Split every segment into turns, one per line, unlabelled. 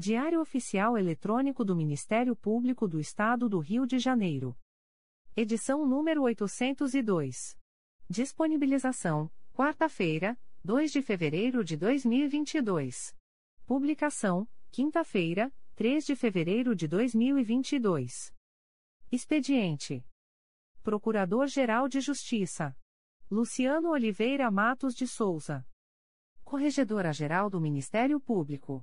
Diário Oficial Eletrônico do Ministério Público do Estado do Rio de Janeiro. Edição número 802. Disponibilização: quarta-feira, 2 de fevereiro de 2022. Publicação: quinta-feira, 3 de fevereiro de 2022. Expediente: Procurador-Geral de Justiça Luciano Oliveira Matos de Souza. Corregedora-Geral do Ministério Público.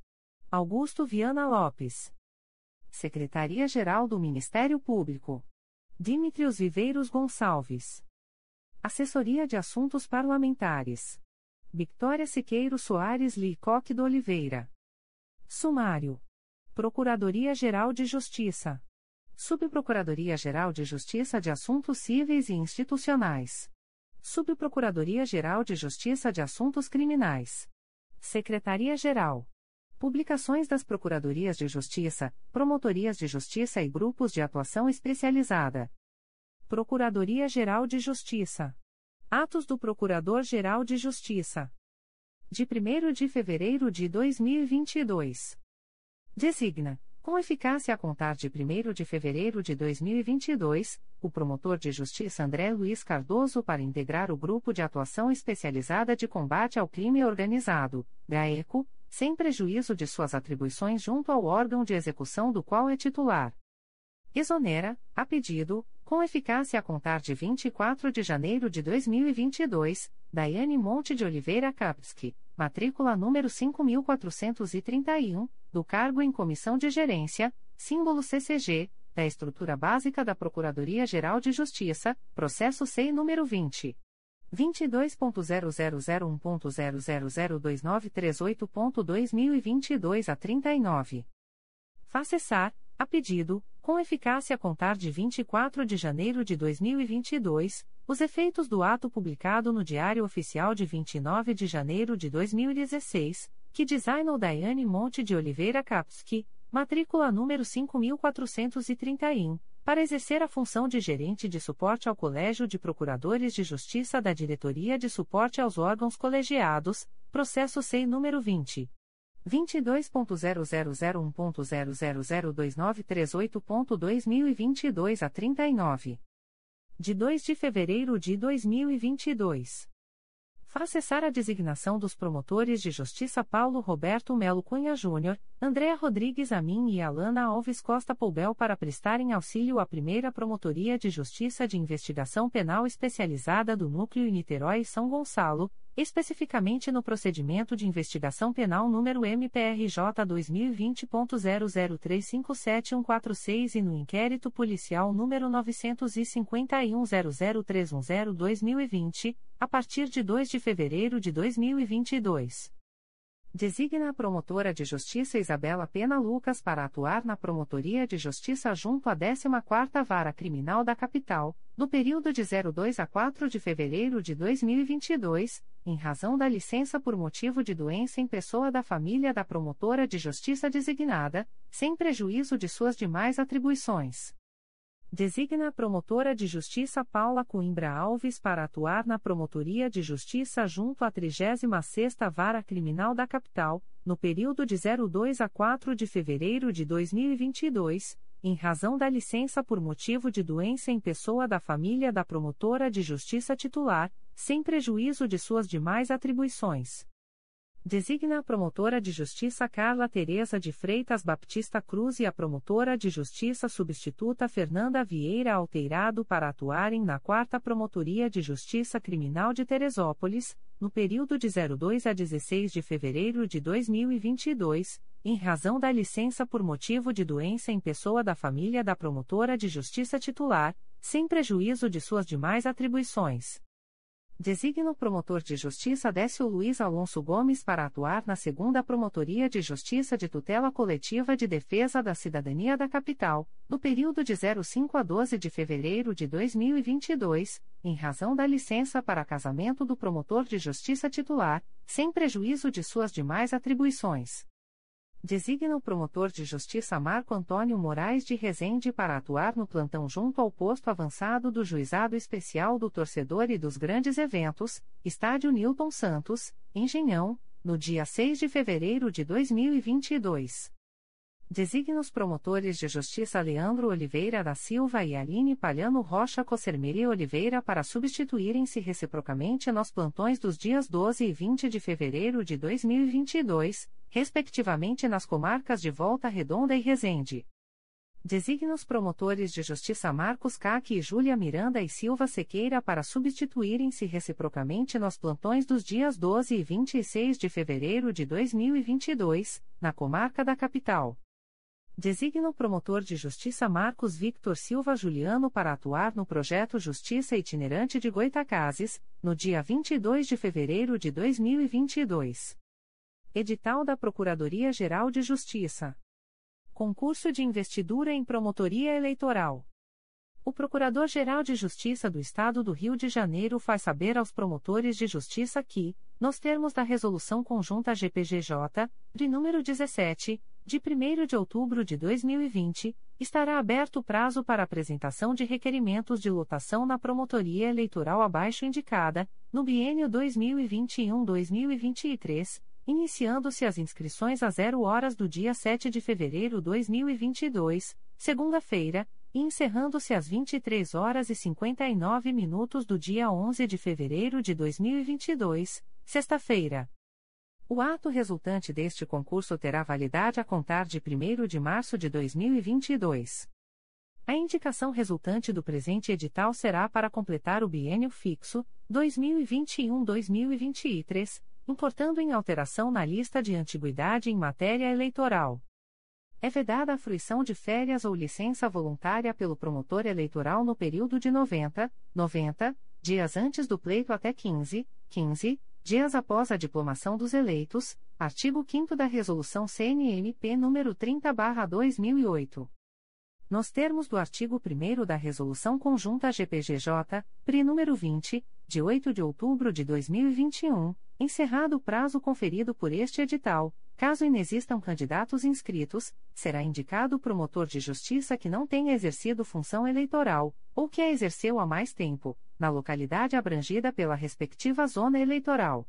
Augusto Viana Lopes. Secretaria-Geral do Ministério Público. Dimitrios Viveiros Gonçalves. Assessoria de Assuntos Parlamentares. Victoria Siqueiro Soares Licoque do Oliveira. Sumário. Procuradoria-Geral de Justiça. Subprocuradoria-Geral de Justiça de Assuntos Cíveis e Institucionais. Subprocuradoria-Geral de Justiça de Assuntos Criminais. Secretaria-Geral. Publicações das Procuradorias de Justiça, Promotorias de Justiça e Grupos de Atuação Especializada. Procuradoria-Geral de Justiça. Atos do Procurador-Geral de Justiça. De 1 de fevereiro de 2022. Designa com eficácia a contar de 1 de fevereiro de 2022, o promotor de justiça André Luiz Cardoso para integrar o Grupo de Atuação Especializada de Combate ao Crime Organizado, GAECO, sem prejuízo de suas atribuições junto ao órgão de execução do qual é titular. Exonera, a pedido, com eficácia a contar de 24 de janeiro de 2022, Daiane Monte de Oliveira Kapski, matrícula número 5431, do cargo em comissão de gerência, símbolo CCG, da estrutura básica da Procuradoria-Geral de Justiça, processo SEI número 20. 22.0001.0002938.2022 a 39. Facessar, a pedido, com eficácia a contar de 24 de janeiro de 2022, os efeitos do ato publicado no Diário Oficial de 29 de janeiro de 2016, que designou Daiane Monte de Oliveira Kapski, matrícula número 5431, para exercer a função de gerente de suporte ao Colégio de Procuradores de Justiça da Diretoria de Suporte aos Órgãos Colegiados, processo SEI número 20. 22.0001.0002938.2022 a 39. De 2 de fevereiro de 2022. Faz cessar a designação dos promotores de justiça Paulo Roberto Melo Cunha Júnior, Andréa Rodrigues Amin e Alana Alves Costa Poubel para prestarem auxílio à primeira Promotoria de Justiça de Investigação Penal Especializada do Núcleo Niterói São Gonçalo, especificamente no procedimento de investigação penal número MPRJ 2020.00357146 e no inquérito policial número 951.00310-2020, a partir de 2 de fevereiro de 2022. Designa a promotora de justiça Isabela Pena Lucas para atuar na Promotoria de Justiça junto à 14ª Vara Criminal da Capital, no período de 02 a 4 de fevereiro de 2022, em razão da licença por motivo de doença em pessoa da família da promotora de justiça designada, sem prejuízo de suas demais atribuições. Designa a promotora de justiça Paula Coimbra Alves para atuar na Promotoria de Justiça junto à 36ª Vara Criminal da Capital, no período de 02 a 4 de fevereiro de 2022, em razão da licença por motivo de doença em pessoa da família da promotora de justiça titular, sem prejuízo de suas demais atribuições. Designa a promotora de justiça Carla Teresa de Freitas Baptista Cruz e a promotora de justiça substituta Fernanda Vieira Alteirado para atuarem na 4 Promotoria de Justiça Criminal de Teresópolis, no período de 02 a 16 de fevereiro de 2022, em razão da licença por motivo de doença em pessoa da família da promotora de justiça titular, sem prejuízo de suas demais atribuições. Designa o promotor de justiça Décio Luiz Alonso Gomes para atuar na segunda Promotoria de Justiça de Tutela Coletiva de Defesa da Cidadania da Capital, no período de 05 a 12 de fevereiro de 2022, em razão da licença para casamento do promotor de justiça titular, sem prejuízo de suas demais atribuições. Designa o promotor de justiça Marco Antônio Moraes de Rezende para atuar no plantão junto ao posto avançado do Juizado Especial do Torcedor e dos Grandes Eventos, Estádio Newton Santos, Engenhão, no dia 6 de fevereiro de 2022. Designa os promotores de justiça Leandro Oliveira da Silva e Aline Palhano Rocha Cossermeri Oliveira para substituírem-se reciprocamente nos plantões dos dias 12 e 20 de fevereiro de 2022 respectivamente nas comarcas de Volta Redonda e Resende. Designa os promotores de justiça Marcos Caque e Júlia Miranda e Silva Sequeira para substituírem-se reciprocamente nos plantões dos dias 12 e 26 de fevereiro de 2022, na comarca da capital. Designa o promotor de justiça Marcos Victor Silva Juliano para atuar no projeto Justiça Itinerante de Goitacazes, no dia 22 de fevereiro de 2022. Edital da Procuradoria-Geral de Justiça. Concurso de investidura em promotoria eleitoral. O Procurador-Geral de Justiça do Estado do Rio de Janeiro faz saber aos promotores de justiça que, nos termos da Resolução Conjunta GPGJ, de número 17, de 1 de outubro de 2020, estará aberto o prazo para apresentação de requerimentos de lotação na promotoria eleitoral abaixo indicada, no biênio 2021-2023 iniciando-se as inscrições a zero horas do dia 7 de fevereiro de 2022, segunda-feira, e encerrando-se às 23 horas e 59 minutos do dia 11 de fevereiro de 2022, sexta-feira. O ato resultante deste concurso terá validade a contar de 1 de março de 2022. A indicação resultante do presente edital será para completar o biênio fixo, 2021-2023, importando em alteração na lista de antiguidade em matéria eleitoral. É vedada a fruição de férias ou licença voluntária pelo promotor eleitoral no período de 90, 90 dias antes do pleito até 15, 15 dias após a diplomação dos eleitos, artigo 5 da Resolução CNMP nº 30/2008. Nos termos do artigo 1 da Resolução Conjunta GPGJ, PRI número 20, de 8 de outubro de 2021, Encerrado o prazo conferido por este edital, caso inexistam candidatos inscritos, será indicado o promotor de justiça que não tenha exercido função eleitoral, ou que a exerceu há mais tempo, na localidade abrangida pela respectiva zona eleitoral.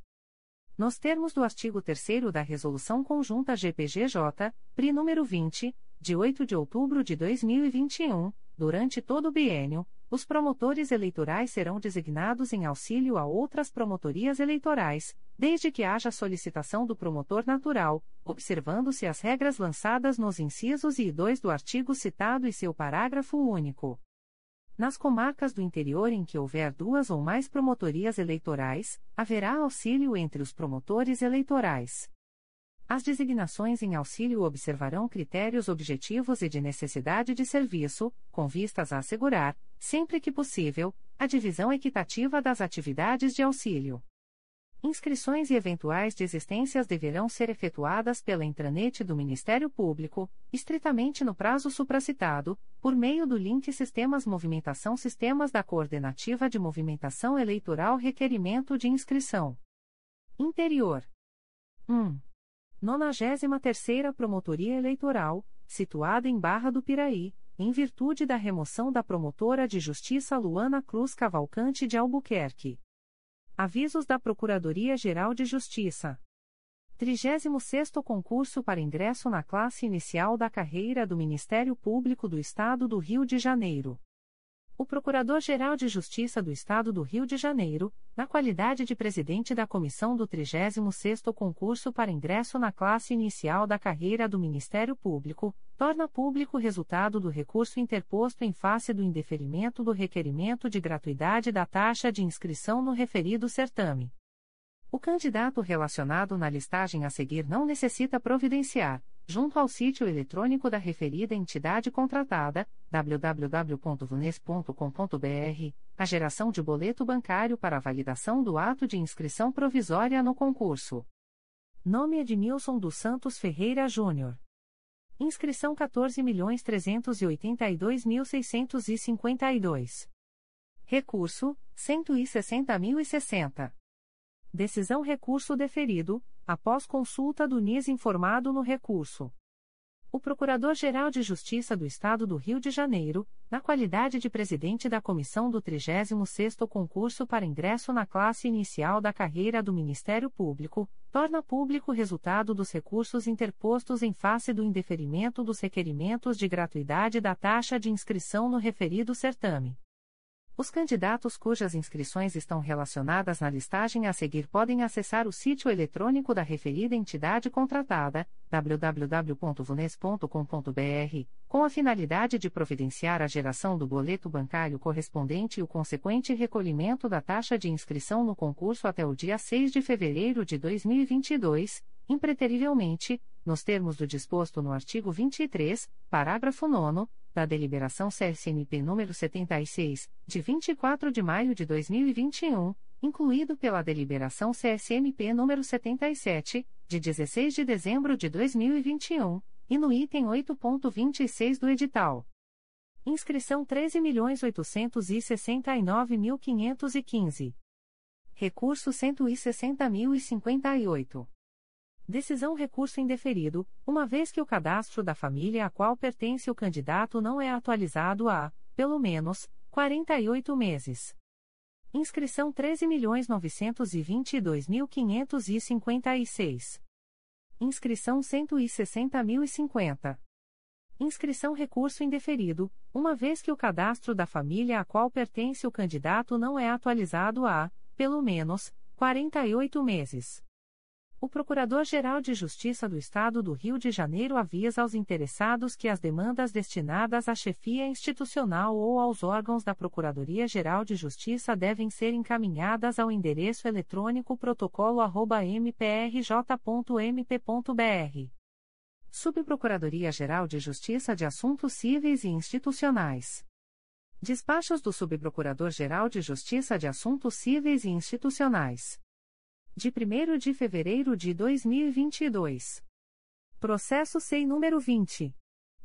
Nos termos do artigo 3 da Resolução Conjunta GPGJ, PRI número 20, de 8 de outubro de 2021, durante todo o biênio, os promotores eleitorais serão designados em auxílio a outras promotorias eleitorais, desde que haja solicitação do promotor natural, observando-se as regras lançadas nos incisos I e 2 do artigo citado e seu parágrafo único. Nas comarcas do interior em que houver duas ou mais promotorias eleitorais, haverá auxílio entre os promotores eleitorais. As designações em auxílio observarão critérios objetivos e de necessidade de serviço, com vistas a assegurar, sempre que possível, a divisão equitativa das atividades de auxílio. Inscrições e eventuais desistências deverão ser efetuadas pela intranet do Ministério Público, estritamente no prazo supracitado, por meio do link Sistemas Movimentação Sistemas da Coordenativa de Movimentação Eleitoral Requerimento de Inscrição. Interior. 1. 93ª Promotoria Eleitoral, situada em Barra do Piraí, em virtude da remoção da promotora de justiça Luana Cruz Cavalcante de Albuquerque. Avisos da Procuradoria-Geral de Justiça. 36º concurso para ingresso na classe inicial da carreira do Ministério Público do Estado do Rio de Janeiro. O Procurador-Geral de Justiça do Estado do Rio de Janeiro, na qualidade de presidente da comissão do 36º concurso para ingresso na classe inicial da carreira do Ministério Público, torna público o resultado do recurso interposto em face do indeferimento do requerimento de gratuidade da taxa de inscrição no referido certame. O candidato relacionado na listagem a seguir não necessita providenciar junto ao sítio eletrônico da referida entidade contratada, www.vunes.com.br, a geração de boleto bancário para validação do ato de inscrição provisória no concurso. Nome Edmilson dos Santos Ferreira Júnior. Inscrição 14.382.652. Recurso: 160.060. Decisão recurso deferido, após consulta do NIS informado no recurso. O Procurador-Geral de Justiça do Estado do Rio de Janeiro, na qualidade de presidente da comissão do 36º concurso para ingresso na classe inicial da carreira do Ministério Público, torna público o resultado dos recursos interpostos em face do indeferimento dos requerimentos de gratuidade da taxa de inscrição no referido certame. Os candidatos cujas inscrições estão relacionadas na listagem a seguir podem acessar o sítio eletrônico da referida entidade contratada, www.vunes.com.br, com a finalidade de providenciar a geração do boleto bancário correspondente e o consequente recolhimento da taxa de inscrição no concurso até o dia 6 de fevereiro de 2022, impreterivelmente, nos termos do disposto no artigo 23, parágrafo 9 da Deliberação CSMP número 76, de 24 de maio de 2021, incluído pela Deliberação CSMP número 77, de 16 de dezembro de 2021, e no item 8.26 do edital. Inscrição 13.869.515. Recurso 160.058. Decisão recurso indeferido, uma vez que o cadastro da família a qual pertence o candidato não é atualizado há, pelo menos, 48 meses. Inscrição 13.922.556. Inscrição 160.050. Inscrição recurso indeferido, uma vez que o cadastro da família a qual pertence o candidato não é atualizado há, pelo menos, 48 meses. O Procurador-Geral de Justiça do Estado do Rio de Janeiro avisa aos interessados que as demandas destinadas à chefia institucional ou aos órgãos da Procuradoria-Geral de Justiça devem ser encaminhadas ao endereço eletrônico protocolo@mprj.mp.br. Subprocuradoria-Geral de Justiça de Assuntos Cíveis e Institucionais. Despachos do Subprocurador-Geral de Justiça de Assuntos Cíveis e Institucionais de 1 de fevereiro de 2022. Processo SEI número 20.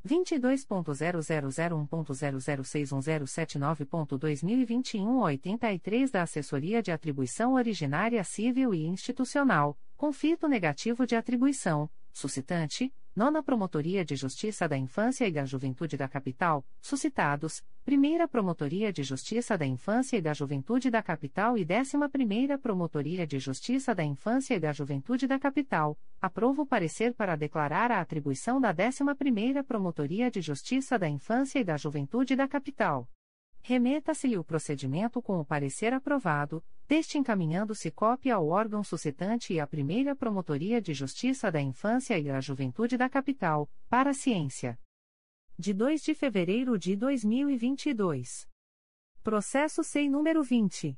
22.0001.0061079.2021 83 da Assessoria de Atribuição Originária Civil e Institucional, conflito negativo de atribuição, suscitante, Nona Promotoria de Justiça da Infância e da Juventude da Capital, suscitados, Primeira Promotoria de Justiça da Infância e da Juventude da Capital e Décima Primeira Promotoria de Justiça da Infância e da Juventude da Capital, aprovo parecer para declarar a atribuição da Décima Primeira Promotoria de Justiça da Infância e da Juventude da Capital. Remeta-se-lhe o procedimento com o parecer aprovado, deste encaminhando-se cópia ao órgão suscitante e à primeira Promotoria de Justiça da Infância e da Juventude da Capital, para ciência. De 2 de fevereiro de 2022. Processo SEI número 20.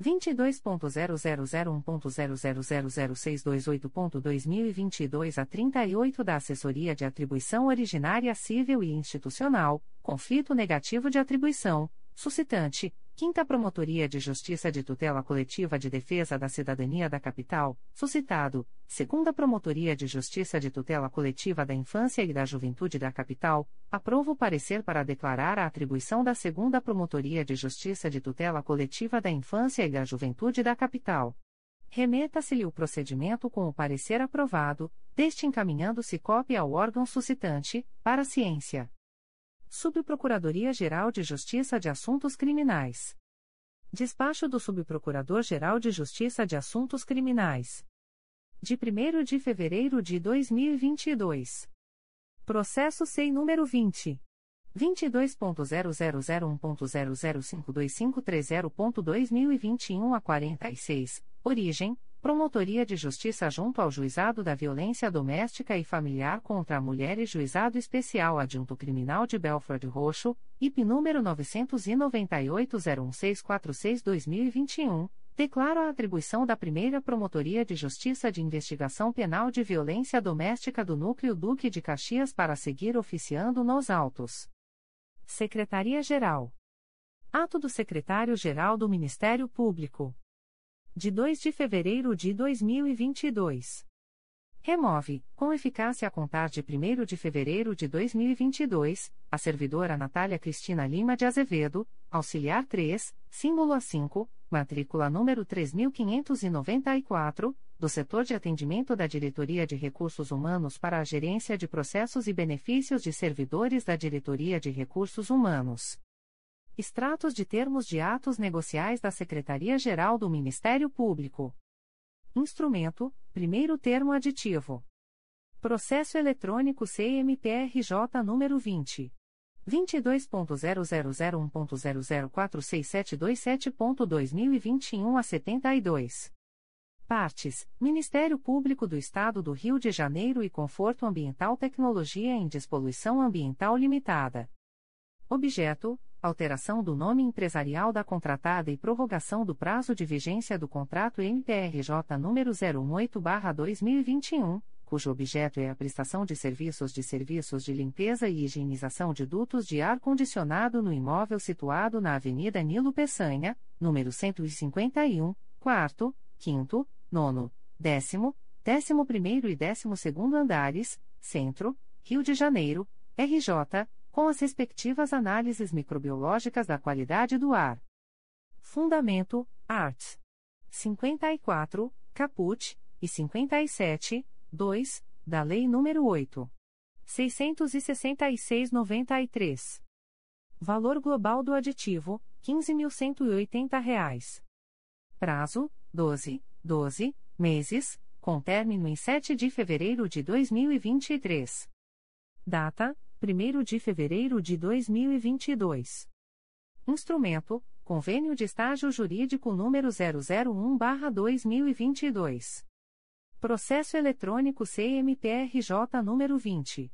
22.0001.0000628.2022 a 38 da Assessoria de Atribuição Originária Civil e Institucional, conflito negativo de atribuição, suscitante, Quinta Promotoria de Justiça de Tutela Coletiva de Defesa da Cidadania da Capital, suscitado, Segunda Promotoria de Justiça de Tutela Coletiva da Infância e da Juventude da Capital, aprovo parecer para declarar a atribuição da Segunda Promotoria de Justiça de Tutela Coletiva da Infância e da Juventude da Capital. Remeta-se-lhe o procedimento com o parecer aprovado, deste encaminhando-se cópia ao órgão suscitante, para ciência Subprocuradoria-Geral de Justiça de Assuntos Criminais. Despacho do Subprocurador-Geral de Justiça de Assuntos Criminais. De 1 de fevereiro de 2022. Processo SEI número 20. 22.0001.0052530.2021 a 46, origem, Promotoria de Justiça junto ao Juizado da Violência Doméstica e Familiar contra a Mulher e Juizado Especial Adjunto Criminal de Belford Roxo, IP número 998-01646-2021, declaro a atribuição da primeira Promotoria de Justiça de Investigação Penal de Violência Doméstica do Núcleo Duque de Caxias para seguir oficiando nos autos. Secretaria-Geral. Ato do Secretário-Geral do Ministério Público. De 2 de fevereiro de 2022. Remove, com eficácia a contar de 1 de fevereiro de 2022, a servidora Natália Cristina Lima de Azevedo, auxiliar 3, símbolo A5, matrícula número 3594, do setor de atendimento da Diretoria de Recursos Humanos para a Gerência de Processos e Benefícios de Servidores da Diretoria de Recursos Humanos. Extratos de termos de atos negociais da Secretaria-Geral do Ministério Público. Instrumento: primeiro termo aditivo. Processo eletrônico CMPRJ número 20. 22.0001.0046727.2021 a 72. Partes: Ministério Público do Estado do Rio de Janeiro e Conforto Ambiental Tecnologia em Despoluição Ambiental Limitada. Objeto: alteração do nome empresarial da contratada e prorrogação do prazo de vigência do contrato MPRJ número 018/2021, cujo objeto é a prestação de serviços de serviços de limpeza e higienização de dutos de ar condicionado no imóvel situado na Avenida Nilo Peçanha, número 151, quarto, quinto, nono, décimo, décimo primeiro e décimo segundo andares, Centro, Rio de Janeiro, RJ, com as respectivas análises microbiológicas da qualidade do ar. Fundamento, Art. 54, Caput, e 57, 2, da Lei nº 8. 666-93. Valor global do aditivo, R$ 15.180. Prazo, 12, 12 meses, com término em 7 de fevereiro de 2023. Data: 1 de fevereiro de 2022. Instrumento: Convênio de Estágio Jurídico número 001/2022. Processo eletrônico CMPRJ número 20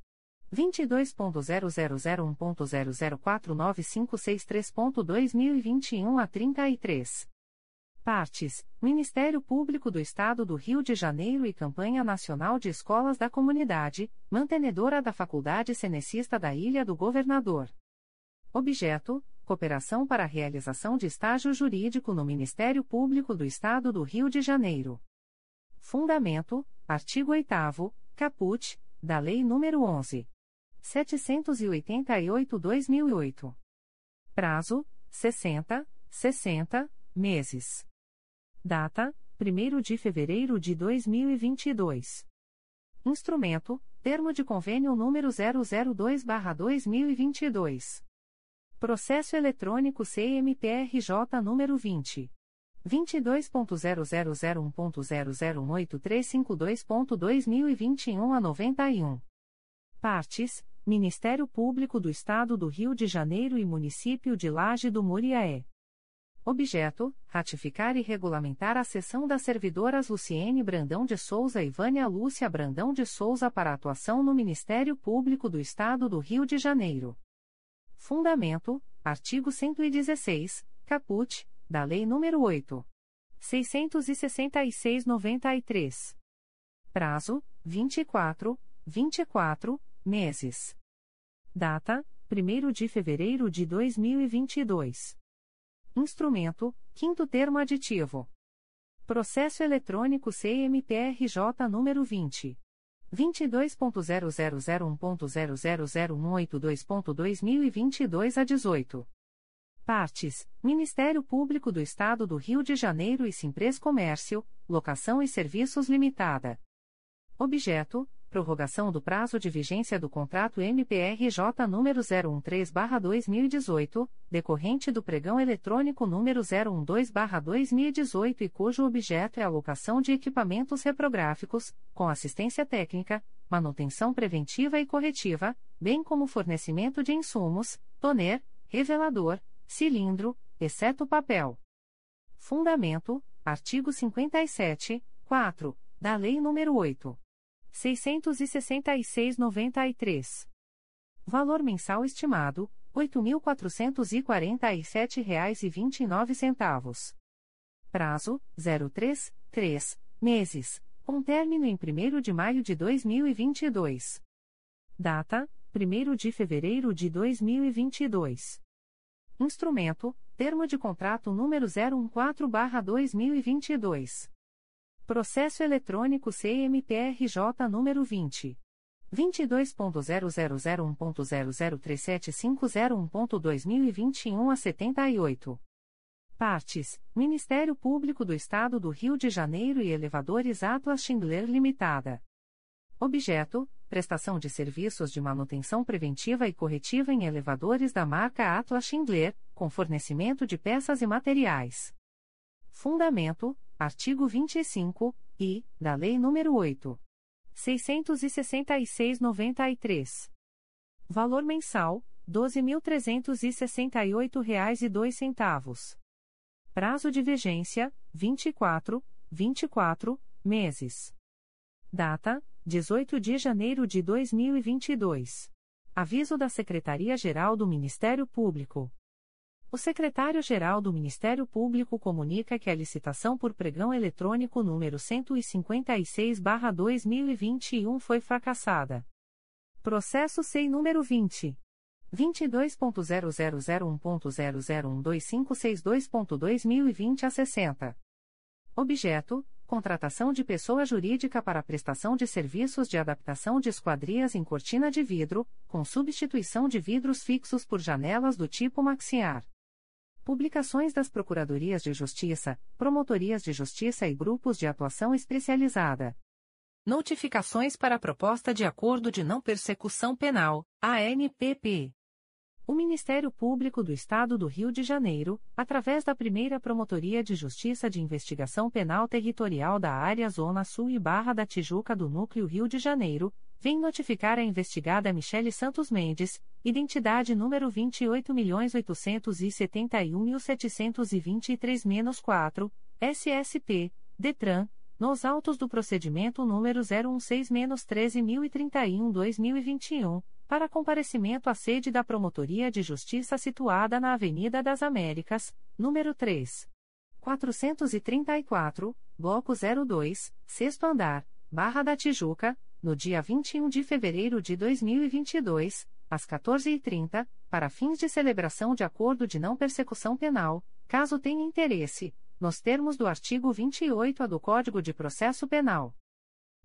22.0001.0049563.2021 a 33. Partes: Ministério Público do Estado do Rio de Janeiro e Campanha Nacional de Escolas da Comunidade, mantenedora da Faculdade Cenecista da Ilha do Governador. Objeto: Cooperação para a realização de estágio jurídico no Ministério Público do Estado do Rio de Janeiro. Fundamento: Artigo 8 Caput, da Lei nº 11. 788-2008. Prazo: 60, 60 meses. Data: 1 de fevereiro de 2022. Instrumento: Termo de Convênio número 002/2022. Processo eletrônico CMPRJ número 20 22.0001.0083522.2021 a 91. Partes: Ministério Público do Estado do Rio de Janeiro e Município de Laje do Muriaé. Objeto: ratificar e regulamentar a cessão das servidoras Luciene Brandão de Souza e Vânia Lúcia Brandão de Souza para atuação no Ministério Público do Estado do Rio de Janeiro. Fundamento: artigo 116, caput, da Lei nº 8. 666-93. Prazo: 24, 24 meses. Data: 1 de fevereiro de 2022. Instrumento: Quinto termo aditivo. Processo eletrônico CMPRJ número 20 22.0001.0001822.2022 a 18. Partes: Ministério Público do Estado do Rio de Janeiro e Simpres Comércio, Locação e Serviços Limitada. Objeto: prorrogação do prazo de vigência do contrato MPRJ número 013/2018, decorrente do pregão eletrônico número 012/2018 e cujo objeto é a alocação de equipamentos reprográficos, com assistência técnica, manutenção preventiva e corretiva, bem como fornecimento de insumos, toner, revelador, cilindro, exceto papel. Fundamento: artigo 57, 4, da Lei nº 8. 666,93. Valor mensal estimado: R$ 8.447,29. Prazo: 03, 3 meses, com término em 1 de maio de 2022. Data: 1 de fevereiro de 2022. Instrumento: Termo de contrato número 014/2022. Processo eletrônico CMPRJ número 20 22.0001.0037501.2021 a 78. Partes: Ministério Público do Estado do Rio de Janeiro e Elevadores Atlas Schindler Limitada. Objeto: prestação de serviços de manutenção preventiva e corretiva em elevadores da marca Atlas Schindler, com fornecimento de peças e materiais. Fundamento: artigo 25 e da Lei nº 8. 666/93. Valor mensal: R$ 12.368,02. Prazo de vigência: 24, 24 meses. Data: 18 de janeiro de 2022. Aviso da Secretaria-Geral do Ministério Público. O secretário-geral do Ministério Público comunica que a licitação por pregão eletrônico número 156/2021 foi fracassada. Processo SEI número 20 22.0001.0012562.2020 a 60. Objeto: contratação de pessoa jurídica para prestação de serviços de adaptação de esquadrias em cortina de vidro, com substituição de vidros fixos por janelas do tipo Maxiar. Publicações das Procuradorias de Justiça, Promotorias de Justiça e Grupos de Atuação Especializada. Notificações para a Proposta de Acordo de Não Persecução Penal, ANPP. O Ministério Público do Estado do Rio de Janeiro, através da primeira Promotoria de Justiça de Investigação Penal Territorial da Área Zona Sul e Barra da Tijuca do Núcleo Rio de Janeiro, vem notificar a investigada Michele Santos Mendes, identidade número 28.871.723-4, SSP, DETRAN, nos autos do procedimento número 016-13031-2021 para comparecimento à sede da Promotoria de Justiça situada na Avenida das Américas, número 3. 434, Bloco 02, Sexto Andar, Barra da Tijuca, no dia 21 de fevereiro de 2022, às 14h30, para fins de celebração de acordo de não persecução penal, caso tenha interesse, nos termos do artigo 28-A do Código de Processo Penal.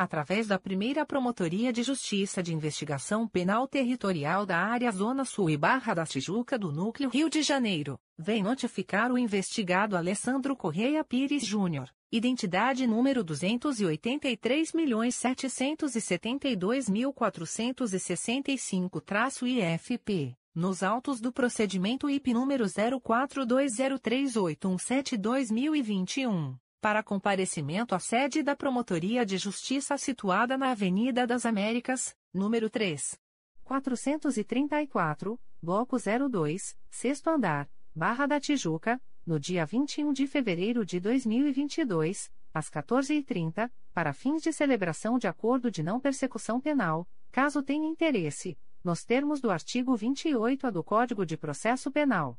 através da primeira Promotoria de Justiça de Investigação Penal Territorial da Área Zona Sul e Barra da Tijuca do Núcleo Rio de Janeiro, vem notificar o investigado Alessandro Correia Pires Júnior, identidade número 283.772.465-IFP. Nos autos do procedimento IP número 04203817-2021 para comparecimento à sede da Promotoria de Justiça situada na Avenida das Américas, número 3. 434, Bloco 02, Sexto Andar, Barra da Tijuca, no dia 21 de fevereiro de 2022, às 14h30, para fins de celebração de acordo de não persecução penal, caso tenha interesse, nos termos do artigo 28-A do Código de Processo Penal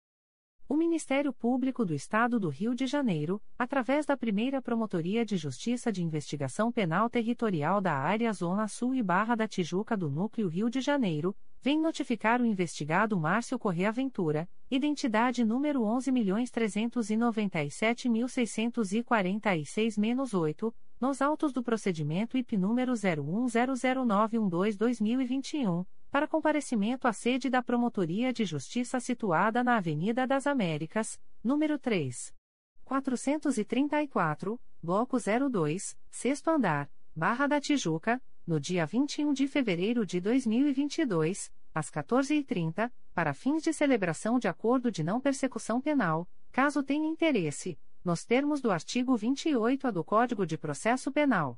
O Ministério Público do Estado do Rio de Janeiro, através da primeira Promotoria de Justiça de Investigação Penal Territorial da Área Zona Sul e Barra da Tijuca do Núcleo Rio de Janeiro, vem notificar o investigado Márcio Correa Ventura, identidade número 11.397.646-8, nos autos do procedimento IP número 01009112-2021, para comparecimento à sede da Promotoria de Justiça situada na Avenida das Américas, número 3. 434, Bloco 02, Sexto Andar, Barra da Tijuca, no dia 21 de fevereiro de 2022, às 14h30, para fins de celebração de acordo de não persecução penal, caso tenha interesse, nos termos do artigo 28A do Código de Processo Penal.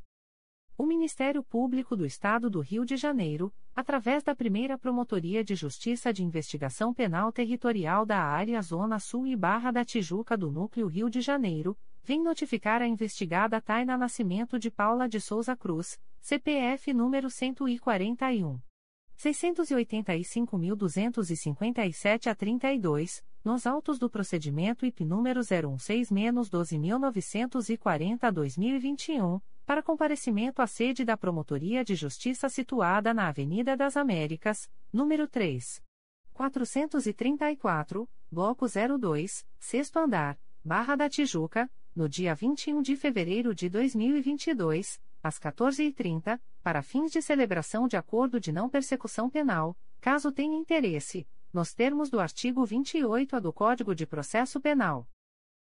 O Ministério Público do Estado do Rio de Janeiro, através da primeira Promotoria de Justiça de Investigação Penal Territorial da Área Zona Sul e Barra da Tijuca do Núcleo Rio de Janeiro, vem notificar a investigada Taina Nascimento de Paula de Souza Cruz, CPF número 141. 685.257 a 32, nos autos do procedimento IP número 016-12940 a 2021, para comparecimento à sede da Promotoria de Justiça situada na Avenida das Américas, número 3. 434, Bloco 02, Sexto Andar, Barra da Tijuca, no dia 21 de fevereiro de 2022, às 14h30, para fins de celebração de acordo de não persecução penal, caso tenha interesse, nos termos do artigo 28A do Código de Processo Penal.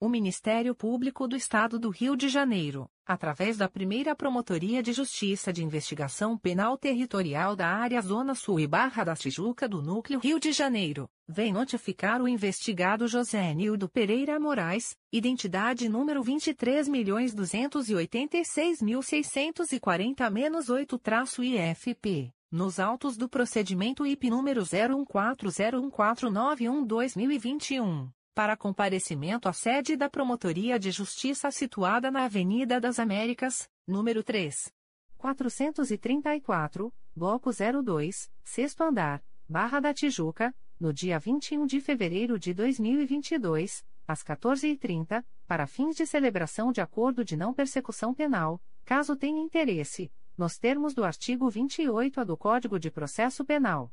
O Ministério Público do Estado do Rio de Janeiro, através da primeira Promotoria de Justiça de Investigação Penal Territorial da Área Zona Sul e Barra da Tijuca do Núcleo Rio de Janeiro, vem notificar o investigado José Nildo Pereira Moraes, identidade número 23.286.640-8-IFP, nos autos do procedimento IP número 01401491-2021 para comparecimento à sede da Promotoria de Justiça situada na Avenida das Américas, número 3. 434, Bloco 02, Sexto Andar, Barra da Tijuca, no dia 21 de fevereiro de 2022, às 14h30, para fins de celebração de acordo de não persecução penal, caso tenha interesse, nos termos do artigo 28A do Código de Processo Penal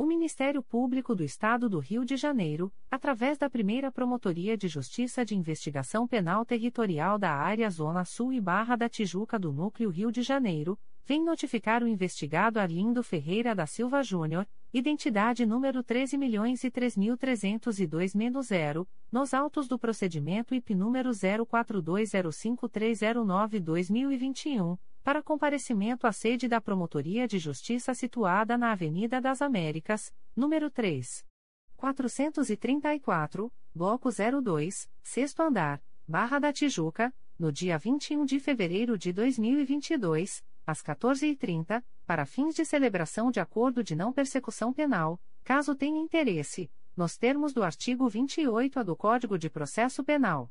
O Ministério Público do Estado do Rio de Janeiro, através da primeira Promotoria de Justiça de Investigação Penal Territorial da Área Zona Sul e Barra da Tijuca do Núcleo Rio de Janeiro, vem notificar o investigado Arlindo Ferreira da Silva Júnior, identidade número 13.003.302-0, nos autos do procedimento IP número 04205309-2021 para comparecimento à sede da Promotoria de Justiça situada na Avenida das Américas, número 3. 434, Bloco 02, Sexto Andar, Barra da Tijuca, no dia 21 de fevereiro de 2022, às 14h30, para fins de celebração de acordo de não persecução penal, caso tenha interesse, nos termos do artigo 28A do Código de Processo Penal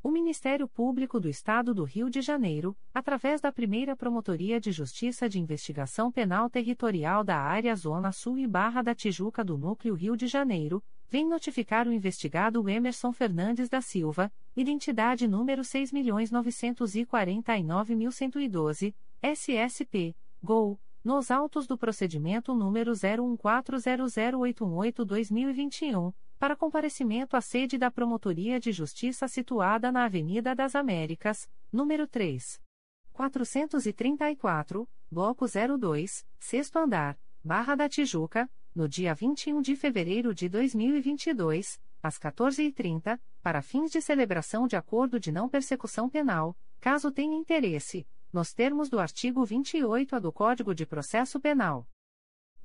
O Ministério Público do Estado do Rio de Janeiro, através da primeira Promotoria de Justiça de Investigação Penal Territorial da Área Zona Sul e Barra da Tijuca do Núcleo Rio de Janeiro, vem notificar o investigado Emerson Fernandes da Silva, identidade número 6.949.112, SSP, GOL, nos autos do procedimento número 01400818-2021 para comparecimento à sede da Promotoria de Justiça situada na Avenida das Américas, número 3. 434, Bloco 02, Sexto Andar, Barra da Tijuca, no dia 21 de fevereiro de 2022, às 14h30, para fins de celebração de acordo de não persecução penal, caso tenha interesse, nos termos do artigo 28A do Código de Processo Penal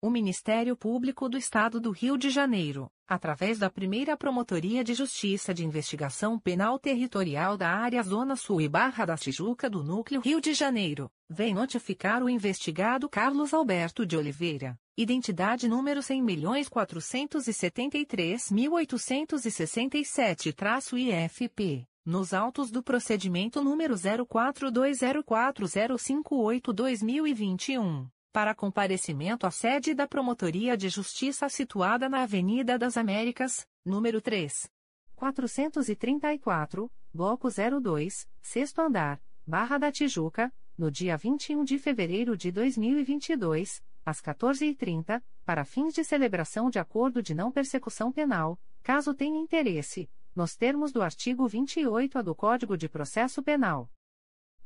O Ministério Público do Estado do Rio de Janeiro, através da primeira Promotoria de Justiça de Investigação Penal Territorial da Área Zona Sul e Barra da Tijuca do Núcleo Rio de Janeiro, vem notificar o investigado Carlos Alberto de Oliveira, identidade número 100.473.867-IFP, nos autos do procedimento número 04204058-2021 para comparecimento à sede da Promotoria de Justiça situada na Avenida das Américas, número 3. 434, Bloco 02, Sexto Andar, Barra da Tijuca, no dia 21 de fevereiro de 2022, às 14h30, para fins de celebração de acordo de não persecução penal, caso tenha interesse, nos termos do artigo 28A do Código de Processo Penal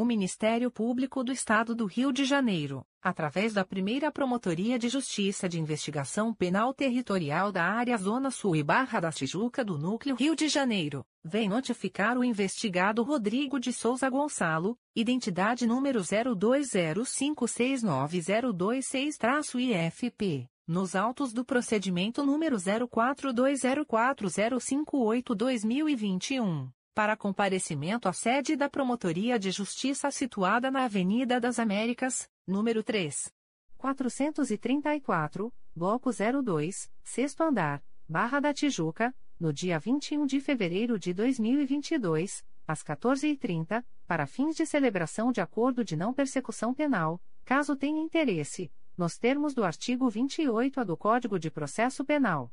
O Ministério Público do Estado do Rio de Janeiro, através da primeira Promotoria de Justiça de Investigação Penal Territorial da Área Zona Sul e Barra da Tijuca do Núcleo Rio de Janeiro, vem notificar o investigado Rodrigo de Souza Gonçalo, identidade número 0205690226-IFP, nos autos do procedimento número 04204058-2021 para comparecimento à sede da Promotoria de Justiça situada na Avenida das Américas, número 3. 434, Bloco 02, Sexto Andar, Barra da Tijuca, no dia 21 de fevereiro de 2022, às 14h30, para fins de celebração de acordo de não persecução penal, caso tenha interesse, nos termos do artigo 28A do Código de Processo Penal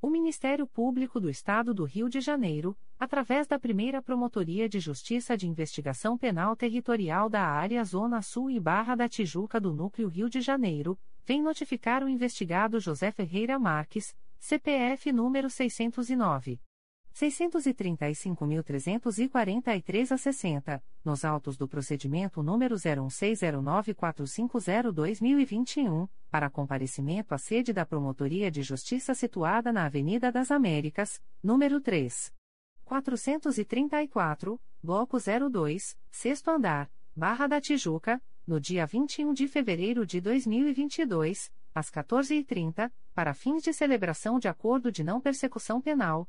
O Ministério Público do Estado do Rio de Janeiro, através da primeira Promotoria de Justiça de Investigação Penal Territorial da Área Zona Sul e Barra da Tijuca do Núcleo Rio de Janeiro, vem notificar o investigado José Ferreira Marques, CPF número 609. 635.343 a 60, nos autos do procedimento número 01609450-2021, para comparecimento à sede da Promotoria de Justiça situada na Avenida das Américas, número 3. 434, Bloco 02, Sexto Andar, Barra da Tijuca, no dia 21 de fevereiro de 2022, às 14h30, para fins de celebração de acordo de não persecução penal,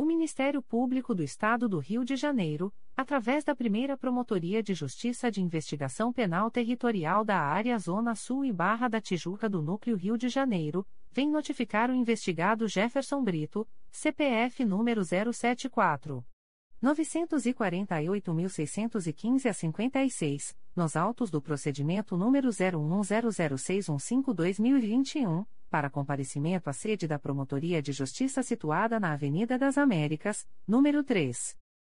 O Ministério Público do Estado do Rio de Janeiro, através da primeira Promotoria de Justiça de Investigação Penal Territorial da Área Zona Sul e Barra da Tijuca do Núcleo Rio de Janeiro, vem notificar o investigado Jefferson Brito, CPF número 074. 948.615 a 56, nos autos do procedimento número 01006152-2021 para comparecimento à sede da Promotoria de Justiça situada na Avenida das Américas, número 3.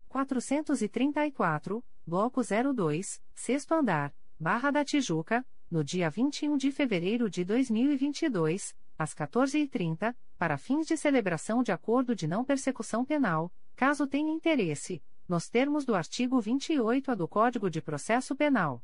434, Bloco 02, Sexto Andar, Barra da Tijuca, no dia 21 de fevereiro de 2022, às 14h30, para fins de celebração de acordo de não persecução penal, caso tenha interesse, nos termos do artigo 28-A do Código de Processo Penal.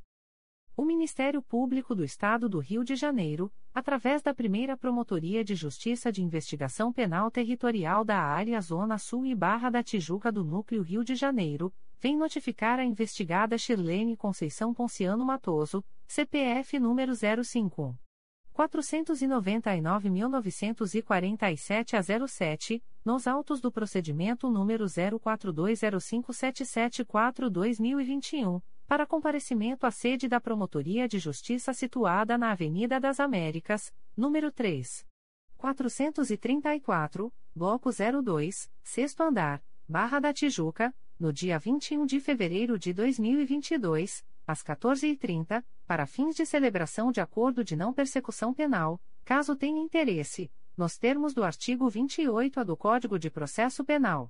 O Ministério Público do Estado do Rio de Janeiro, através da primeira Promotoria de Justiça de Investigação Penal Territorial da Área Zona Sul e Barra da Tijuca do Núcleo Rio de Janeiro, vem notificar a investigada Shirlene Conceição Ponciano Matoso, CPF número 051. 499.947 a 07, nos autos do procedimento número 04205774-2021 para comparecimento à sede da Promotoria de Justiça situada na Avenida das Américas, número 3. 434, Bloco 02, Sexto Andar, Barra da Tijuca, no dia 21 de fevereiro de 2022, às 14h30, para fins de celebração de acordo de não persecução penal, caso tenha interesse, nos termos do artigo 28-A do Código de Processo Penal.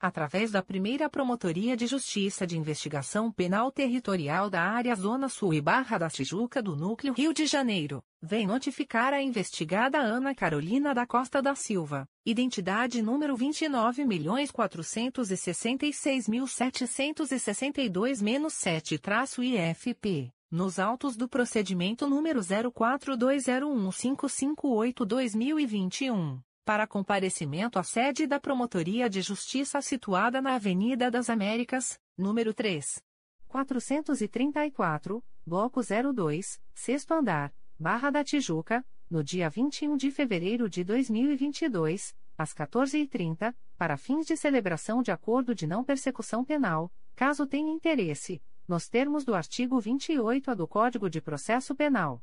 através da primeira Promotoria de Justiça de Investigação Penal Territorial da Área Zona Sul e Barra da Tijuca do Núcleo Rio de Janeiro, vem notificar a investigada Ana Carolina da Costa da Silva, identidade número 29.466.762-7-IFP. Nos autos do procedimento número 04201558-2021 para comparecimento à sede da Promotoria de Justiça situada na Avenida das Américas, número 3. 434, Bloco 02, Sexto Andar, Barra da Tijuca, no dia 21 de fevereiro de 2022, às 14h30, para fins de celebração de acordo de não persecução penal, caso tenha interesse, nos termos do artigo 28-A do Código de Processo Penal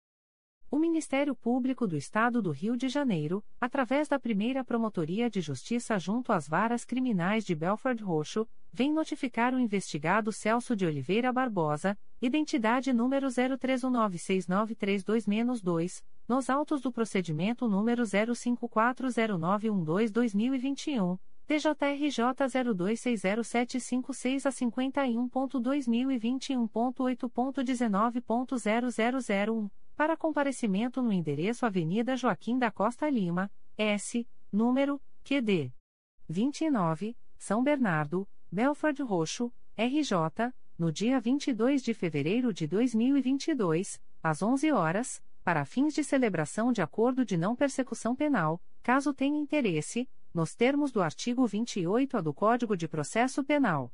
O Ministério Público do Estado do Rio de Janeiro, através da primeira Promotoria de Justiça junto às varas criminais de Belford Roxo, vem notificar o investigado Celso de Oliveira Barbosa, identidade número 03196932-2, nos autos do procedimento número 05409112-2021 TJRJ 02607556 a 51.2021.8.19.0001, para comparecimento no endereço Avenida Joaquim da Costa Lima, S, número, QD. 29, São Bernardo, Belford Roxo, RJ, no dia 22 de fevereiro de 2022, às 11 horas, para fins de celebração de acordo de não persecução penal, caso tenha interesse, nos termos do artigo 28-A do Código de Processo Penal.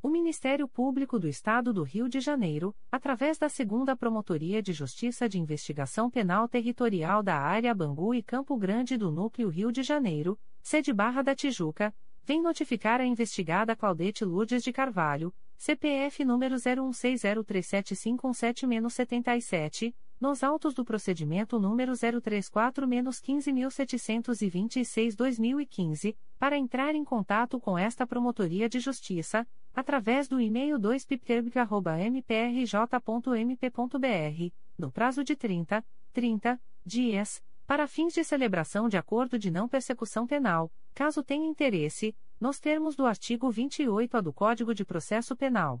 O Ministério Público do Estado do Rio de Janeiro, através da Segunda Promotoria de Justiça de Investigação Penal Territorial da Área Bangu e Campo Grande do Núcleo Rio de Janeiro, sede Barra da Tijuca, vem notificar a investigada Claudete Lourdes de Carvalho, CPF número 0160375117-77, nos autos do procedimento número 034-15726-2015, para entrar em contato com esta Promotoria de Justiça, através do e-mail 2pipterbica.mprj.mp.br, no prazo de 30, 30 dias, para fins de celebração de acordo de não persecução penal, caso tenha interesse, nos termos do artigo 28-A do Código de Processo Penal.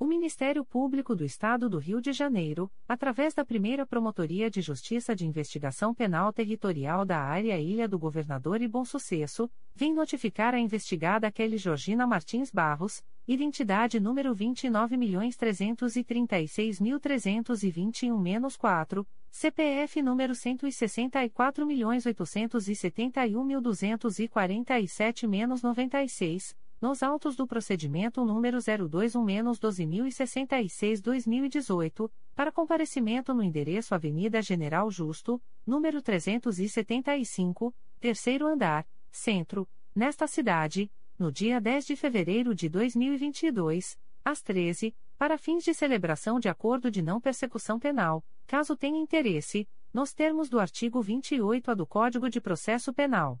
O Ministério Público do Estado do Rio de Janeiro, através da primeira Promotoria de Justiça de Investigação Penal Territorial da Área Ilha do Governador e Bom Sucesso, vem notificar a investigada Kelly Georgina Martins Barros, identidade número 29.336.321-4, CPF número 164.871.247-96 nos autos do procedimento número 021-12066-2018, para comparecimento no endereço Avenida General Justo, número 375, terceiro andar, centro, nesta cidade, no dia 10 de fevereiro de 2022, às 13, para fins de celebração de acordo de não persecução penal, caso tenha interesse, nos termos do artigo 28-A do Código de Processo Penal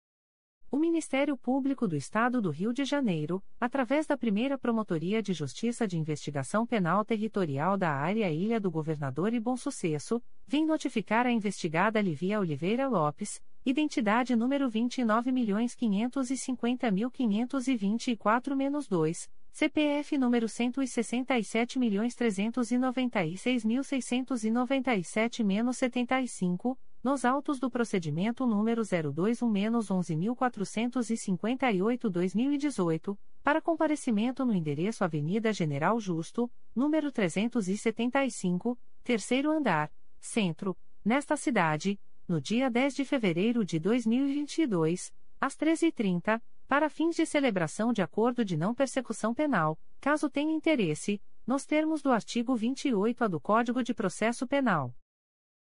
O Ministério Público do Estado do Rio de Janeiro, através da primeira Promotoria de Justiça de Investigação Penal Territorial da Área Ilha do Governador e Bom Sucesso, vem notificar a investigada Livia Oliveira Lopes, identidade número 29.550.524-2, CPF número 167.396.697-75, nos autos do procedimento número 021-11458-2018, para comparecimento no endereço Avenida General Justo, número 375, terceiro andar, centro, nesta cidade, no dia 10 de fevereiro de 2022, às 13h30, para fins de celebração de acordo de não persecução penal, caso tenha interesse, nos termos do artigo 28-A do Código de Processo Penal.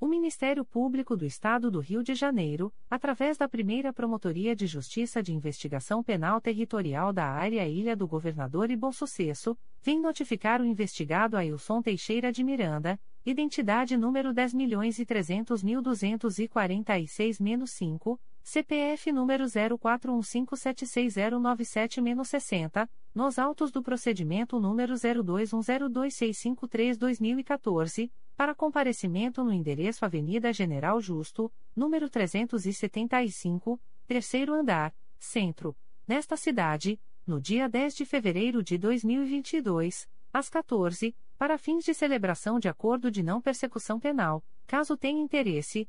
O Ministério Público do Estado do Rio de Janeiro, através da primeira Promotoria de Justiça de Investigação Penal Territorial da Área Ilha do Governador e Bom Sucesso, vem notificar o investigado Ailson Teixeira de Miranda, identidade número 10.300.246-5, CPF número 0415760997-60, nos autos do procedimento número 02102653-2014, para comparecimento no endereço Avenida General Justo, número 375, terceiro andar, centro, nesta cidade, no dia 10 de fevereiro de 2022, às 14, para fins de celebração de acordo de não persecução penal, caso tenha interesse,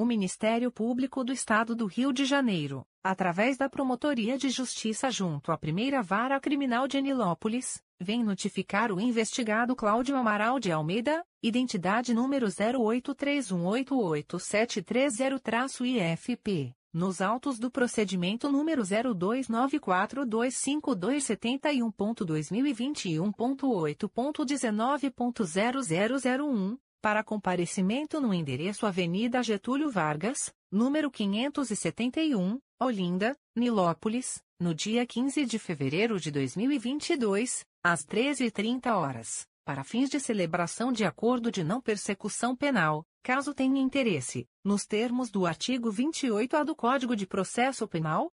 O Ministério Público do Estado do Rio de Janeiro, através da Promotoria de Justiça junto à Primeira Vara Criminal de Anilópolis, vem notificar o investigado Cláudio Amaral de Almeida, identidade número 0831887330-IFP nos autos do procedimento número 0294252271.2021.8.19.0001, para comparecimento no endereço Avenida Getúlio Vargas, número 571, Olinda, Nilópolis, no dia 15 de fevereiro de 2022, às 13h30 horas, para fins de celebração de acordo de não persecução penal caso tenha interesse, nos termos do artigo 28-A do Código de Processo Penal,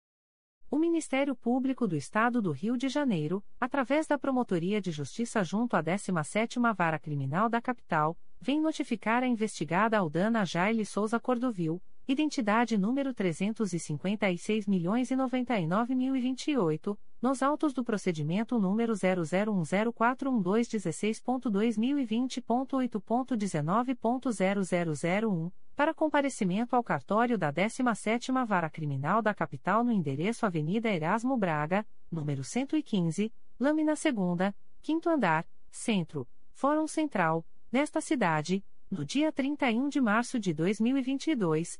O Ministério Público do Estado do Rio de Janeiro, através da Promotoria de Justiça junto à 17ª Vara Criminal da Capital, vem notificar a investigada Aldana Jaile Souza Cordovil, identidade número 356.099.028, nos autos do procedimento número 001041216.2020.8.19.0001 para comparecimento ao cartório da 17ª Vara Criminal da Capital no endereço Avenida Erasmo Braga, número 115, lâmina 2 quinto andar, centro, Fórum Central, nesta cidade, no dia 31 de março de 2022,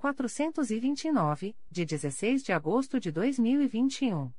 429, de 16 de agosto de 2021.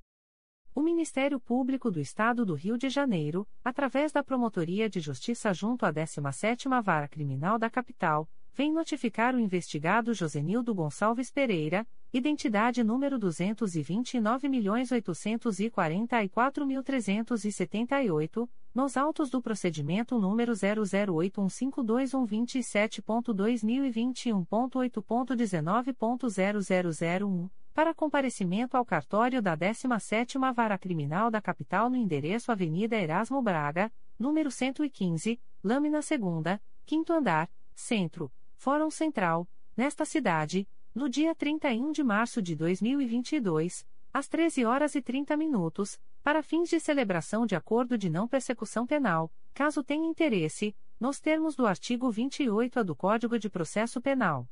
O Ministério Público do Estado do Rio de Janeiro, através da Promotoria de Justiça junto à 17ª Vara Criminal da Capital, vem notificar o investigado Josenildo Gonçalves Pereira, identidade número 229.844.378, nos autos do procedimento número 008152127.2021.8.19.0001 para comparecimento ao cartório da 17ª Vara Criminal da Capital no endereço Avenida Erasmo Braga, número 115, lâmina 2 quinto andar, centro, Fórum Central, nesta cidade, no dia 31 de março de 2022, às 13 horas e 30 minutos, para fins de celebração de acordo de não persecução penal, caso tenha interesse, nos termos do artigo 28-A do Código de Processo Penal.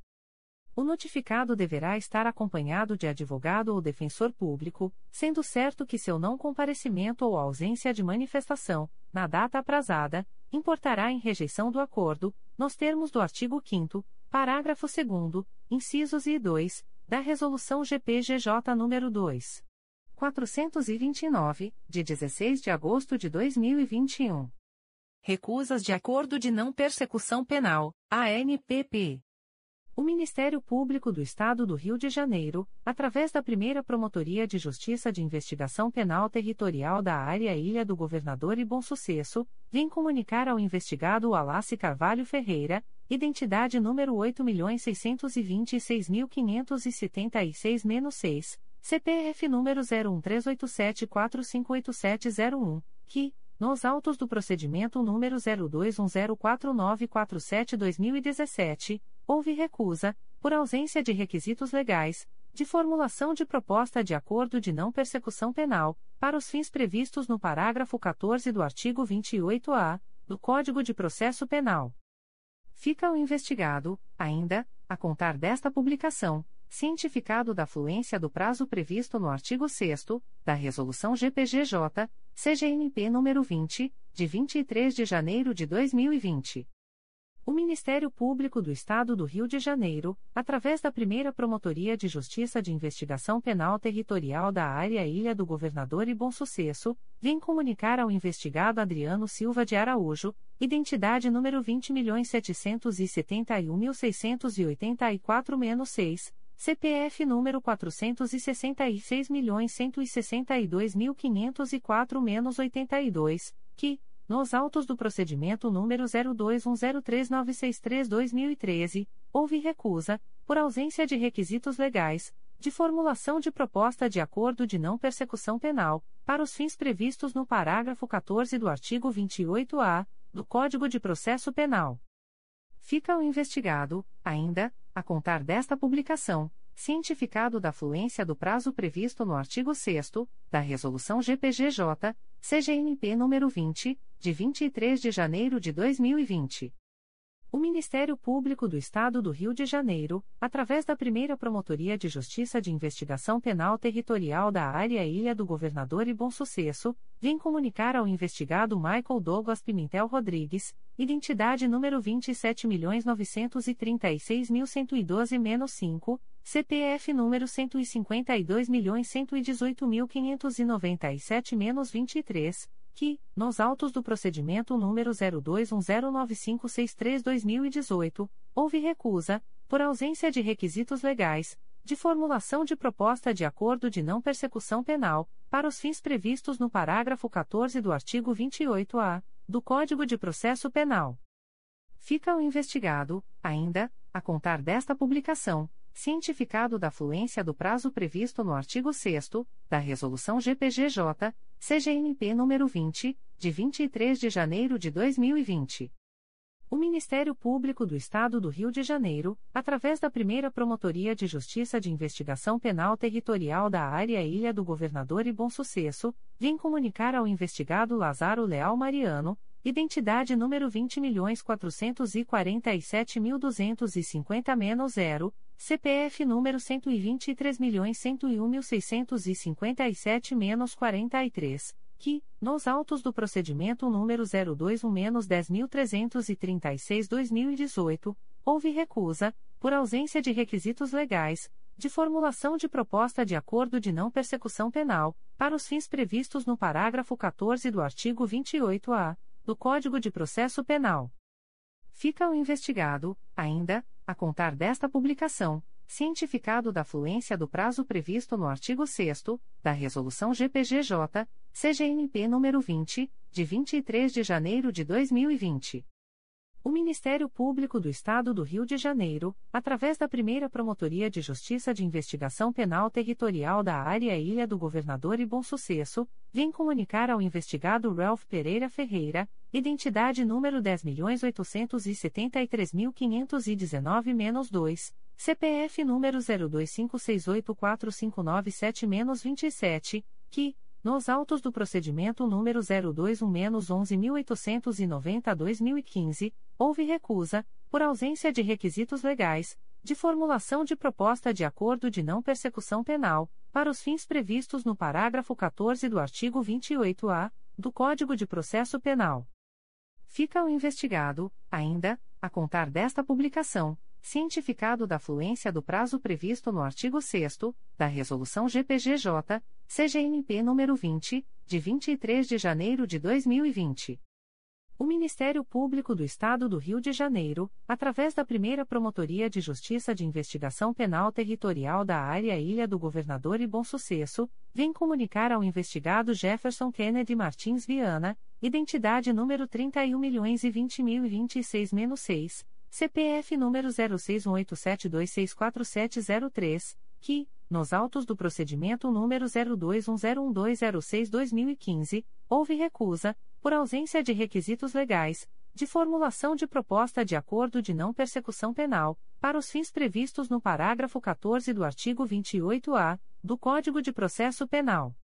O notificado deverá estar acompanhado de advogado ou defensor público, sendo certo que seu não comparecimento ou ausência de manifestação, na data aprazada, importará em rejeição do acordo, nos termos do artigo 5 parágrafo 2 incisos e 2, da Resolução GPGJ nº 2. 429, de 16 de agosto de 2021. Recusas de Acordo de Não Persecução Penal, ANPP. O Ministério Público do Estado do Rio de Janeiro, através da primeira Promotoria de Justiça de Investigação Penal Territorial da Área Ilha do Governador e Bom Sucesso, vem comunicar ao investigado Wallace Carvalho Ferreira, identidade número 8.626.576-6, CPF número 013874588701, que, nos autos do procedimento número 02104947-2017, houve recusa, por ausência de requisitos legais, de formulação de proposta de acordo de não persecução penal, para os fins previstos no parágrafo 14 do artigo 28-A do Código de Processo Penal. Fica o investigado, ainda, a contar desta publicação, cientificado da fluência do prazo previsto no artigo 6 da Resolução GPGJ, CGNP nº 20, de 23 de janeiro de 2020. O Ministério Público do Estado do Rio de Janeiro, através da primeira Promotoria de Justiça de Investigação Penal Territorial da Área Ilha do Governador e Bom Sucesso, vem comunicar ao investigado Adriano Silva de Araújo, identidade número 20.771.684-6, CPF número 466.162.504-82, que, nos autos do procedimento número 02103963-2013, houve recusa, por ausência de requisitos legais, de formulação de proposta de acordo de não persecução penal, para os fins previstos no parágrafo 14 do artigo 28-A do Código de Processo Penal. Fica o investigado, ainda, a contar desta publicação, cientificado da fluência do prazo previsto no artigo 6 da Resolução GPGJ, CGNP nº 20, de 23 de janeiro de 2020. O Ministério Público do Estado do Rio de Janeiro, através da primeira Promotoria de Justiça de Investigação Penal Territorial da Área Ilha do Governador e Bom Sucesso, vem comunicar ao investigado Michael Douglas Pimentel Rodrigues, identidade número 27.936.112-5, CPF número 152.118.597-23, que, nos autos do procedimento número 02109563-2018, houve recusa, por ausência de requisitos legais, de formulação de proposta de acordo de não persecução penal, para os fins previstos no parágrafo 14 do artigo 28-A do Código de Processo Penal. Fica o investigado, ainda, a contar desta publicação, cientificado da fluência do prazo previsto no artigo 6 da Resolução GPGJ, CGNP nº 20, de 23 de janeiro de 2020. O Ministério Público do Estado do Rio de Janeiro, através da primeira Promotoria de Justiça de Investigação Penal Territorial da Área Ilha do Governador e Bom Sucesso, vem comunicar ao investigado Lázaro Leal Mariano, identidade número 20.447.250-0, CPF número 123.101.657-43, que, nos autos do procedimento número 021-10336-2018, houve recusa, por ausência de requisitos legais, de formulação de proposta de acordo de não persecução penal, para os fins previstos no parágrafo 14 do artigo 28-A do Código de Processo Penal. Fica o investigado, ainda, a contar desta publicação, cientificado da fluência do prazo previsto no artigo 6 da Resolução GPGJ, CGNP nº 20, de 23 de janeiro de 2020. O Ministério Público do Estado do Rio de Janeiro, através da primeira Promotoria de Justiça de Investigação Penal Territorial da Área Ilha do Governador e Bom Sucesso, vem comunicar ao investigado Ralph Pereira Ferreira, identidade número 10.873.519-2, CPF número 0256845997-27, que, nos autos do procedimento número 021-11.890-2015, houve recusa, por ausência de requisitos legais, de formulação de proposta de acordo de não persecução penal, para os fins previstos no parágrafo 14 do artigo 28-A do Código de Processo Penal. Fica o investigado, ainda, a contar desta publicação, cientificado da fluência do prazo previsto no artigo 6 da Resolução GPGJ, CGNP nº 20, de 23 de janeiro de 2020. O Ministério Público do Estado do Rio de Janeiro, através da primeira Promotoria de Justiça de Investigação Penal Territorial da Área Ilha do Governador e Bom Sucesso, vem comunicar ao investigado Jefferson Kennedy Martins Viana, identidade número 31.020.026-6, CPF número 061872647003, que, nos autos do procedimento número 02101206-2015, houve recusa, por ausência de requisitos legais, de formulação de proposta de acordo de não persecução penal, para os fins previstos no parágrafo 14 do artigo 28-A do Código de Processo Penal.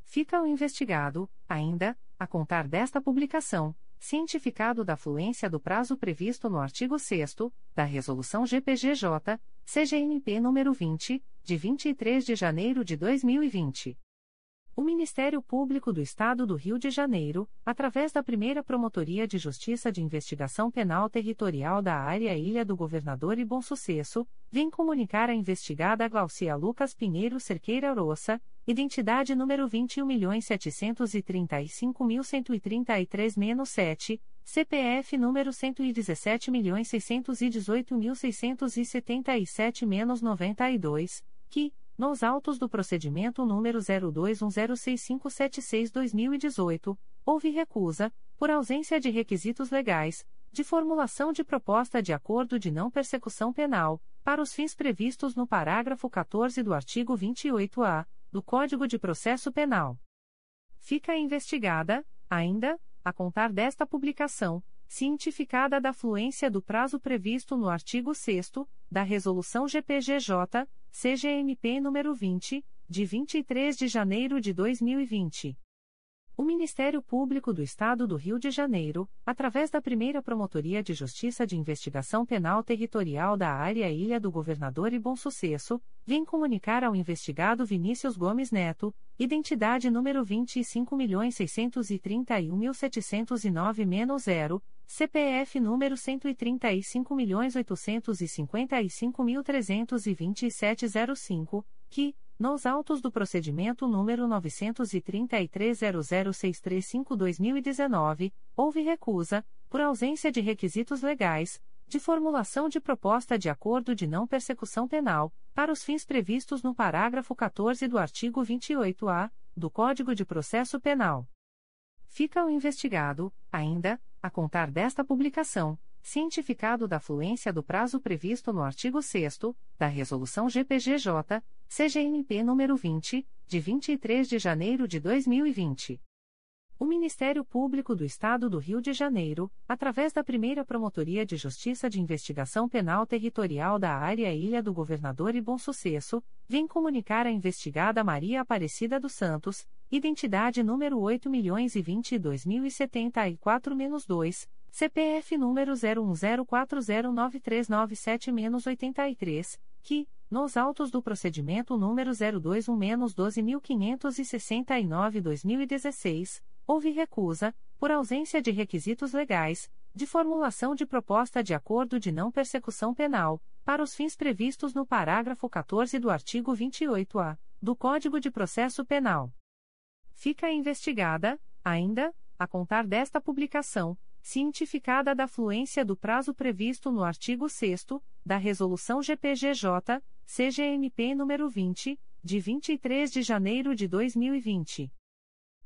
Fica o investigado, ainda, a contar desta publicação, cientificado da fluência do prazo previsto no artigo 6 da Resolução GPGJ, CGNP nº 20, de 23 de janeiro de 2020. O Ministério Público do Estado do Rio de Janeiro, através da primeira Promotoria de Justiça de Investigação Penal Territorial da Área Ilha do Governador e Bom Sucesso, vem comunicar a investigada Glaucia Lucas Pinheiro Cerqueira Roça, identidade número 21.735.133-7, CPF número 117.618.677-92, que, nos autos do procedimento número 02106576-2018, houve recusa, por ausência de requisitos legais, de formulação de proposta de acordo de não persecução penal, para os fins previstos no parágrafo 14 do artigo 28-A do Código de Processo Penal. Fica investigada, ainda, a contar desta publicação, cientificada da fluência do prazo previsto no artigo 6 da Resolução GPGJ, CGMP nº 20, de 23 de janeiro de 2020. O Ministério Público do Estado do Rio de Janeiro, através da primeira Promotoria de Justiça de Investigação Penal Territorial da Área Ilha do Governador e Bom Sucesso, vem comunicar ao investigado Vinícius Gomes Neto, identidade número 25.631.709-0, CPF número 135.855.327-05, que, nos autos do procedimento número 933.00635-2019, houve recusa, por ausência de requisitos legais, de formulação de proposta de acordo de não persecução penal, para os fins previstos no parágrafo 14 do artigo 28-A do Código de Processo Penal. Fica o investigado, ainda, a contar desta publicação, cientificado da fluência do prazo previsto no artigo 6 da Resolução GPGJ, CGNP nº 20, de 23 de janeiro de 2020. O Ministério Público do Estado do Rio de Janeiro, através da primeira Promotoria de Justiça de Investigação Penal Territorial da Área Ilha do Governador e Bom Sucesso, vem comunicar a investigada Maria Aparecida dos Santos, identidade número 8.022.074-2, CPF número 0104093997-83, que, nos autos do procedimento número 021-12569-2016, houve recusa, por ausência de requisitos legais, de formulação de proposta de acordo de não persecução penal, para os fins previstos no parágrafo 14 do artigo 28-A do Código de Processo Penal. Fica investigada, ainda, a contar desta publicação, cientificada da fluência do prazo previsto no artigo 6 da Resolução GPGJ, CGMP nº 20, de 23 de janeiro de 2020.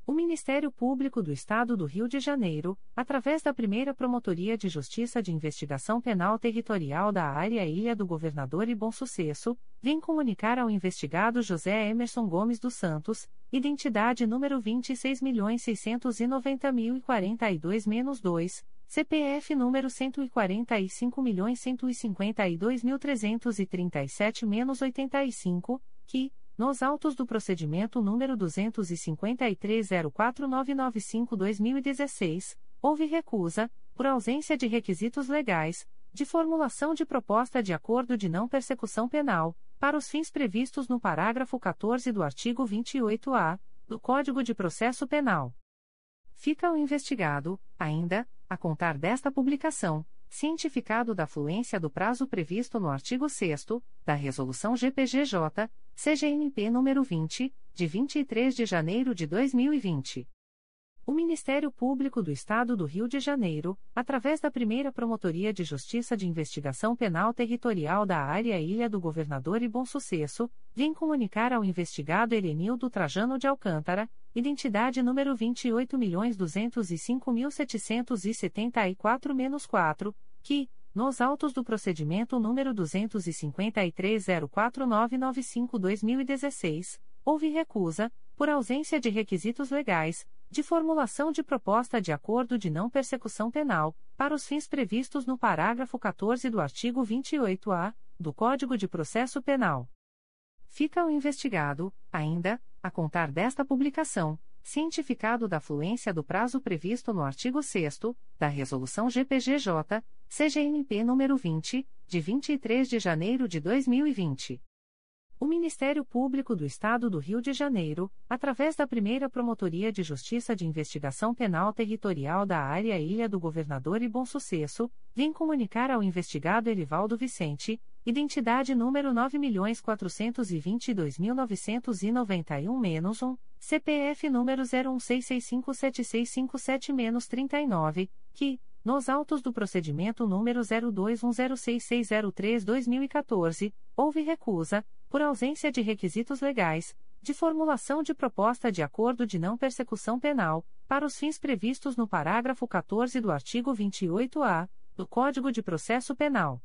O Ministério Público do Estado do Rio de Janeiro, através da primeira Promotoria de Justiça de Investigação Penal Territorial da Área Ilha do Governador e Bom Sucesso, vem comunicar ao investigado José Emerson Gomes dos Santos, identidade número 26.690.042-2, CPF número 145.152.337-85, que, nos autos do procedimento número 253.04995-2016, houve recusa, por ausência de requisitos legais, de formulação de proposta de acordo de não persecução penal, para os fins previstos no parágrafo 14 do artigo 28-A do Código de Processo Penal. Fica o investigado, ainda, a contar desta publicação, cientificado da fluência do prazo previsto no artigo 6 da Resolução GPGJ, CGNP nº 20, de 23 de janeiro de 2020. O Ministério Público do Estado do Rio de Janeiro, através da primeira Promotoria de Justiça de Investigação Penal Territorial da Área Ilha do Governador e Bom Sucesso, vem comunicar ao investigado Erenildo Trajano de Alcântara, identidade número 28.205.774-4, que, nos autos do procedimento número 253.04995-2016, houve recusa, por ausência de requisitos legais, de formulação de proposta de acordo de não persecução penal, para os fins previstos no parágrafo 14 do artigo 28-A do Código de Processo Penal. Fica o investigado, ainda, a contar desta publicação, cientificado da fluência do prazo previsto no artigo 6 da Resolução GPGJ, CGNP nº 20, de 23 de janeiro de 2020. O Ministério Público do Estado do Rio de Janeiro, através da primeira Promotoria de Justiça de Investigação Penal Territorial da Área Ilha do Governador e Bom Sucesso, vem comunicar ao investigado Erivaldo Vicente, identidade número 9.422.991-1, CPF número 0166576577-39, que, nos autos do procedimento número 02106603-2014, houve recusa, por ausência de requisitos legais, de formulação de proposta de acordo de não persecução penal, para os fins previstos no parágrafo 14 do artigo 28-A do Código de Processo Penal.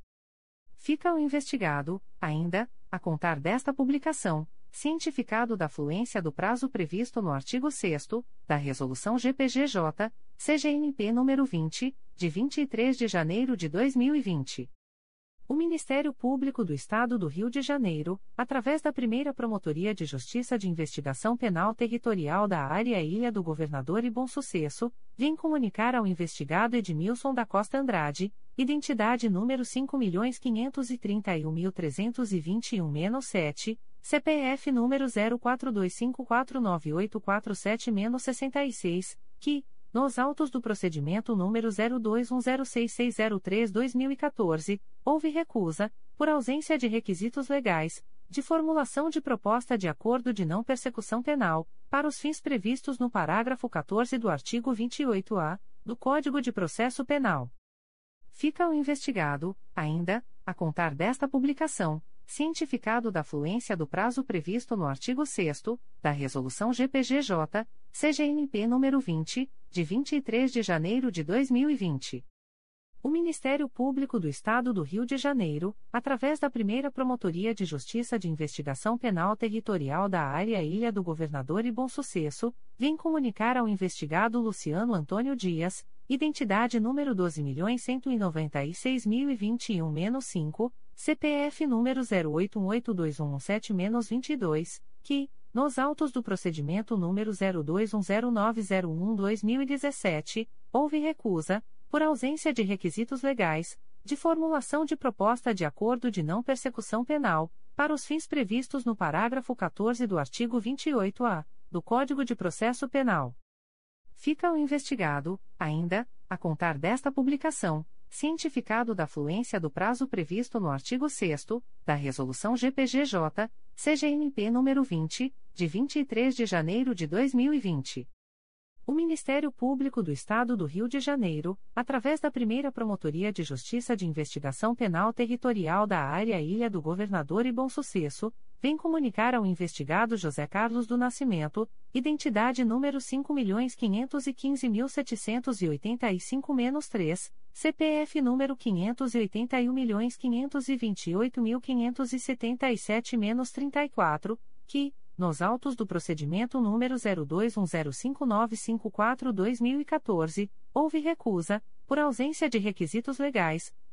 Fica o investigado, ainda, a contar desta publicação, cientificado da fluência do prazo previsto no artigo 6 da Resolução GPGJ, CGNP nº 20, de 23 de janeiro de 2020. O Ministério Público do Estado do Rio de Janeiro, através da primeira Promotoria de Justiça de Investigação Penal Territorial da Área Ilha do Governador e Bom Sucesso, vem comunicar ao investigado Edmilson da Costa Andrade, identidade número 5.531.321-7, CPF número 0425498447-66, que, nos autos do procedimento número 02106603-2014, houve recusa, por ausência de requisitos legais, de formulação de proposta de acordo de não persecução penal, para os fins previstos no parágrafo 14 do artigo 28-A do Código de Processo Penal. Fica o investigado, ainda, a contar desta publicação, cientificado da fluência do prazo previsto no artigo 6 da Resolução GPGJ, CGNP nº 20, de 23 de janeiro de 2020. O Ministério Público do Estado do Rio de Janeiro, através da primeira Promotoria de Justiça de Investigação Penal Territorial da Área Ilha do Governador e Bom Sucesso, vem comunicar ao investigado Luciano Antônio Dias, identidade número 12.196.021-5, CPF número 08182117-22, que, nos autos do procedimento número 02109001-2017, houve recusa, por ausência de requisitos legais, de formulação de proposta de acordo de não persecução penal, para os fins previstos no parágrafo 14 do artigo 28-A do Código de Processo Penal. Fica o investigado, ainda, a contar desta publicação, cientificado da fluência do prazo previsto no artigo 6 da Resolução GPGJ, CGNP nº 20, de 23 de janeiro de 2020. O Ministério Público do Estado do Rio de Janeiro, através da primeira Promotoria de Justiça de Investigação Penal Territorial da Área Ilha do Governador e Bom Sucesso, vem comunicar ao investigado José Carlos do Nascimento, identidade número 5.515.785-3, CPF número 581.528.577-34, que, nos autos do procedimento número 02105954-2014, houve recusa, por ausência de requisitos legais,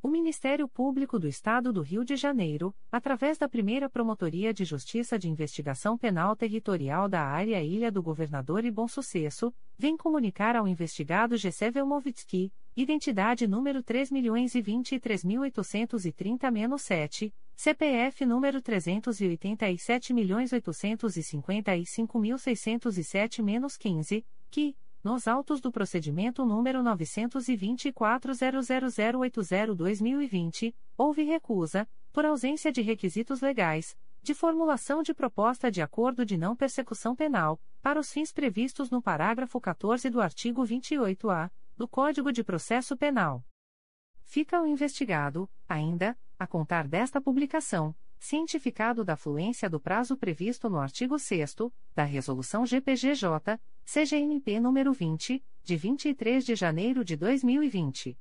O Ministério Público do Estado do Rio de Janeiro, através da primeira Promotoria de Justiça de Investigação Penal Territorial da Área Ilha do Governador e Bom Sucesso, vem comunicar ao investigado Gessé Velmovitsky, identidade número 3.023.830-7, CPF número 327.855.607-15, que, nos autos do procedimento número 924.000802020, houve recusa, por ausência de requisitos legais, de formulação de proposta de acordo de não persecução penal, para os fins previstos no parágrafo 14 do artigo 28-A do Código de Processo Penal. Fica o investigado, ainda, a contar desta publicação, cientificado da fluência do prazo previsto no artigo 6 da Resolução GPGJ, CGNP nº 20, de 23 de janeiro de 2020.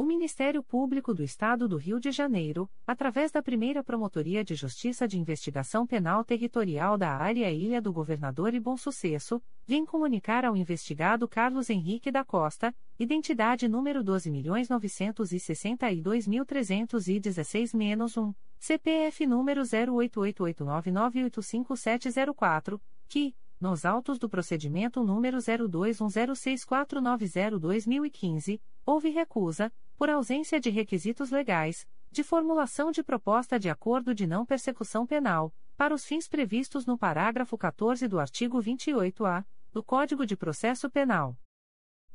O Ministério Público do Estado do Rio de Janeiro, através da primeira Promotoria de Justiça de Investigação Penal Territorial da Área Ilha do Governador e Bom Sucesso, vem comunicar ao investigado Carlos Henrique da Costa, identidade número 12.962.316-1, CPF número 088899855704, que, nos autos do procedimento número 02106490-2015, houve recusa, por ausência de requisitos legais, de formulação de proposta de acordo de não persecução penal, para os fins previstos no parágrafo 14 do artigo 28-A do Código de Processo Penal.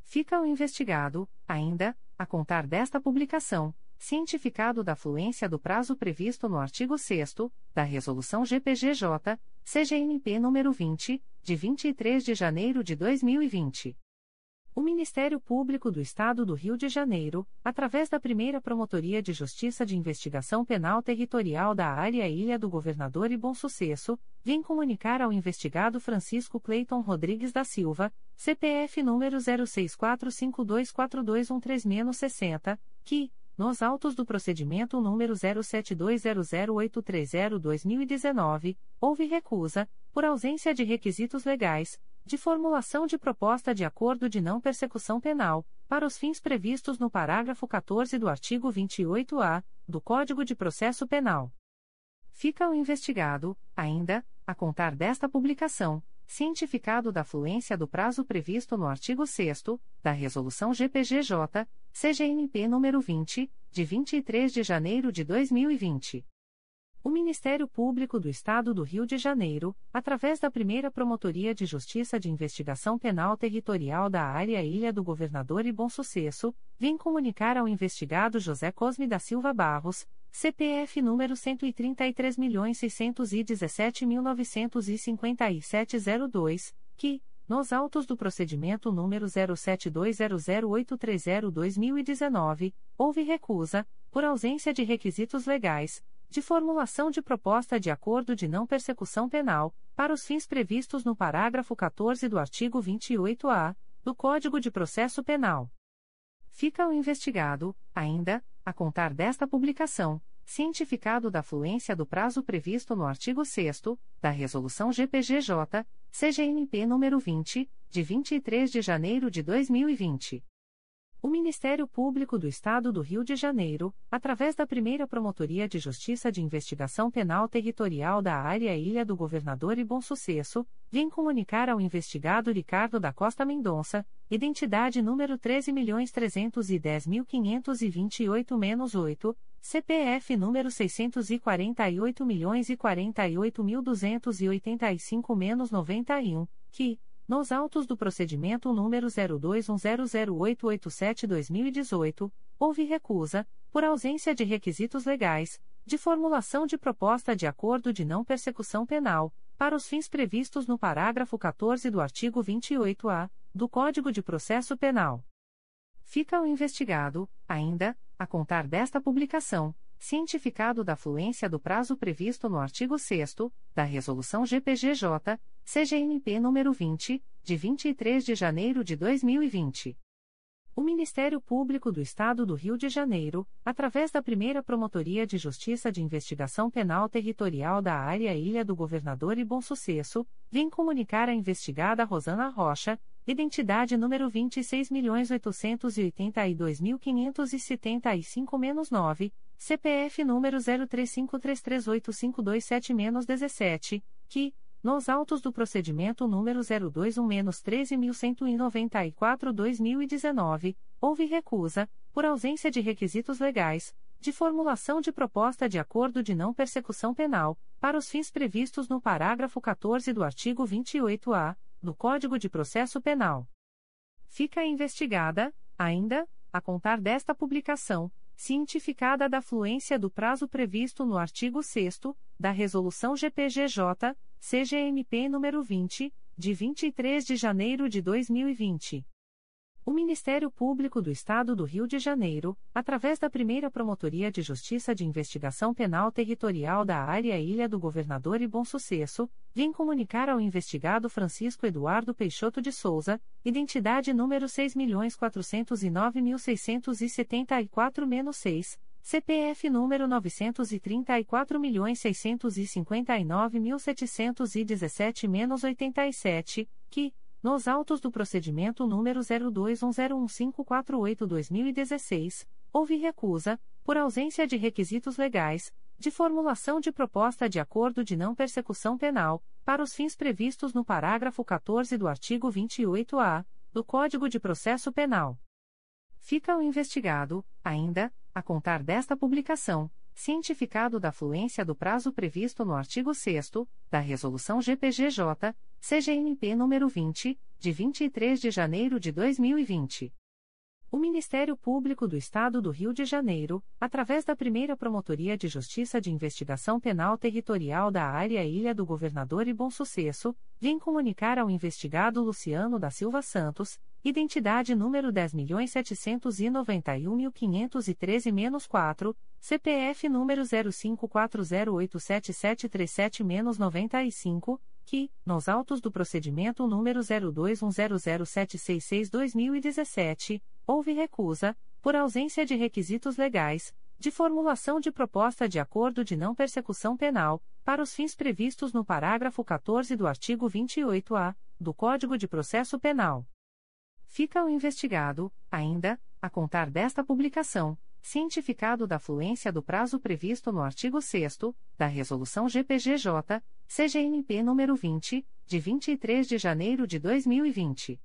Fica o investigado, ainda, a contar desta publicação, cientificado da fluência do prazo previsto no artigo 6 da Resolução GPGJ, CGNP nº 20, de 23 de janeiro de 2020. O Ministério Público do Estado do Rio de Janeiro, através da primeira Promotoria de Justiça de Investigação Penal Territorial da Área Ilha do Governador e Bom Sucesso, vem comunicar ao investigado Francisco Cleiton Rodrigues da Silva, CPF número 0645242113-60, que, nos autos do procedimento número 07200830-2019, houve recusa, por ausência de requisitos legais, de formulação de proposta de acordo de não persecução penal, para os fins previstos no parágrafo 14 do artigo 28-A do Código de Processo Penal. Fica o investigado, ainda, a contar desta publicação, cientificado da fluência do prazo previsto no artigo 6 da Resolução GPGJ, CGNP nº 20, de 23 de janeiro de 2020. O Ministério Público do Estado do Rio de Janeiro, através da primeira Promotoria de Justiça de Investigação Penal Territorial da Área Ilha do Governador e Bom Sucesso, vem comunicar ao investigado José Cosme da Silva Barros, CPF número 133.617.957-02, que, nos autos do procedimento número 07200830-2019, houve recusa, por ausência de requisitos legais de formulação de proposta de acordo de não persecução penal, para os fins previstos no parágrafo 14 do artigo 28-A do Código de Processo Penal. Fica o investigado, ainda, a contar desta publicação, cientificado da fluência do prazo previsto no artigo 6 da Resolução GPGJ, CGNP nº 20, de 23 de janeiro de 2020. O Ministério Público do Estado do Rio de Janeiro, através da primeira Promotoria de Justiça de Investigação Penal Territorial da Área Ilha do Governador e Bom Sucesso, vem comunicar ao investigado Ricardo da Costa Mendonça, identidade número 13.310.528-8, CPF número 648.048.285-91, que, nos autos do procedimento número 02100887-2018, houve recusa, por ausência de requisitos legais, de formulação de proposta de acordo de não persecução penal, para os fins previstos no parágrafo 14 do artigo 28-A do Código de Processo Penal. Fica o investigado, ainda, a contar desta publicação cientificado da fluência do prazo previsto no artigo 6 da Resolução GPGJ, CGNP nº 20, de 23 de janeiro de 2020. O Ministério Público do Estado do Rio de Janeiro, através da primeira Promotoria de Justiça de Investigação Penal Territorial da Área Ilha do Governador e Bom Sucesso, vem comunicar a investigada Rosana Rocha, identidade número 26.882.575-9, CPF número 0353385227-17, que, nos autos do procedimento número 021-13194-2019, houve recusa, por ausência de requisitos legais, de formulação de proposta de acordo de não persecução penal, para os fins previstos no parágrafo 14 do artigo 28-A do Código de Processo Penal. Fica investigada, ainda, a contar desta publicação, cientificada da fluência do prazo previsto no artigo 6 da Resolução GPGJ, CGMP nº 20, de 23 de janeiro de 2020. O Ministério Público do Estado do Rio de Janeiro, através da primeira Promotoria de Justiça de Investigação Penal Territorial da Área Ilha do Governador e Bom Sucesso, vem comunicar ao investigado Francisco Eduardo Peixoto de Souza, identidade número 6.409.674-6, CPF número 934.659.717-87, que, nos autos do procedimento número 02101548-2016, houve recusa, por ausência de requisitos legais, de formulação de proposta de acordo de não persecução penal, para os fins previstos no parágrafo 14 do artigo 28-A do Código de Processo Penal. Fica o investigado, ainda, a contar desta publicação, cientificado da fluência do prazo previsto no artigo 6 da Resolução GPGJ, CGNP nº 20, de 23 de janeiro de 2020. O Ministério Público do Estado do Rio de Janeiro, através da primeira Promotoria de Justiça de Investigação Penal Territorial da Área Ilha do Governador e Bom Sucesso, vem comunicar ao investigado Luciano da Silva Santos, identidade número 10.791.513-4, CPF número 0540877737-95, que, nos autos do procedimento número 02100766-2017, houve recusa, por ausência de requisitos legais, de formulação de proposta de acordo de não persecução penal, para os fins previstos no parágrafo 14 do artigo 28-A do Código de Processo Penal. Fica o investigado, ainda, a contar desta publicação, cientificado da fluência do prazo previsto no artigo 6 da Resolução GPGJ, CGNP nº 20, de 23 de janeiro de 2020.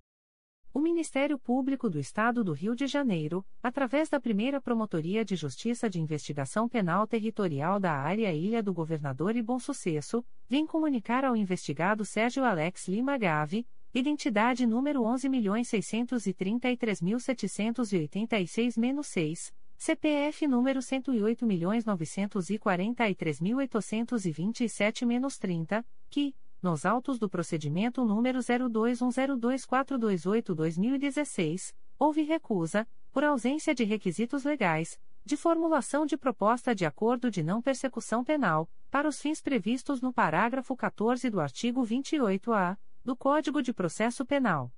O Ministério Público do Estado do Rio de Janeiro, através da primeira Promotoria de Justiça de Investigação Penal Territorial da Área Ilha do Governador e Bom Sucesso, vem comunicar ao investigado Sérgio Alex Lima Gave, Identidade número 11.633.786-6, CPF número 108.943.827-30, que, nos autos do procedimento número 02102428-2016, houve recusa, por ausência de requisitos legais, de formulação de proposta de acordo de não persecução penal, para os fins previstos no parágrafo 14 do artigo 28-A do Código de Processo Penal.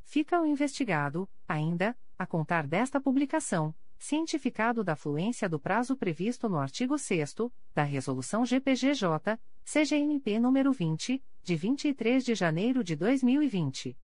Fica o investigado, ainda, a contar desta publicação, cientificado da fluência do prazo previsto no artigo 6 da Resolução GPGJ, CGNP nº 20, de 23 de janeiro de 2020.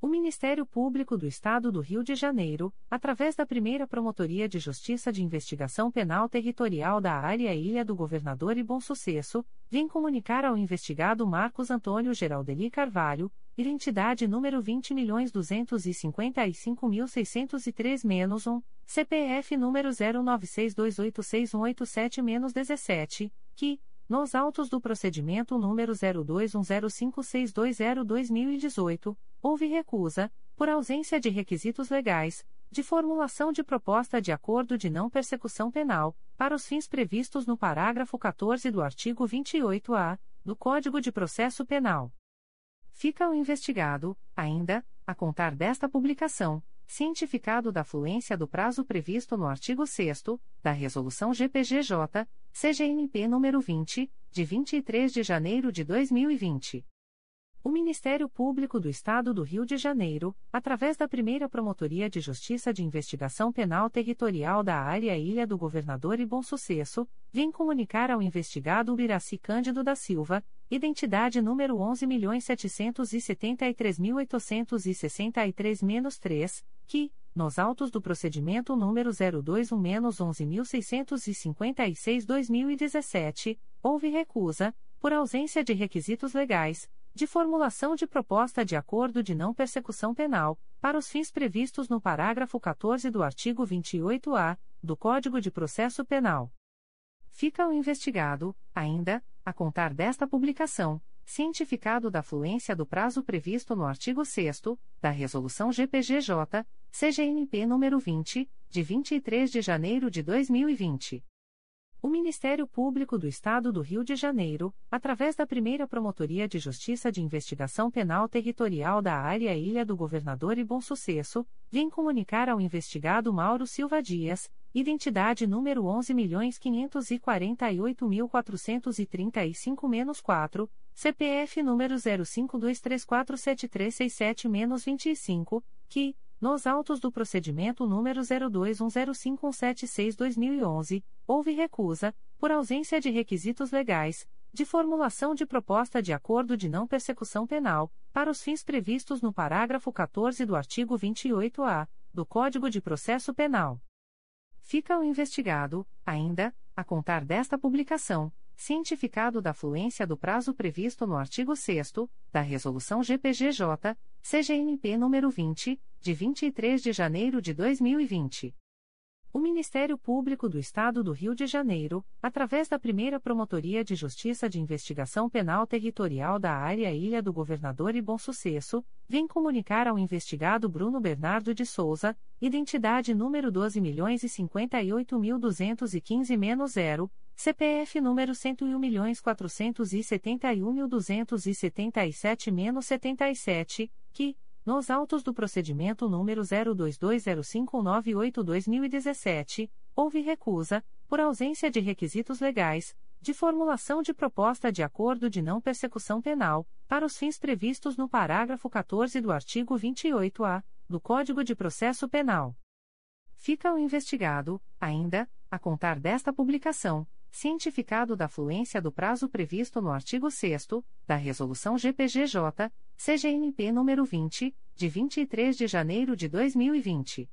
O Ministério Público do Estado do Rio de Janeiro, através da primeira Promotoria de Justiça de Investigação Penal Territorial da Área Ilha do Governador e Bom Sucesso, vem comunicar ao investigado Marcos Antônio Geraldeli Carvalho, identidade número 20.255.603-1, CPF número 0962861887-17, que, nos autos do procedimento número 02105620-2018, houve recusa, por ausência de requisitos legais, de formulação de proposta de acordo de não persecução penal, para os fins previstos no parágrafo 14 do artigo 28-A do Código de Processo Penal. Fica o investigado, ainda, a contar desta publicação, cientificado da fluência do prazo previsto no artigo 6 da Resolução GPGJ, CGNP nº 20, de 23 de janeiro de 2020. O Ministério Público do Estado do Rio de Janeiro, através da primeira Promotoria de Justiça de Investigação Penal Territorial da Área Ilha do Governador e Bom Sucesso, vem comunicar ao investigado Ubiraci Cândido da Silva, identidade número 11.773.863-3, que, nos autos do procedimento número 021-11.656-2017, houve recusa, por ausência de requisitos legais, de formulação de proposta de acordo de não persecução penal, para os fins previstos no parágrafo 14 do artigo 28-A do Código de Processo Penal. Fica o investigado, ainda, a contar desta publicação, cientificado da fluência do prazo previsto no artigo 6 da Resolução GPGJ, CGNP nº 20, de 23 de janeiro de 2020. O Ministério Público do Estado do Rio de Janeiro, através da primeira Promotoria de Justiça de Investigação Penal Territorial da Área Ilha do Governador e Bom Sucesso, vem comunicar ao investigado Mauro Silva Dias, identidade número 11.548.435-4, CPF número 0523447367-25, que, nos autos do procedimento número 02105176-2011, houve recusa, por ausência de requisitos legais, de formulação de proposta de acordo de não persecução penal, para os fins previstos no parágrafo 14 do artigo 28-A do Código de Processo Penal. Fica o investigado, ainda, a contar desta publicação, cientificado da fluência do prazo previsto no artigo 6 da Resolução GPGJ, CGNP nº 20, de 23 de janeiro de 2020. O Ministério Público do Estado do Rio de Janeiro, através da primeira Promotoria de Justiça de Investigação Penal Territorial da Área Ilha do Governador e Bom Sucesso, vem comunicar ao investigado Bruno Bernardo de Souza, identidade número 12.058.215-0, CPF número 101.471.277-77, que, nos autos do procedimento número 02205982-2017, houve recusa, por ausência de requisitos legais, de formulação de proposta de acordo de não persecução penal, para os fins previstos no parágrafo 14 do artigo 28-A do Código de Processo Penal. Fica o investigado, ainda, a contar desta publicação cientificado da fluência do prazo previsto no artigo 6 da Resolução GPGJ, CGNP nº 20, de 23 de janeiro de 2020.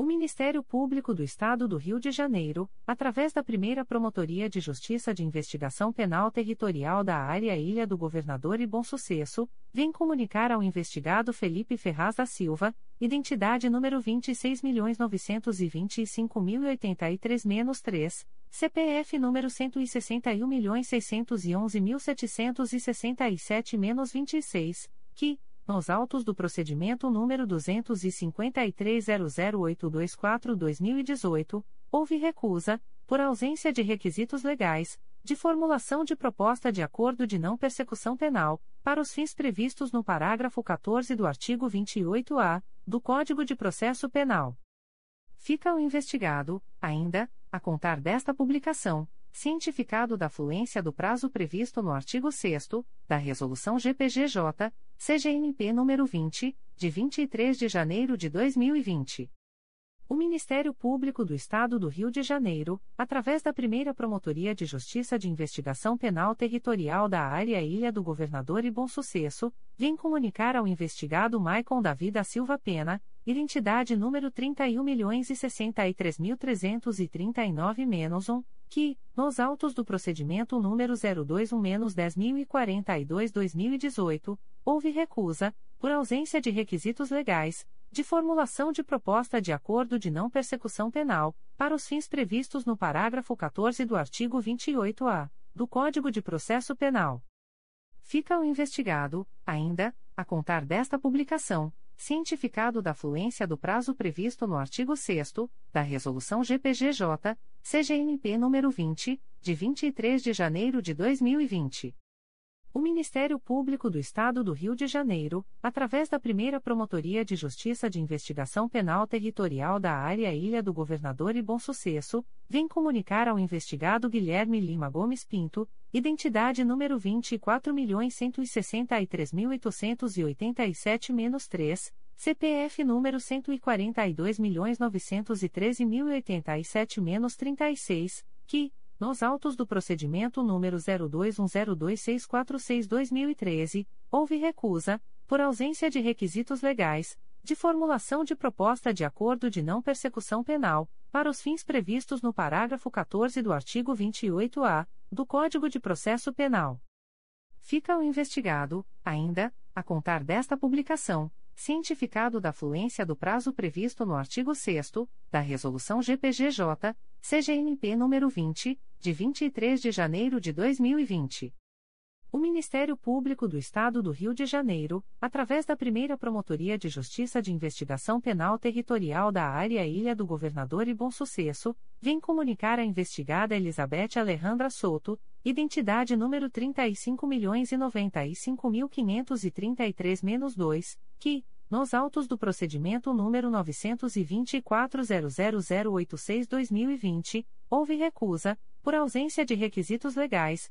O Ministério Público do Estado do Rio de Janeiro, através da primeira Promotoria de Justiça de Investigação Penal Territorial da Área Ilha do Governador e Bom Sucesso, vem comunicar ao investigado Felipe Ferraz da Silva, identidade número 26.925.083-3, CPF número 161.611.767-26, que, nos autos do procedimento número 253.00824-2018, houve recusa, por ausência de requisitos legais, de formulação de proposta de acordo de não persecução penal, para os fins previstos no parágrafo 14 do artigo 28-A do Código de Processo Penal. Fica o investigado, ainda, a contar desta publicação, cientificado da fluência do prazo previsto no artigo 6 da Resolução GPGJ, CGNP nº 20, de 23 de janeiro de 2020. O Ministério Público do Estado do Rio de Janeiro, através da primeira Promotoria de Justiça de Investigação Penal Territorial da Área Ilha do Governador e Bom Sucesso, vem comunicar ao investigado Maicon Davi da Silva Pena, identidade número 31.063.339-1, que, nos autos do procedimento número 021-10042-2018, houve recusa, por ausência de requisitos legais, de formulação de proposta de acordo de não persecução penal, para os fins previstos no parágrafo 14 do artigo 28-A do Código de Processo Penal. Fica o investigado, ainda, a contar desta publicação, cientificado da fluência do prazo previsto no artigo 6 da Resolução GPGJ, CGNP nº 20, de 23 de janeiro de 2020. O Ministério Público do Estado do Rio de Janeiro, através da primeira Promotoria de Justiça de Investigação Penal Territorial da Área Ilha do Governador e Bom Sucesso, vem comunicar ao investigado Guilherme Lima Gomes Pinto, identidade número 24.163.887-3, CPF número 142.913.087-36, que, nos autos do procedimento número 02102646-2013, houve recusa, por ausência de requisitos legais, de formulação de proposta de acordo de não persecução penal, para os fins previstos no parágrafo 14 do artigo 28-A do Código de Processo Penal. Fica o investigado, ainda, a contar desta publicação, cientificado da fluência do prazo previsto no artigo 6 da Resolução GPGJ, CGNP nº 20, de 23 de janeiro de 2020. O Ministério Público do Estado do Rio de Janeiro, através da primeira Promotoria de Justiça de Investigação Penal Territorial da Área Ilha do Governador e Bom Sucesso, vem comunicar à investigada Elizabeth Alejandra Souto, identidade número 35.095.533-2, que, nos autos do procedimento número 924.00086-2020, houve recusa, por ausência de requisitos legais,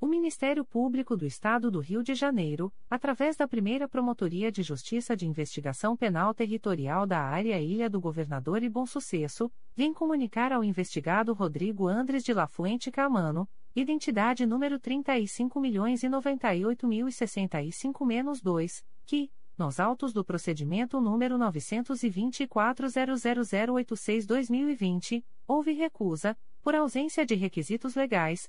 O Ministério Público do Estado do Rio de Janeiro, através da primeira Promotoria de Justiça de Investigação Penal Territorial da Área Ilha do Governador e Bom Sucesso, vem comunicar ao investigado Rodrigo Andres de La Fuente Camano, identidade número 35.098.065-2, que, nos autos do procedimento número 924.00086-2020, houve recusa, por ausência de requisitos legais,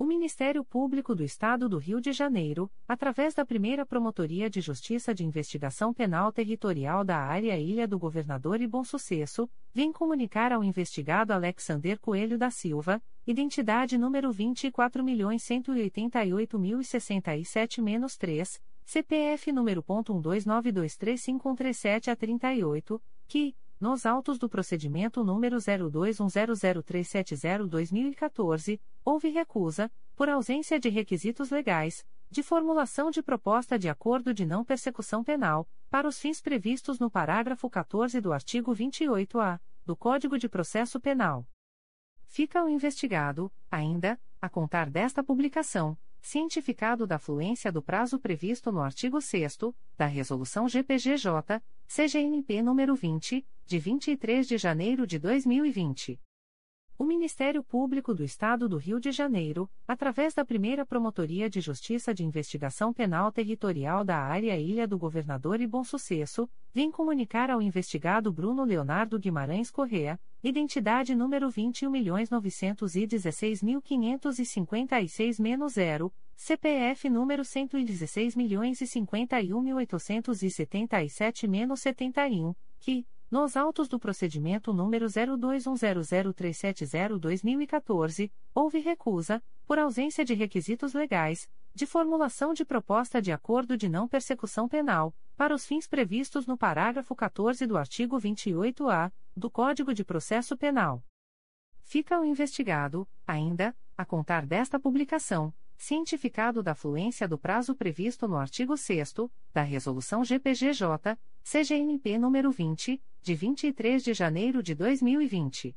O Ministério Público do Estado do Rio de Janeiro, através da primeira Promotoria de Justiça de Investigação Penal Territorial da Área Ilha do Governador e Bom Sucesso, vem comunicar ao investigado Alexander Coelho da Silva, identidade número 24.188.067-3, CPF número .129235137 a 38, que, nos autos do procedimento número 02100370-2014, houve recusa, por ausência de requisitos legais, de formulação de proposta de acordo de não persecução penal, para os fins previstos no parágrafo 14 do artigo 28-A do Código de Processo Penal. Fica o investigado, ainda, a contar desta publicação, cientificado da fluência do prazo previsto no artigo 6 da Resolução GPGJ, CGNP nº 20, de 23 de janeiro de 2020. O Ministério Público do Estado do Rio de Janeiro, através da primeira Promotoria de Justiça de Investigação Penal Territorial da Área Ilha do Governador e Bom Sucesso, vem comunicar ao investigado Bruno Leonardo Guimarães Correa, identidade número 21.910.556-0, CPF número 116.051.877-71, que, nos autos do procedimento número 02100370-2014, houve recusa, por ausência de requisitos legais, de formulação de proposta de acordo de não persecução penal, para os fins previstos no parágrafo 14 do artigo 28-A do Código de Processo Penal. Fica o investigado, ainda, a contar desta publicação, cientificado da fluência do prazo previsto no artigo 6 da Resolução GPGJ, CGNP nº 20, de 23 de janeiro de 2020.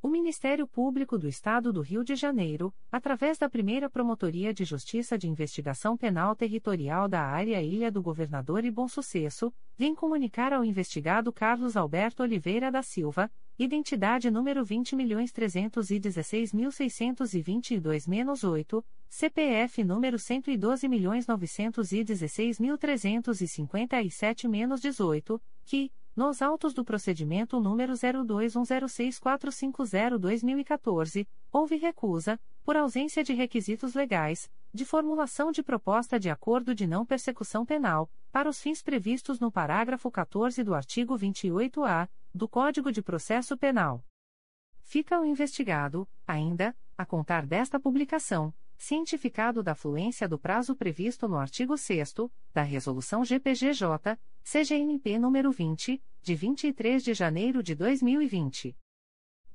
O Ministério Público do Estado do Rio de Janeiro, através da primeira Promotoria de Justiça de Investigação Penal Territorial da Área Ilha do Governador e Bom Sucesso, vem comunicar ao investigado Carlos Alberto Oliveira da Silva, identidade número 20.316.622-8, CPF número 112.916.357-18, que, nos autos do procedimento número 02106450-2014, houve recusa, por ausência de requisitos legais, de formulação de proposta de acordo de não persecução penal, para os fins previstos no parágrafo 14 do artigo 28-A do Código de Processo Penal. Fica o investigado, ainda, a contar desta publicação cientificado da fluência do prazo previsto no artigo 6 da Resolução GPGJ, CGNP nº 20, de 23 de janeiro de 2020.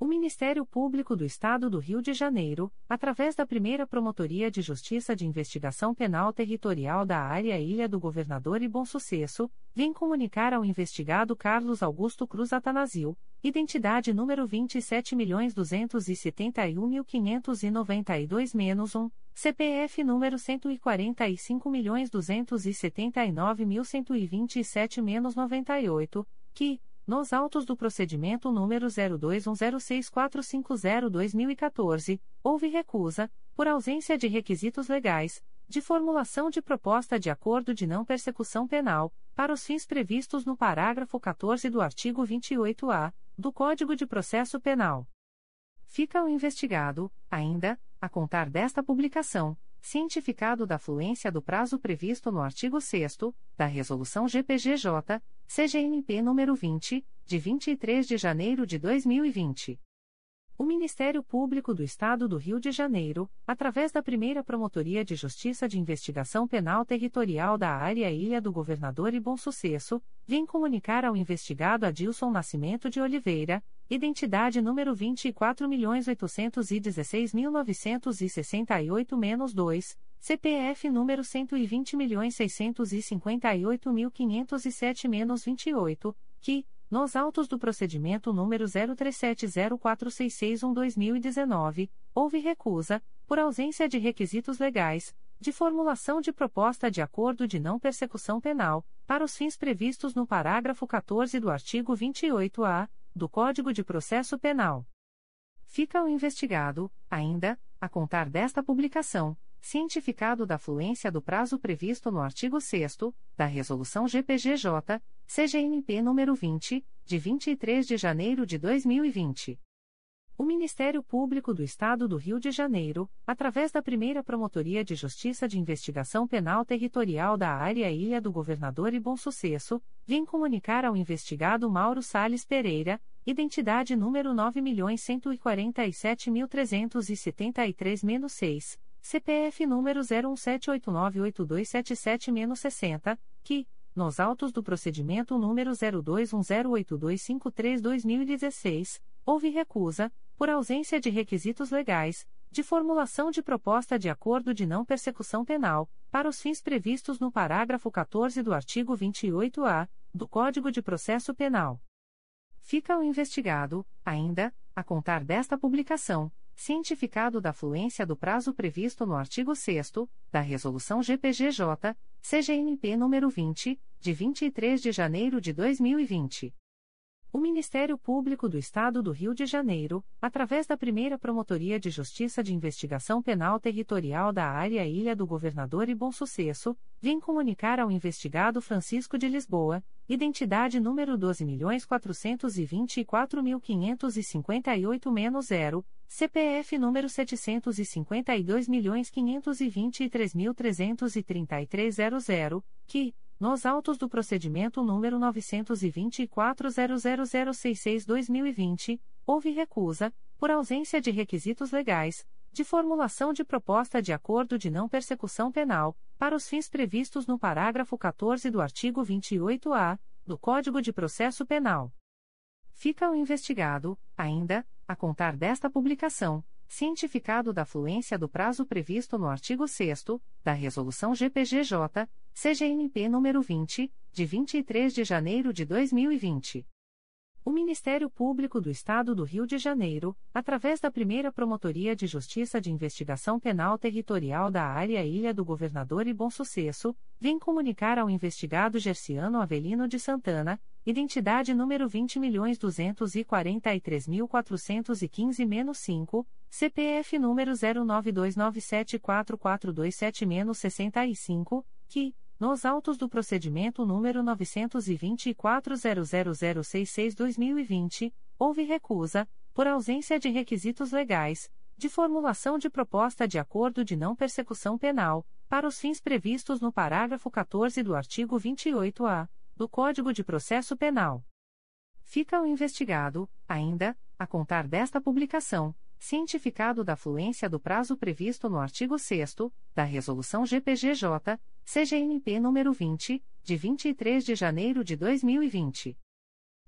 O Ministério Público do Estado do Rio de Janeiro, através da primeira Promotoria de Justiça de Investigação Penal Territorial da Área Ilha do Governador e Bom Sucesso, vem comunicar ao investigado Carlos Augusto Cruz Atanasio, identidade número 27.271.592-1, CPF número 145.279.127-98, que, nos autos do procedimento número 02106450-2014, houve recusa, por ausência de requisitos legais, de formulação de proposta de acordo de não persecução penal, para os fins previstos no parágrafo 14 do artigo 28-A do Código de Processo Penal. Fica o investigado, ainda, a contar desta publicação, cientificado da fluência do prazo previsto no artigo 6 da Resolução GPGJ, CGNP nº 20, de 23 de janeiro de 2020. O Ministério Público do Estado do Rio de Janeiro, através da primeira Promotoria de Justiça de Investigação Penal Territorial da Área Ilha do Governador e Bom Sucesso, vem comunicar ao investigado Adilson Nascimento de Oliveira, identidade número 24.816.968-2, CPF número 120.658.507-28, que, nos autos do procedimento número 03704661-2019, houve recusa, por ausência de requisitos legais, de formulação de proposta de acordo de não persecução penal, para os fins previstos no parágrafo 14 do artigo 28-A do Código de Processo Penal. Fica o investigado, ainda, a contar desta publicação cientificado da fluência do prazo previsto no artigo 6 da Resolução GPGJ, CGNP nº 20, de 23 de janeiro de 2020. O Ministério Público do Estado do Rio de Janeiro, através da primeira Promotoria de Justiça de Investigação Penal Territorial da Área Ilha do Governador e Bom Sucesso, vem comunicar ao investigado Mauro Sales Pereira, identidade número 9.147.373-6 CPF número 0178982777-60, que, nos autos do procedimento número 02108253-2016, houve recusa, por ausência de requisitos legais, de formulação de proposta de acordo de não persecução penal, para os fins previstos no parágrafo 14 do artigo 28-A do Código de Processo Penal. Fica o investigado, ainda, a contar desta publicação cientificado da fluência do prazo previsto no artigo 6 da Resolução GPGJ, CGNP nº 20, de 23 de janeiro de 2020. O Ministério Público do Estado do Rio de Janeiro, através da primeira Promotoria de Justiça de Investigação Penal Territorial da Área Ilha do Governador e Bom Sucesso, vem comunicar ao investigado Francisco de Lisboa, identidade número 12.424.558-0, CPF número 752.523.333.00, que, nos autos do procedimento número 924.00066-2020, houve recusa, por ausência de requisitos legais, de formulação de proposta de acordo de não persecução penal, para os fins previstos no parágrafo 14 do artigo 28-A do Código de Processo Penal. Fica o investigado, ainda, a contar desta publicação, cientificado da fluência do prazo previsto no artigo 6 da Resolução GPGJ, CGNP nº 20, de 23 de janeiro de 2020. O Ministério Público do Estado do Rio de Janeiro, através da primeira Promotoria de Justiça de Investigação Penal Territorial da Área Ilha do Governador e Bom Sucesso, vem comunicar ao investigado Gerciano Avelino de Santana, identidade número 20.243.415-5, CPF número 0929744227-65, que, nos autos do procedimento número 924.00066-2020, houve recusa, por ausência de requisitos legais, de formulação de proposta de acordo de não persecução penal, para os fins previstos no parágrafo 14 do artigo 28-A do Código de Processo Penal. Fica o investigado, ainda, a contar desta publicação cientificado da fluência do prazo previsto no artigo 6 da Resolução GPGJ, CGNP nº 20, de 23 de janeiro de 2020.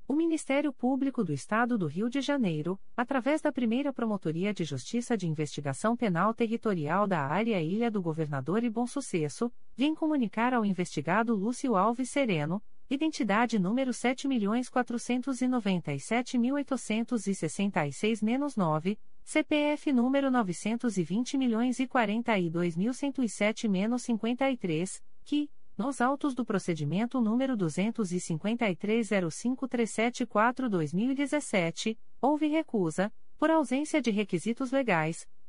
O Ministério Público do Estado do Rio de Janeiro, através da primeira Promotoria de Justiça de Investigação Penal Territorial da Área Ilha do Governador e Bom Sucesso, vem comunicar ao investigado Lúcio Alves Sereno, identidade número 7.497.866-9, CPF número 920 milhões e 42.107-53, que, nos autos do procedimento número 253.05374-2017, houve recusa, por ausência de requisitos legais,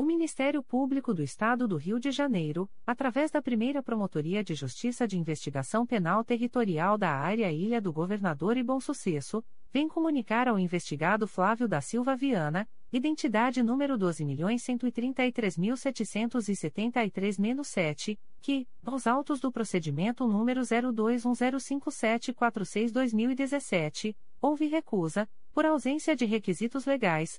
O Ministério Público do Estado do Rio de Janeiro, através da primeira Promotoria de Justiça de Investigação Penal Territorial da Área Ilha do Governador e Bom Sucesso, vem comunicar ao investigado Flávio da Silva Viana, identidade número 12.133.773-7, que, nos autos do procedimento número 02105746-2017, houve recusa, por ausência de requisitos legais,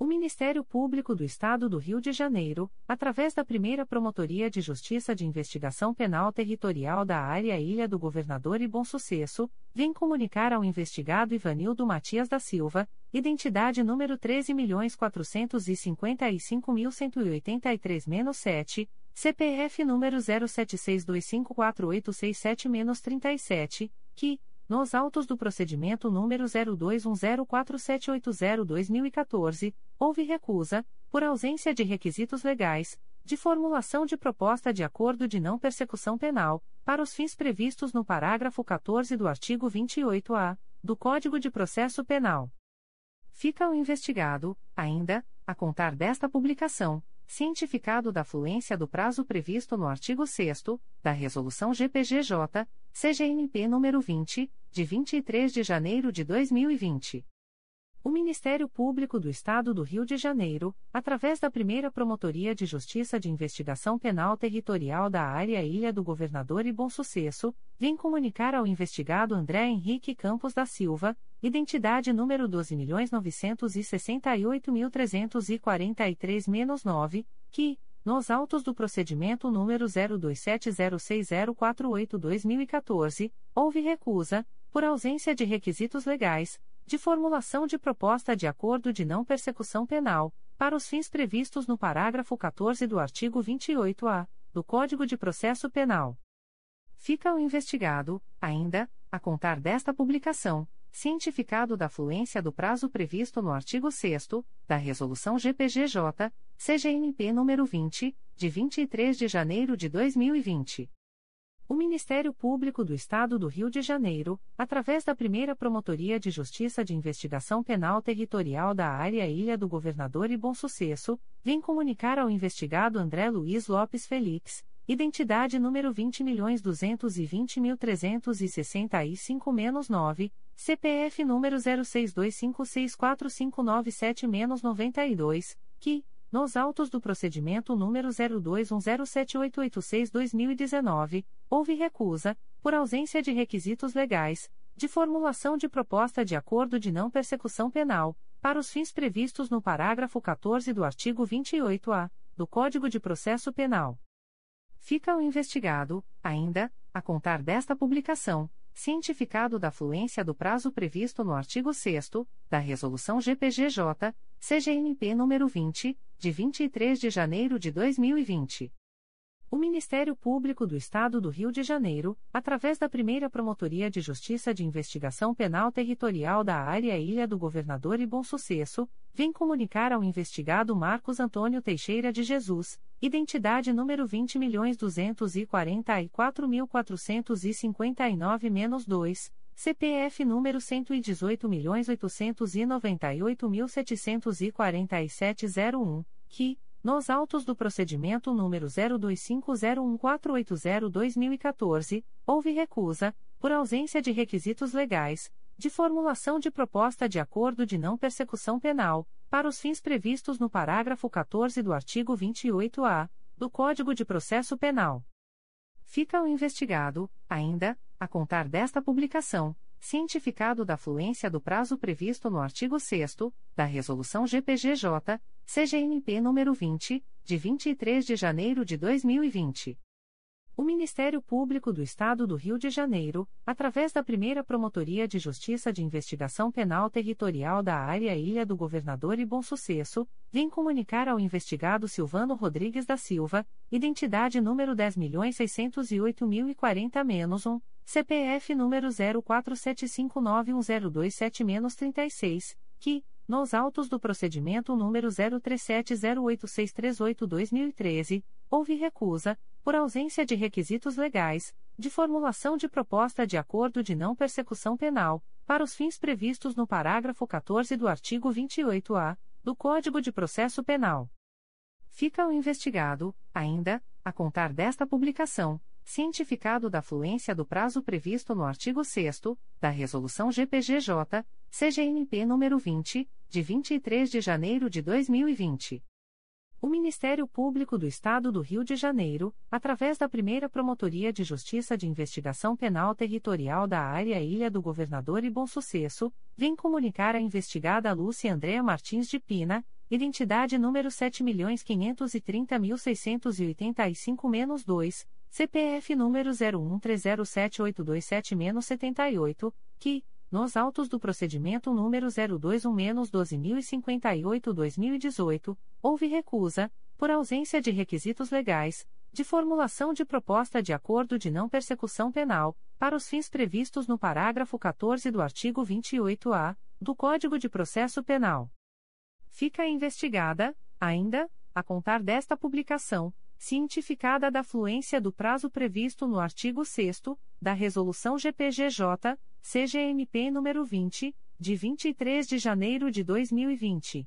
O Ministério Público do Estado do Rio de Janeiro, através da primeira Promotoria de Justiça de Investigação Penal Territorial da Área Ilha do Governador e Bom Sucesso, vem comunicar ao investigado Ivanildo Matias da Silva, identidade número 13.455.183-7, CPF número 0762548667-37, que, nos autos do procedimento número 02104780-2014, houve recusa, por ausência de requisitos legais, de formulação de proposta de acordo de não persecução penal, para os fins previstos no parágrafo 14 do artigo 28-A do Código de Processo Penal. Fica o investigado, ainda, a contar desta publicação, cientificado da fluência do prazo previsto no artigo 6 da Resolução GPGJ, CGNP nº 20, de 23 de janeiro de 2020. O Ministério Público do Estado do Rio de Janeiro, através da primeira Promotoria de Justiça de Investigação Penal Territorial da Área Ilha do Governador e Bom Sucesso, vem comunicar ao investigado André Henrique Campos da Silva, identidade número 12.968.343-9, que, nos autos do procedimento número 02706048-2014, houve recusa, por ausência de requisitos legais, de formulação de proposta de acordo de não persecução penal, para os fins previstos no parágrafo 14 do artigo 28-A do Código de Processo Penal. Fica o investigado, ainda, a contar desta publicação, cientificado da fluência do prazo previsto no artigo 6 da Resolução GPGJ, CGNP nº 20, de 23 de janeiro de 2020. O Ministério Público do Estado do Rio de Janeiro, através da primeira Promotoria de Justiça de Investigação Penal Territorial da Área Ilha do Governador e Bom Sucesso, vem comunicar ao investigado André Luiz Lopes Felix, identidade número 20.220.365-9, CPF número 0625645997-92, que, nos autos do procedimento número 02107886-2019, houve recusa, por ausência de requisitos legais, de formulação de proposta de acordo de não persecução penal, para os fins previstos no parágrafo 14 do artigo 28-A do Código de Processo Penal. Fica o investigado, ainda, a contar desta publicação, cientificado da fluência do prazo previsto no artigo 6 da Resolução GPGJ, CGNP nº 20, de 23 de janeiro de 2020. O Ministério Público do Estado do Rio de Janeiro, através da primeira Promotoria de Justiça de Investigação Penal Territorial da Área Ilha do Governador e Bom Sucesso, vem comunicar ao investigado Marcos Antônio Teixeira de Jesus, identidade número 20.244.459-2, CPF número 118.898.747.01, que, nos autos do procedimento número 02501480-2014, houve recusa, por ausência de requisitos legais, de formulação de proposta de acordo de não persecução penal, para os fins previstos no parágrafo 14 do artigo 28-A do Código de Processo Penal. Fica o investigado, ainda, a contar desta publicação cientificado da fluência do prazo previsto no artigo 6 da Resolução GPGJ, CGNP nº 20, de 23 de janeiro de 2020. O Ministério Público do Estado do Rio de Janeiro, através da primeira Promotoria de Justiça de Investigação Penal Territorial da Área Ilha do Governador e Bom Sucesso, vem comunicar ao investigado Silvano Rodrigues da Silva, identidade número 10.608.040-1, CPF número 0475910270-36, que, nos autos do procedimento número 03708638-2013, houve recusa, por ausência de requisitos legais, de formulação de proposta de acordo de não persecução penal, para os fins previstos no parágrafo 14 do artigo 28-A do Código de Processo Penal. Fica o investigado, ainda, a contar desta publicação cientificado da fluência do prazo previsto no artigo 6 da Resolução GPGJ, CGNP nº 20, de 23 de janeiro de 2020. O Ministério Público do Estado do Rio de Janeiro, através da primeira Promotoria de Justiça de Investigação Penal Territorial da Área Ilha do Governador e Bom Sucesso, vem comunicar a investigada Lúcia Andréa Martins de Pina, identidade número 7.530.685-2, CPF número 01307827-78, que, nos autos do procedimento número 021-12058-2018, houve recusa, por ausência de requisitos legais, de formulação de proposta de acordo de não persecução penal, para os fins previstos no parágrafo 14 do artigo 28-A do Código de Processo Penal. Fica investigada, ainda, a contar desta publicação cientificada da fluência do prazo previsto no artigo 6 da Resolução GPGJ, CGMP nº 20, de 23 de janeiro de 2020.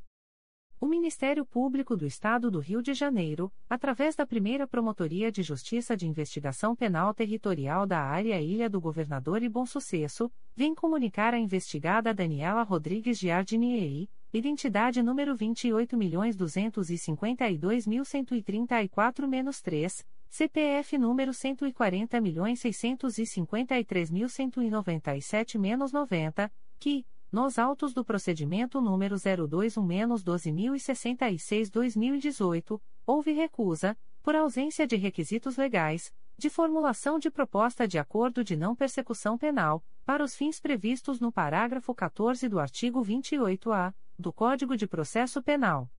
O Ministério Público do Estado do Rio de Janeiro, através da primeira Promotoria de Justiça de Investigação Penal Territorial da Área Ilha do Governador e Bom Sucesso, vem comunicar a investigada Daniela Rodrigues de Ardinieri, identidade número 28.252.134-3, CPF número 140.653.197-90, que, nos autos do procedimento número 021-12066-2018, houve recusa, por ausência de requisitos legais, de formulação de proposta de acordo de não persecução penal, para os fins previstos no parágrafo 14 do artigo 28-A do Código de Processo Penal.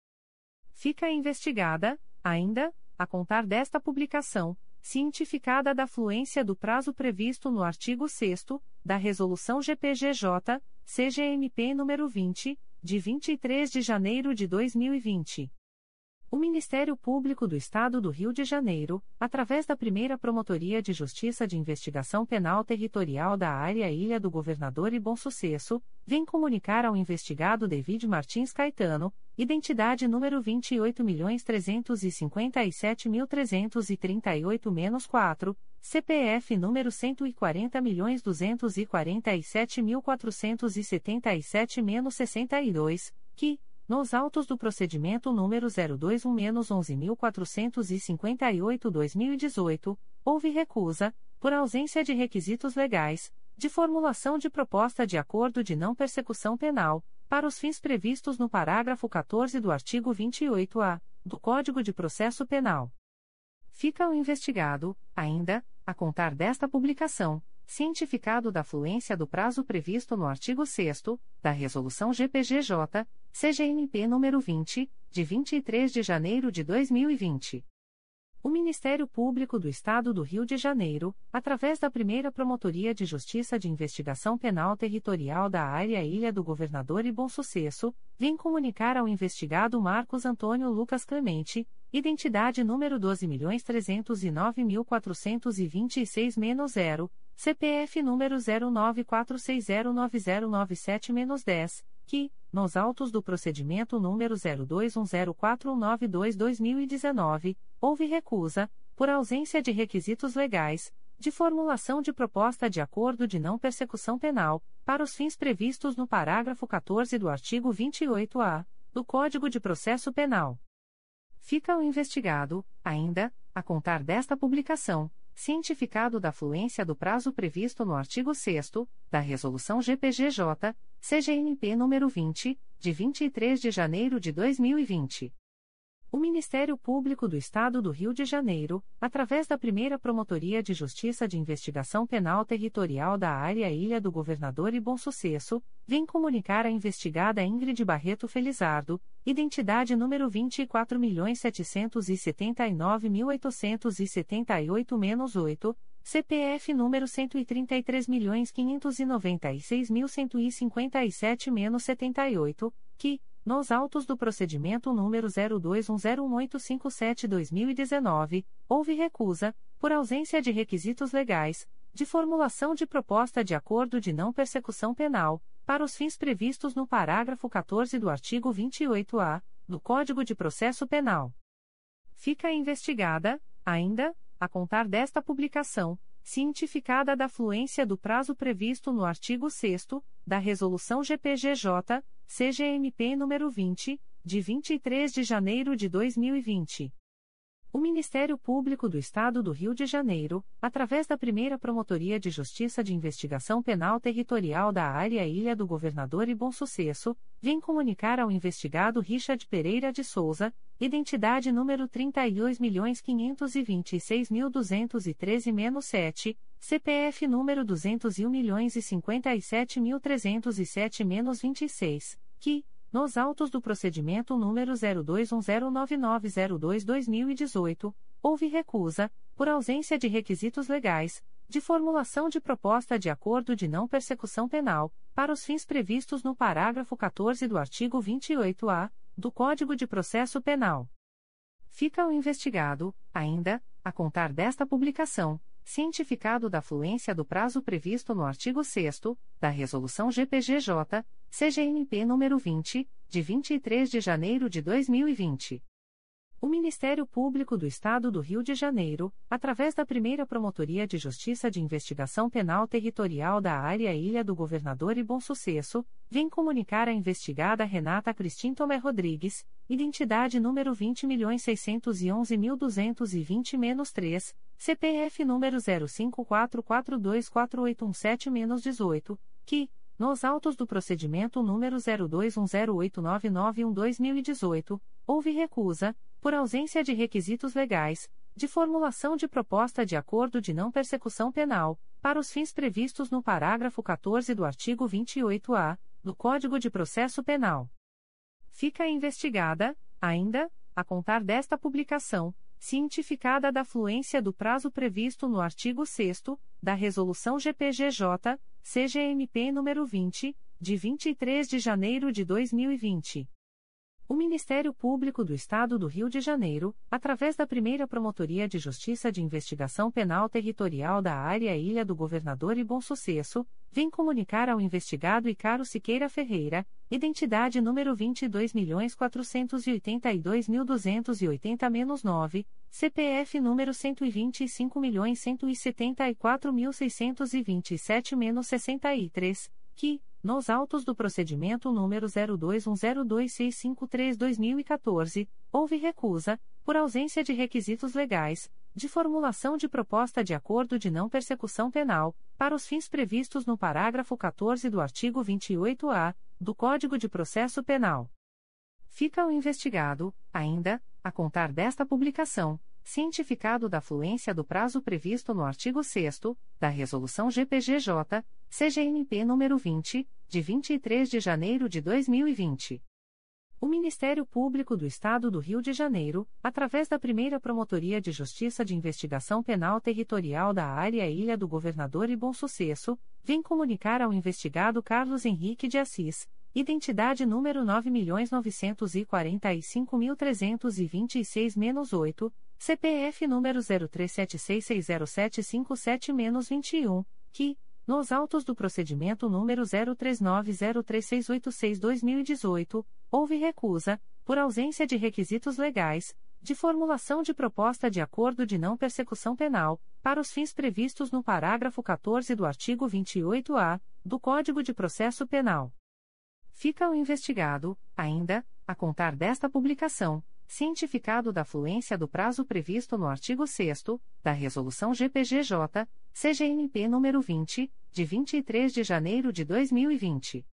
Fica investigada, ainda, a contar desta publicação, cientificada da fluência do prazo previsto no artigo 6 da Resolução GPGJ, CGMP nº 20, de 23 de janeiro de 2020. O Ministério Público do Estado do Rio de Janeiro, através da primeira Promotoria de Justiça de Investigação Penal Territorial da Área Ilha do Governador e Bom Sucesso, vem comunicar ao investigado David Martins Caetano, identidade número 28.357.338-4, CPF número 140.247.477-62, que, nos autos do procedimento número 021-1115458-2018, houve recusa, por ausência de requisitos legais, de formulação de proposta de acordo de não persecução penal, para os fins previstos no parágrafo 14 do artigo 28-A do Código de Processo Penal. Fica o investigado, ainda, a contar desta publicação cientificado da fluência do prazo previsto no artigo 6 da Resolução GPGJ, CGNP nº 20, de 23 de janeiro de 2020. O Ministério Público do Estado do Rio de Janeiro, através da primeira Promotoria de Justiça de Investigação Penal Territorial da Área Ilha do Governador e Bom Sucesso, vem comunicar ao investigado Marcos Antônio Lucas Clemente, identidade número 12.309.426-0, CPF número 0946090997-10, que, nos autos do procedimento número 02104192-2019, houve recusa, por ausência de requisitos legais, de formulação de proposta de acordo de não persecução penal, para os fins previstos no parágrafo 14 do artigo 28-A do Código de Processo Penal. Fica o investigado, ainda, a contar desta publicação cientificado da fluência do prazo previsto no artigo 6 da Resolução GPGJ, CGNP nº 20, de 23 de janeiro de 2020. O Ministério Público do Estado do Rio de Janeiro, através da primeira Promotoria de Justiça de Investigação Penal Territorial da Área Ilha do Governador e Bom Sucesso, vem comunicar a investigada Ingrid Barreto Felizardo, identidade número 24.779.878-8, CPF número 133.596.157-78, que, nos autos do procedimento número 02101857-2019, houve recusa, por ausência de requisitos legais, de formulação de proposta de acordo de não persecução penal, para os fins previstos no parágrafo 14 do artigo 28-A do Código de Processo Penal. Fica investigada, ainda, a contar desta publicação, cientificada da fluência do prazo previsto no artigo 6 da Resolução GPGJ, CGMP nº 20, de 23 de janeiro de 2020. O Ministério Público do Estado do Rio de Janeiro, através da primeira Promotoria de Justiça de Investigação Penal Territorial da Área Ilha do Governador e Bom Sucesso, vem comunicar ao investigado Richard Pereira de Souza, identidade número 32.526.213-7, CPF número 201.057.307-26, que, nos autos do procedimento número 02109902-2018, houve recusa, por ausência de requisitos legais, de formulação de proposta de acordo de não persecução penal, para os fins previstos no parágrafo 14 do artigo 28-A do Código de Processo Penal. Fica o investigado, ainda, a contar desta publicação cientificado da fluência do prazo previsto no artigo 6 da Resolução GPGJ, CGNP nº 20, de 23 de janeiro de 2020. O Ministério Público do Estado do Rio de Janeiro, através da primeira Promotoria de Justiça de Investigação Penal Territorial da Área Ilha do Governador e Bom Sucesso, vem comunicar a investigada Renata Cristin Tomé Rodrigues, identidade número 20.611.220-3, CPF número 0544248117-18, que, nos autos do procedimento número 02108991-2018, houve recusa, por ausência de requisitos legais, de formulação de proposta de acordo de não persecução penal, para os fins previstos no parágrafo 14 do artigo 28-A do Código de Processo Penal. Fica investigada, ainda, a contar desta publicação, cientificada da fluência do prazo previsto no artigo 6 da Resolução GPGJ, CGMP nº 20, de 23 de janeiro de 2020. O Ministério Público do Estado do Rio de Janeiro, através da primeira Promotoria de Justiça de Investigação Penal Territorial da Área Ilha do Governador e Bom Sucesso, vem comunicar ao investigado Icaro Siqueira Ferreira, identidade número 22.582.280-9, CPF número 125.174.627-63, que, nos autos do procedimento número 02102653-2014, houve recusa, por ausência de requisitos legais, de formulação de proposta de acordo de não persecução penal, para os fins previstos no parágrafo 14 do artigo 28-A do Código de Processo Penal. Fica o investigado, ainda, a contar desta publicação cientificado da fluência do prazo previsto no artigo 6 da Resolução GPGJ, CGNP nº 20, de 23 de janeiro de 2020. O Ministério Público do Estado do Rio de Janeiro, através da primeira Promotoria de Justiça de Investigação Penal Territorial da Área Ilha do Governador e Bom Sucesso, vem comunicar ao investigado Carlos Henrique de Assis, identidade número 9.945.326-8, CPF número 0376607557-21, que, nos autos do procedimento número 03903686-2018, houve recusa, por ausência de requisitos legais, de formulação de proposta de acordo de não persecução penal, para os fins previstos no parágrafo 14 do artigo 28-A do Código de Processo Penal. Fica o investigado, ainda, a contar desta publicação cientificado da fluência do prazo previsto no artigo 6 da Resolução GPGJ, CGNP nº 20, de 23 de janeiro de 2020.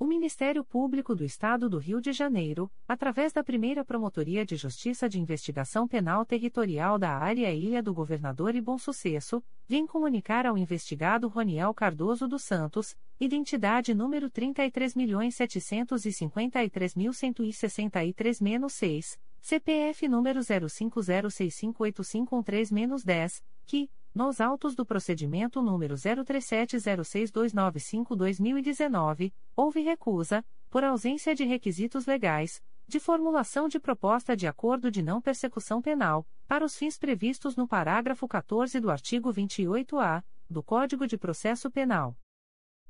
O Ministério Público do Estado do Rio de Janeiro, através da primeira Promotoria de Justiça de Investigação Penal Territorial da Área Ilha do Governador e Bom Sucesso, vem comunicar ao investigado Roniel Cardoso dos Santos, identidade número 33.753.163-6, CPF número 0506585113-10, que, nos autos do procedimento número 03706295-2019, houve recusa, por ausência de requisitos legais, de formulação de proposta de acordo de não persecução penal, para os fins previstos no parágrafo 14 do artigo 28-A do Código de Processo Penal.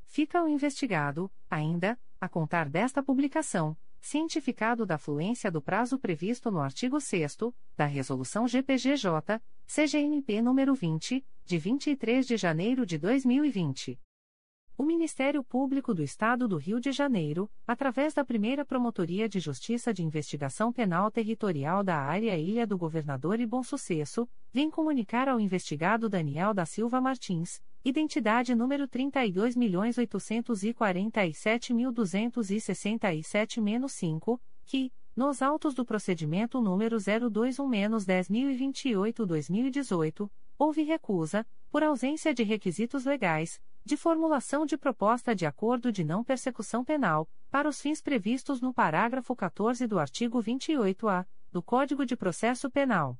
Fica o investigado, ainda, a contar desta publicação cientificado da fluência do prazo previsto no artigo 6 da Resolução GPGJ, CGNP nº 20, de 23 de janeiro de 2020. O Ministério Público do Estado do Rio de Janeiro, através da primeira Promotoria de Justiça de Investigação Penal Territorial da Área Ilha do Governador e Bom Sucesso, vem comunicar ao investigado Daniel da Silva Martins, identidade número 32.847.267-5, que, nos autos do procedimento número 021-10028-2018, houve recusa, por ausência de requisitos legais, de formulação de proposta de acordo de não persecução penal, para os fins previstos no parágrafo 14 do artigo 28-A do Código de Processo Penal.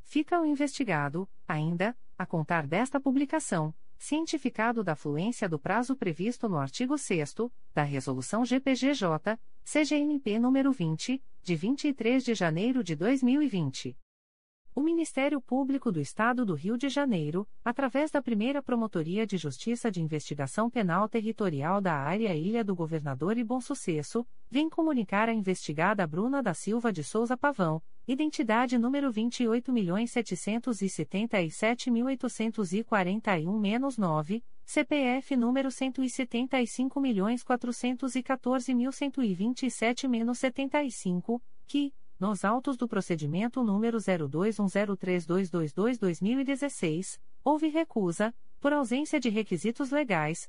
Fica o investigado, ainda, a contar desta publicação, cientificado da fluência do prazo previsto no artigo 6 da Resolução GPGJ, CGNP nº 20, de 23 de janeiro de 2020. O Ministério Público do Estado do Rio de Janeiro, através da primeira Promotoria de Justiça de Investigação Penal Territorial da Área Ilha do Governador e Bom Sucesso, vem comunicar a investigada Bruna da Silva de Souza Pavão, identidade número 28.777.841-9, CPF número 155.414.127-75, que, nos autos do procedimento número 02103222-2016, houve recusa, por ausência de requisitos legais,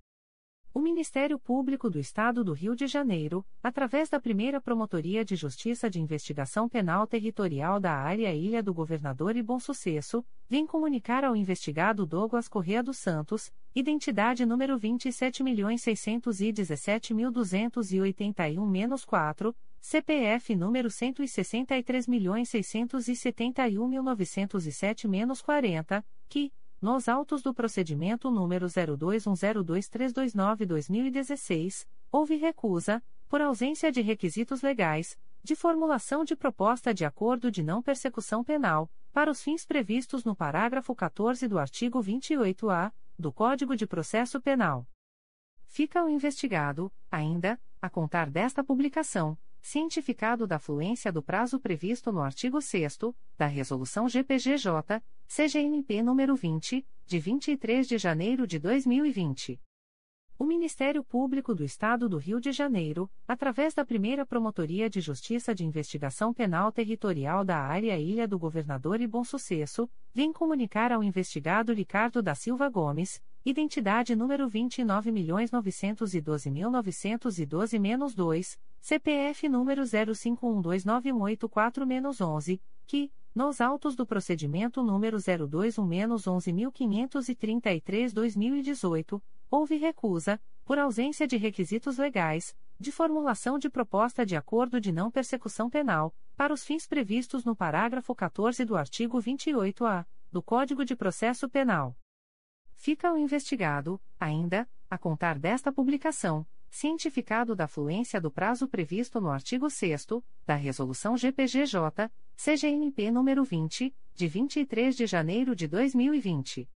O Ministério Público do Estado do Rio de Janeiro, através da primeira Promotoria de Justiça de Investigação Penal Territorial da Área Ilha do Governador e Bom Sucesso, vem comunicar ao investigado Douglas Correa dos Santos, identidade número 27.617.281-4, CPF número 163.671.907-40, que, nos autos do procedimento número 02102329-2016, houve recusa, por ausência de requisitos legais, de formulação de proposta de acordo de não persecução penal, para os fins previstos no parágrafo 14 do artigo 28-A do Código de Processo Penal. Fica o investigado, ainda, a contar desta publicação cientificado da fluência do prazo previsto no artigo 6 da Resolução GPGJ, CGNP nº 20, de 23 de janeiro de 2020. O Ministério Público do Estado do Rio de Janeiro, através da primeira Promotoria de Justiça de Investigação Penal Territorial da Área Ilha do Governador e Bom Sucesso, vem comunicar ao investigado Ricardo da Silva Gomes, identidade número 29.912.912-2, CPF número 05129184-11, que, nos autos do procedimento número 021-11533-2018, houve recusa, por ausência de requisitos legais, de formulação de proposta de acordo de não persecução penal, para os fins previstos no parágrafo 14 do artigo 28-A do Código de Processo Penal. Fica o investigado, ainda, a contar desta publicação, cientificado da fluência do prazo previsto no artigo 6 da Resolução GPGJ, CGNP nº 20, de 23 de janeiro de 2020.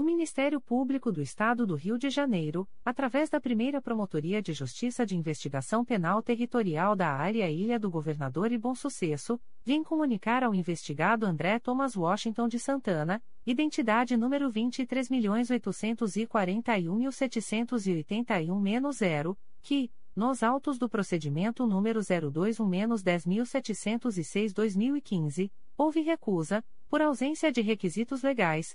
O Ministério Público do Estado do Rio de Janeiro, através da primeira Promotoria de Justiça de Investigação Penal Territorial da Área Ilha do Governador e Bom Sucesso, vem comunicar ao investigado André Thomas Washington de Santana, identidade número 23.841.781-0, que, nos autos do procedimento número 021-10706-2015, houve recusa, por ausência de requisitos legais,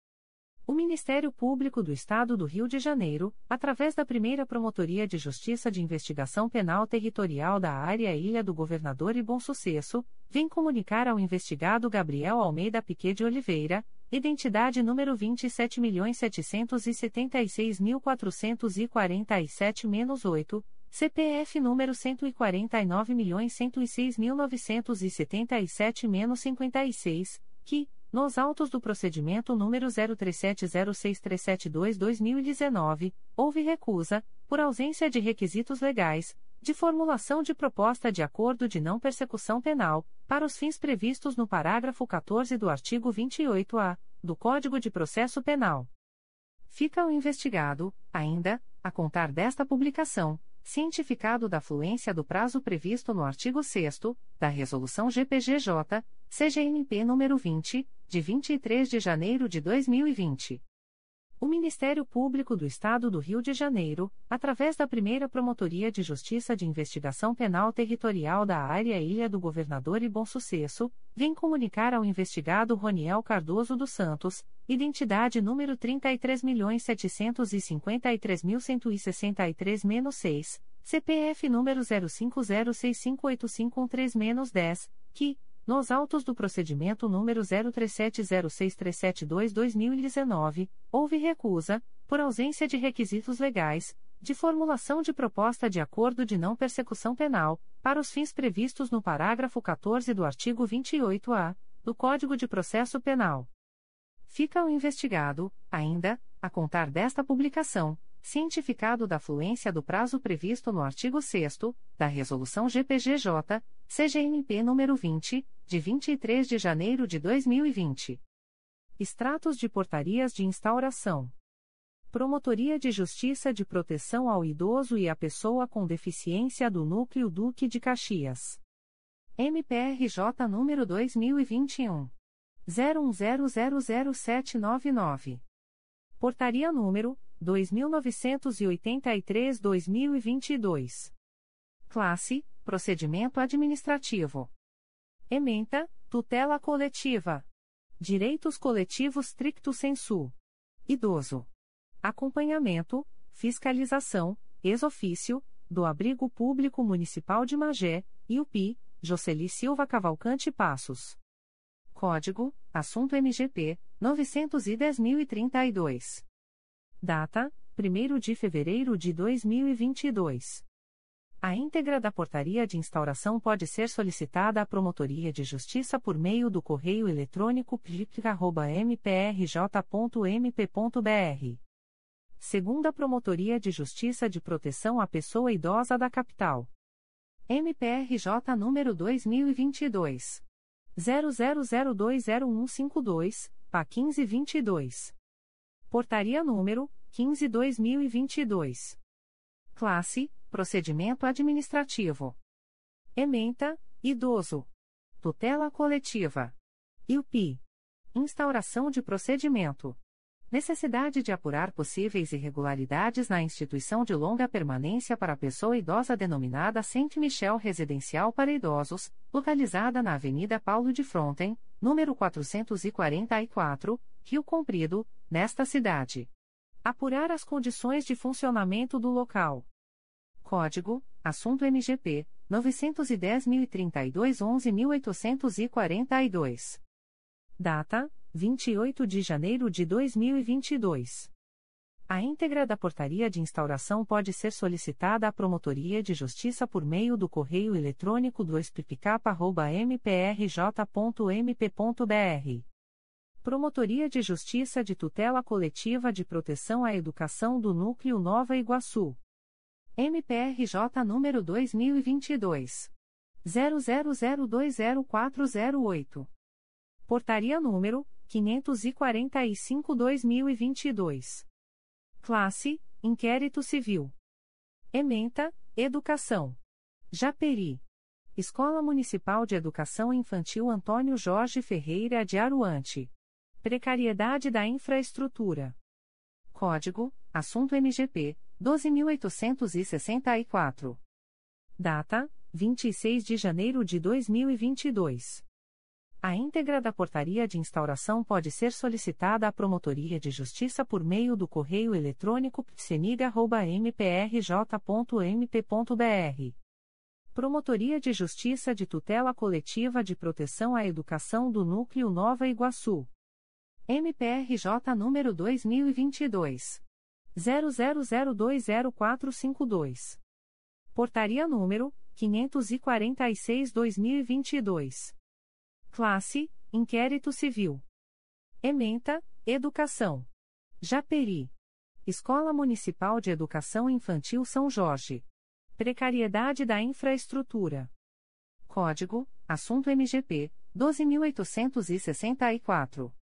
O Ministério Público do Estado do Rio de Janeiro, através da primeira Promotoria de Justiça de Investigação Penal Territorial da Área Ilha do Governador e Bom Sucesso, vem comunicar ao investigado Gabriel Almeida Piquet de Oliveira, identidade número 27.746.447-8, CPF número 149.106.977-56, que, nos autos do procedimento número 03706372-2019, houve recusa, por ausência de requisitos legais, de formulação de proposta de acordo de não persecução penal, para os fins previstos no parágrafo 14 do artigo 28-A do Código de Processo Penal. Fica o investigado, ainda, a contar desta publicação, cientificado da fluência do prazo previsto no artigo 6 da Resolução GPGJ, CGNP nº 20, de 23 de janeiro de 2020. O Ministério Público do Estado do Rio de Janeiro, através da primeira Promotoria de Justiça de Investigação Penal Territorial da Área Ilha do Governador e Bom Sucesso, vem comunicar ao investigado Roniel Cardoso dos Santos, identidade número 33.753.163-6, CPF número 0506585113-10, que, nos autos do procedimento número 03706372-2019, houve recusa, por ausência de requisitos legais, de formulação de proposta de acordo de não persecução penal, para os fins previstos no parágrafo 14 do artigo 28-A do Código de Processo Penal. Fica o investigado, ainda, a contar desta publicação, cientificado da fluência do prazo previsto no artigo 6 da Resolução GPGJ, CGNP nº 20, de 23 de janeiro de 2020. Extratos de portarias de instauração. Promotoria de Justiça de Proteção ao Idoso e à Pessoa com Deficiência do Núcleo Duque de Caxias. MPRJ número 2021 01000799. Portaria número 2983-2022. Classe: Procedimento Administrativo. Ementa: Tutela Coletiva. Direitos Coletivos Stricto Sensu. Idoso. Acompanhamento, Fiscalização, Ex-ofício, do Abrigo Público Municipal de Magé, IUPI, Jocely Silva Cavalcante Passos. Código: Assunto MGP 910.032. Data: 1 de fevereiro de 2022. A íntegra da portaria de instauração pode ser solicitada à Promotoria de Justiça por meio do correio eletrônico plica.mprj.mp.br. Segunda Promotoria de Justiça de Proteção à Pessoa Idosa da Capital. MPRJ número 2022 00020152, PA 1522. Portaria número 15/2022. Classe: Procedimento administrativo. Ementa: Idoso. Tutela coletiva. IUPI. Instauração de procedimento. Necessidade de apurar possíveis irregularidades na instituição de longa permanência para pessoa idosa denominada Saint Michel Residencial para Idosos, localizada na Avenida Paulo de Fronten, número 444, Rio Comprido, nesta cidade. Apurar as condições de funcionamento do local. Código: Assunto MGP 910.032-11.842. Data: 28 de janeiro de 2022. A íntegra da portaria de instauração pode ser solicitada à Promotoria de Justiça por meio do correio eletrônico 2pipicapa.mprj.mp.br. Promotoria de Justiça de Tutela Coletiva de Proteção à Educação do Núcleo Nova Iguaçu. MPRJ número 2022. 00020408. Portaria número 545-2022. Classe: Inquérito Civil. Ementa: Educação. Japeri. Escola Municipal de Educação Infantil Antônio Jorge Ferreira de Aruante. Precariedade da infraestrutura. Código: Assunto MGP 12864. Data: 26 de janeiro de 2022. A íntegra da portaria de instauração pode ser solicitada à Promotoria de Justiça por meio do correio eletrônico psenig.mprj.mp.br. Promotoria de Justiça de Tutela Coletiva de Proteção à Educação do Núcleo Nova Iguaçu. MPRJ número 2022. 00020452. Portaria número 546-2022. Classe: Inquérito Civil. Ementa: Educação. Japeri. Escola Municipal de Educação Infantil São Jorge. Precariedade da infraestrutura. Código: Assunto MGP 12864.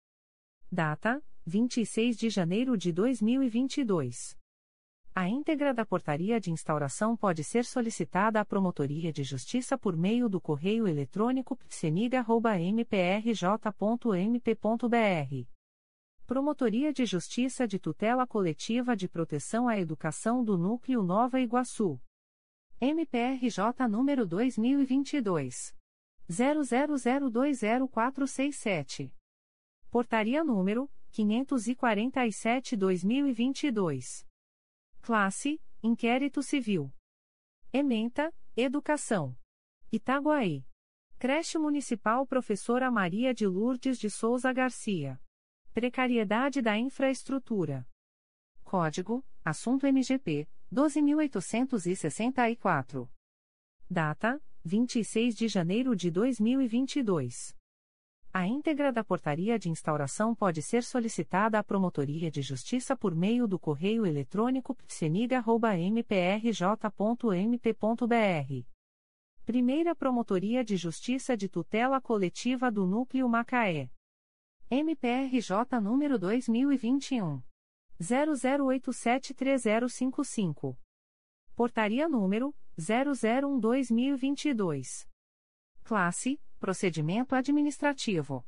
Data: 26 de janeiro de 2022. A íntegra da portaria de instauração pode ser solicitada à Promotoria de Justiça por meio do correio eletrônico psenig.mprj.mp.br. Promotoria de Justiça de Tutela Coletiva de Proteção à Educação do Núcleo Nova Iguaçu. MPRJ número 2022. 00020467. Portaria número 547-2022. Classe: Inquérito Civil. Ementa: Educação. Itaguaí. Creche Municipal Professora Maria de Lourdes de Souza Garcia. Precariedade da infraestrutura. Código: Assunto MGP 12864. Data: 26 de janeiro de 2022. A íntegra da portaria de instauração pode ser solicitada à Promotoria de Justiça por meio do correio eletrônico psenig.mprj.mp.br. Primeira Promotoria de Justiça de Tutela Coletiva do Núcleo Macaé. MPRJ número 2021. 00873055. Portaria número 001-2022. Classe Procedimento Administrativo.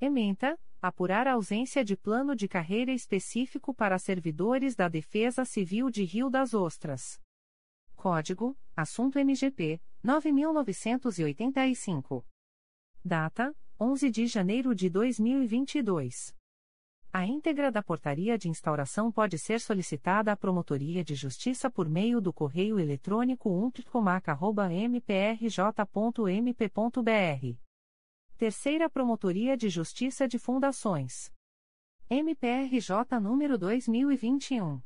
Ementa: apurar a ausência de plano de carreira específico para servidores da Defesa Civil de Rio das Ostras. Código: Assunto MGP 9985. Data: 11 de janeiro de 2022. A íntegra da portaria de instauração pode ser solicitada à Promotoria de Justiça por meio do correio eletrônico umtricomac.mprj.mp.br. Terceira Promotoria de Justiça de Fundações. MPRJ número 2021.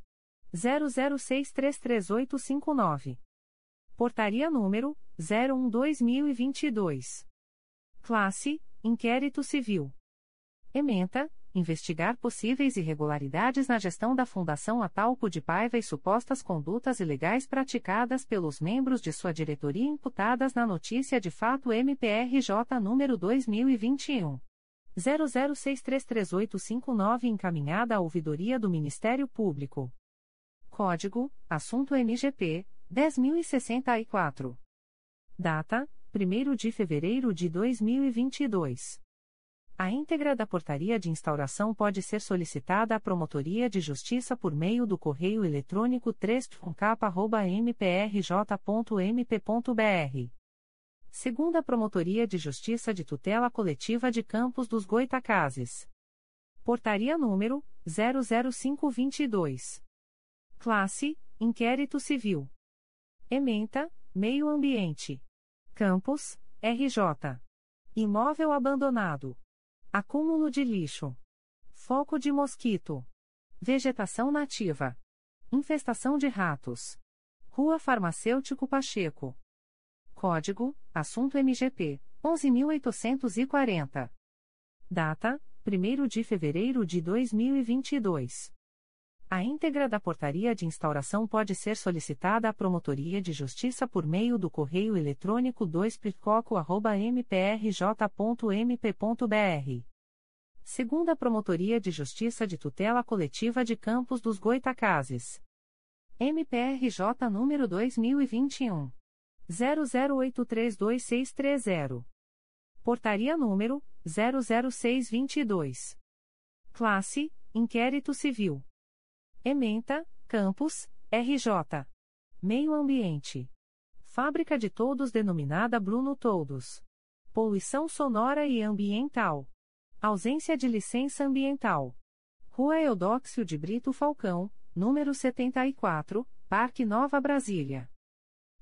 00633859. Portaria número 01-2022. Classe: Inquérito Civil. Ementa investigar possíveis irregularidades na gestão da Fundação Atalco de Paiva e supostas condutas ilegais praticadas pelos membros de sua diretoria imputadas na notícia de fato MPRJ número 2021 00633859 encaminhada à ouvidoria do Ministério Público. Código: Assunto MGP 10064. Data: 1 de fevereiro de 2022. A íntegra da portaria de instauração pode ser solicitada à Promotoria de Justiça por meio do correio eletrônico 3.mprj.mp.br. Segunda Promotoria de Justiça de Tutela Coletiva de Campos dos Goitacazes. Portaria número 00522. Classe: Inquérito Civil. Ementa: Meio Ambiente. Campos, RJ. Imóvel abandonado. Acúmulo de lixo. Foco de mosquito. Vegetação nativa. Infestação de ratos. Rua Farmacêutico Pacheco. Código: Assunto MGP 11840. Data: 1 de fevereiro de 2022. A íntegra da portaria de instauração pode ser solicitada à Promotoria de Justiça por meio do correio eletrônico 2picoco.mprj.mp.br. Segunda Promotoria de Justiça de Tutela Coletiva de Campos dos Goitacazes. MPRJ número 2021. 00832630. Portaria número 00622. Classe: Inquérito Civil. Ementa, Campos, RJ. Meio Ambiente. Fábrica de Todos denominada Bruno Todos. Poluição sonora e ambiental. Ausência de licença ambiental. Rua Eudóxio de Brito Falcão, número 74, Parque Nova Brasília.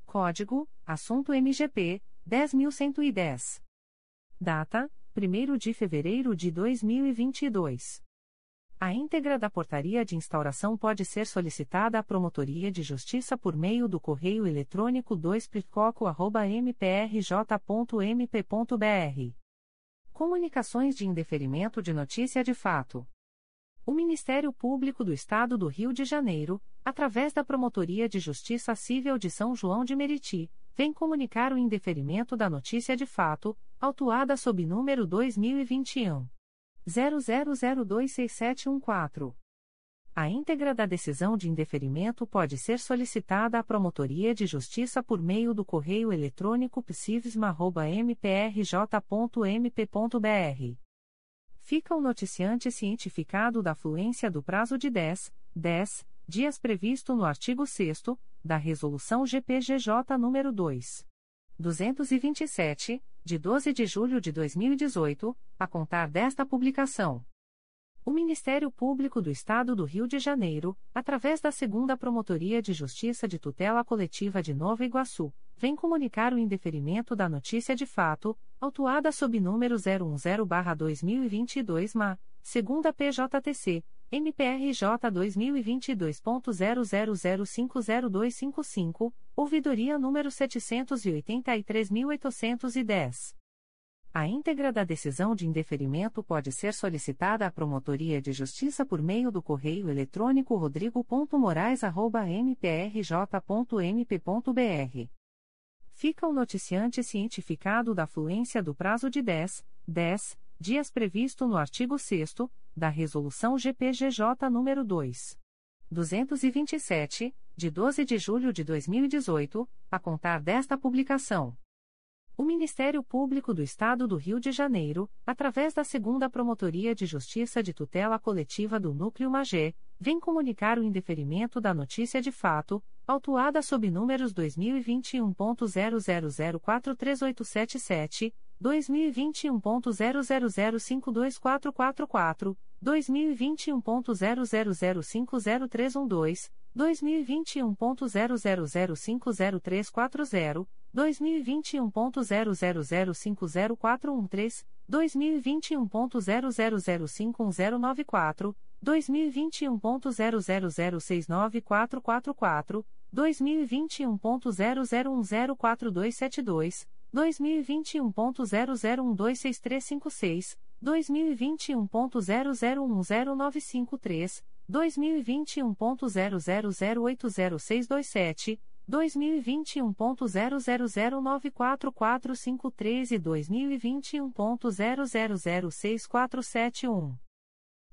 Código: Assunto MGP 10110. Data: 1 de fevereiro de 2022. A íntegra da portaria de instauração pode ser solicitada à Promotoria de Justiça por meio do correio eletrônico 2picoco.mprj.mp.br. Comunicações de indeferimento de notícia de fato. O Ministério Público do Estado do Rio de Janeiro, através da Promotoria de Justiça Civil de São João de Meriti, vem comunicar o indeferimento da notícia de fato, autuada sob número 2021 00026714. A íntegra da decisão de indeferimento pode ser solicitada à Promotoria de Justiça por meio do correio eletrônico psivisma.mprj.mp.br. Fica o noticiante cientificado da fluência do prazo de 10, 10 dias previsto no artigo 6 da Resolução GPGJ nº 2. 227, de 12 de julho de 2018, a contar desta publicação. O Ministério Público do Estado do Rio de Janeiro, através da Segunda Promotoria de Justiça de Tutela Coletiva de Nova Iguaçu, vem comunicar o indeferimento da notícia de fato, autuada sob número 010-2022 MA, segunda PJTC, MPRJ 2022.00050255, ouvidoria número 783.810. A íntegra da decisão de indeferimento pode ser solicitada à Promotoria de Justiça por meio do correio eletrônico rodrigo.moraes.mprj.mp.br. Fica o noticiante cientificado da fluência do prazo de 10, 10 dias previsto no artigo 6 da Resolução GPGJ nº 2. 227, de 12 de julho de 2018, a contar desta publicação. O Ministério Público do Estado do Rio de Janeiro, através da Segunda Promotoria de Justiça de Tutela Coletiva do Núcleo Magé, vem comunicar o indeferimento da notícia de fato, autuada sob números 2021.00043877, 2021.00052444, 2021.00050312, 2021.00050340, 2021.00050413, 2021.00051094, 2021.00069444, 2021.00104272, 2021.00126356, 2021.00109553, 2021.00080627, 2021.00094453 e 2021.00064771.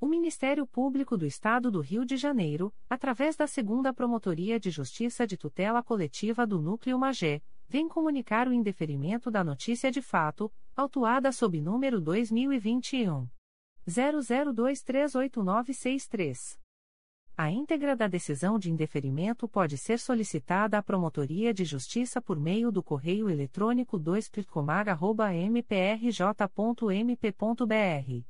O Ministério Público do Estado do Rio de Janeiro, através da Segunda Promotoria de Justiça de Tutela Coletiva do Núcleo Magé, vem comunicar o indeferimento da notícia de fato, autuada sob número 2021 00238963. A íntegra da decisão de indeferimento pode ser solicitada à Promotoria de Justiça por meio do correio eletrônico 2 mprj.mp.br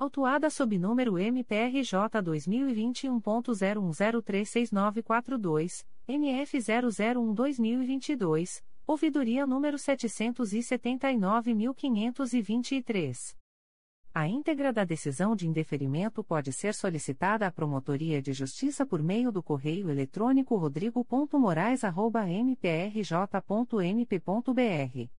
autuada sob número MPRJ 2021.01036942, NF001-2022, ouvidoria número 779.523. A íntegra da decisão de indeferimento pode ser solicitada à Promotoria de Justiça por meio do correio eletrônico rodrigo.morais.mprj.mp.br.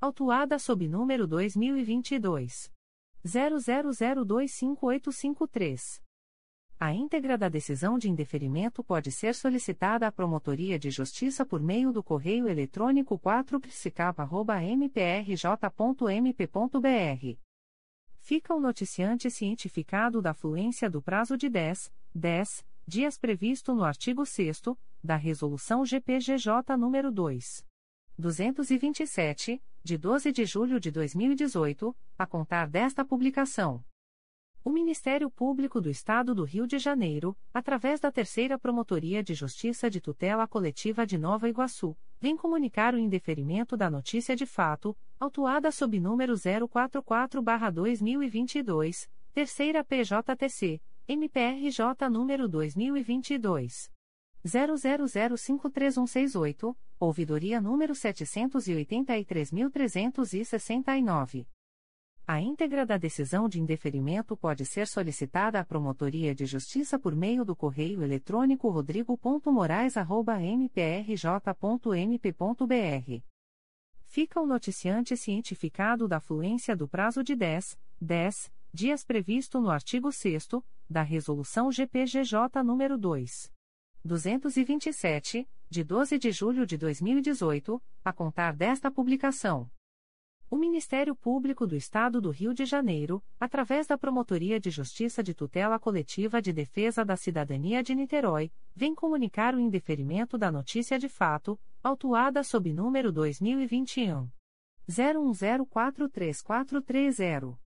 autuada sob número 2022 00025853. A íntegra da decisão de indeferimento pode ser solicitada à Promotoria de Justiça por meio do correio eletrônico 4psicapa.mprj.mp.br fica o noticiante cientificado da fluência do prazo de 10, 10 dias previsto no artigo 6 da Resolução GPGJ nº 2. 227, de 12 de julho de 2018, a contar desta publicação. O Ministério Público do Estado do Rio de Janeiro, através da Terceira Promotoria de Justiça de Tutela Coletiva de Nova Iguaçu, vem comunicar o indeferimento da notícia de fato, autuada sob número 044-2022, Terceira PJTC, MPRJ número 2022. 00053168, ouvidoria número 783.369. A íntegra da decisão de indeferimento pode ser solicitada à Promotoria de Justiça por meio do correio eletrônico rodrigo.moraes.mprj.mp.br. Fica o noticiante cientificado da fluência do prazo de 10, 10 dias previsto no artigo 6 da Resolução GPGJ nº 2. 227, de 12 de julho de 2018, a contar desta publicação. O Ministério Público do Estado do Rio de Janeiro, através da Promotoria de Justiça de Tutela Coletiva de Defesa da Cidadania de Niterói, vem comunicar o indeferimento da notícia de fato, autuada sob número 2021 01043430.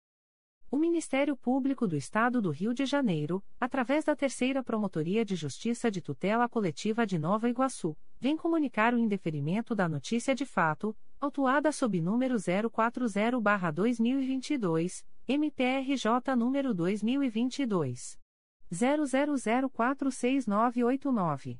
O Ministério Público do Estado do Rio de Janeiro, através da Terceira Promotoria de Justiça de Tutela Coletiva de Nova Iguaçu, vem comunicar o indeferimento da notícia de fato, autuada sob número 040-2022, MPRJ número 2022 00046989.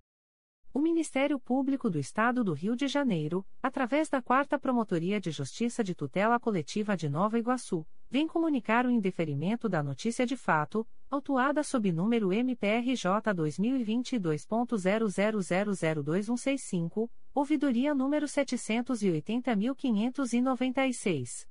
O Ministério Público do Estado do Rio de Janeiro, através da Quarta Promotoria de Justiça de Tutela Coletiva de Nova Iguaçu, vem comunicar o indeferimento da notícia de fato, autuada sob número MPRJ 2022.00002165, ouvidoria número 780.596.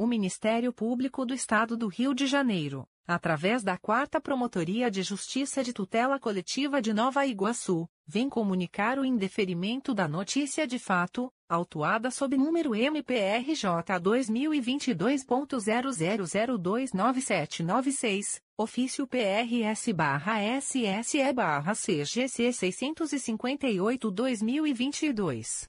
O Ministério Público do Estado do Rio de Janeiro, através da Quarta Promotoria de Justiça de Tutela Coletiva de Nova Iguaçu, vem comunicar o indeferimento da notícia de fato, autuada sob número MPRJ 2022.00029796, ofício PRS-SSE-CGC 658-2022.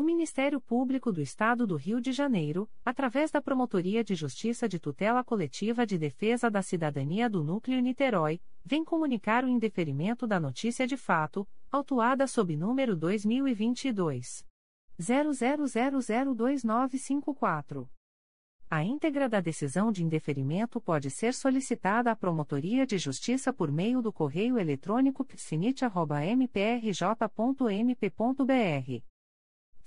O Ministério Público do Estado do Rio de Janeiro, através da Promotoria de Justiça de Tutela Coletiva de Defesa da Cidadania do Núcleo Niterói, vem comunicar o indeferimento da notícia de fato, autuada sob número 2022 00002954. A íntegra da decisão de indeferimento pode ser solicitada à Promotoria de Justiça por meio do correio eletrônico psinit.mprj.mp.br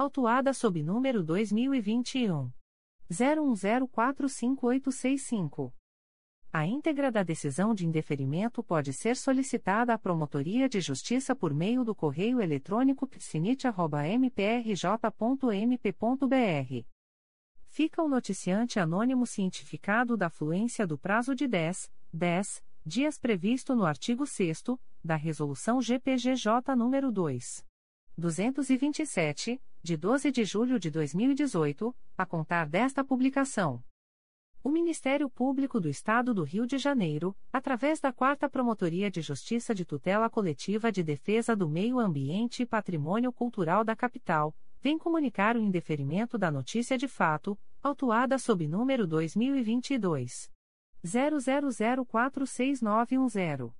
autuada sob número 2021 01045865. A íntegra da decisão de indeferimento pode ser solicitada à Promotoria de Justiça por meio do correio eletrônico psinit.mprj.mp.br fica o noticiante anônimo cientificado da fluência do prazo de 10, 10 dias previsto no artigo 6 da Resolução GPGJ nº 2. 227, de 12 de julho de 2018, a contar desta publicação. O Ministério Público do Estado do Rio de Janeiro, através da Quarta Promotoria de Justiça de Tutela Coletiva de Defesa do Meio Ambiente e Patrimônio Cultural da Capital, vem comunicar o indeferimento da notícia de fato, autuada sob número 2022 00046910.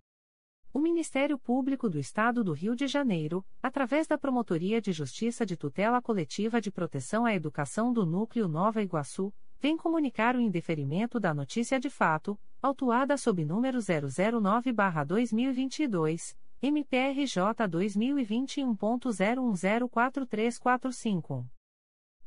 O Ministério Público do Estado do Rio de Janeiro, através da Promotoria de Justiça de Tutela Coletiva de Proteção à Educação do Núcleo Nova Iguaçu, vem comunicar o indeferimento da notícia de fato, autuada sob número 009-2022, MPRJ 2021.01043455.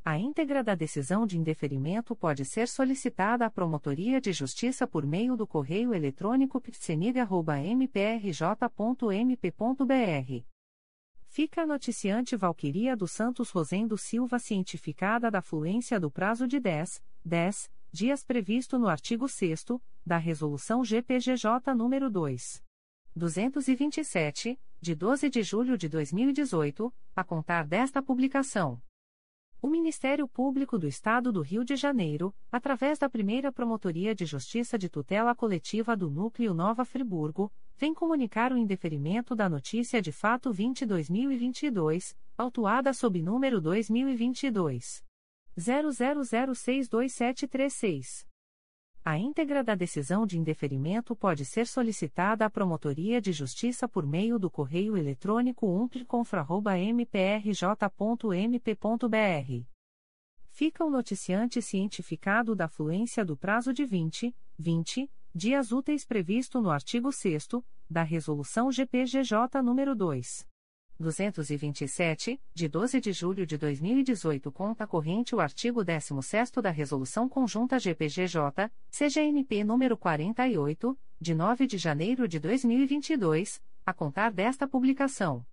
A íntegra da decisão de indeferimento pode ser solicitada à Promotoria de Justiça por meio do correio eletrônico psenig.mprj.mp.br. Fica a noticiante Valquiria dos Santos Rosendo Silva cientificada da fluência do prazo de 10, 10 dias previsto no artigo 6 da Resolução GPGJ nº 2. 227, de 12 de julho de 2018, a contar desta publicação. O Ministério Público do Estado do Rio de Janeiro, através da primeira Promotoria de Justiça de Tutela Coletiva do Núcleo Nova Friburgo, vem comunicar o indeferimento da notícia de fato 20-2022, autuada sob número 2022. 00062736. A íntegra da decisão de indeferimento pode ser solicitada à Promotoria de Justiça por meio do correio eletrônico umpliconfra.mprj.mp.br. Fica o noticiante cientificado da fluência do prazo de 20, 20 dias úteis previsto no artigo 6 da Resolução GPGJ nº 2. 227, de 12 de julho de 2018, conta corrente o artigo 16º da Resolução Conjunta GPGJ, CGNP número 48, de 9 de janeiro de 2022, a contar desta publicação.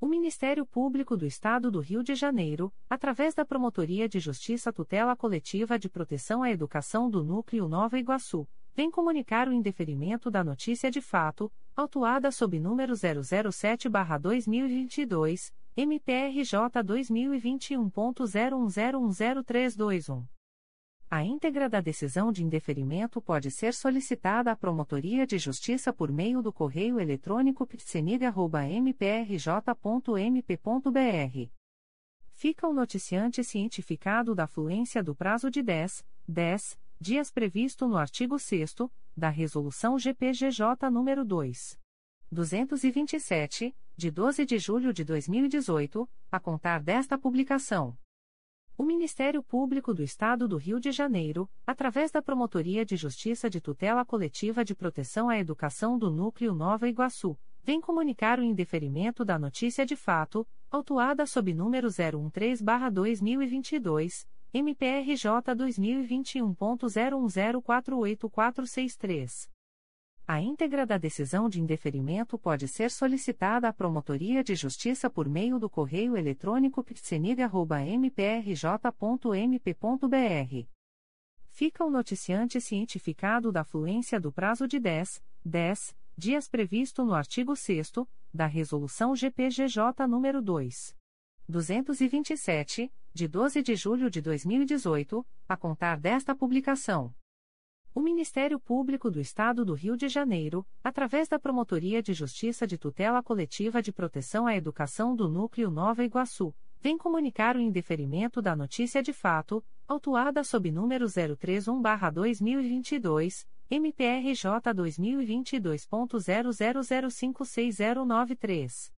O Ministério Público do Estado do Rio de Janeiro, através da Promotoria de Justiça Tutela Coletiva de Proteção à Educação do Núcleo Nova Iguaçu, vem comunicar o indeferimento da notícia de fato, autuada sob número 007-2022, MPRJ 2021.01010321. A íntegra da decisão de indeferimento pode ser solicitada à Promotoria de Justiça por meio do correio eletrônico psenig.mprj.mp.br. Fica o noticiante cientificado da fluência do prazo de 10, 10 dias previsto no artigo 6 da Resolução GPGJ nº 2. 227, de 12 de julho de 2018, a contar desta publicação. O Ministério Público do Estado do Rio de Janeiro, através da Promotoria de Justiça de Tutela Coletiva de Proteção à Educação do Núcleo Nova Iguaçu, vem comunicar o indeferimento da notícia de fato, autuada sob número 013-2022 MPRJ 2021.01048463. A íntegra da decisão de indeferimento pode ser solicitada à Promotoria de Justiça por meio do correio eletrônico psenig.mprj.mp.br. Fica o noticiante cientificado da fluência do prazo de 10, 10 dias previsto no artigo 6 da Resolução GPGJ nº 2. 227, de 12 de julho de 2018, a contar desta publicação. O Ministério Público do Estado do Rio de Janeiro, através da Promotoria de Justiça de Tutela Coletiva de Proteção à Educação do Núcleo Nova Iguaçu, vem comunicar o indeferimento da notícia de fato, autuada sob número 031-2022, MPRJ 2022.00056093.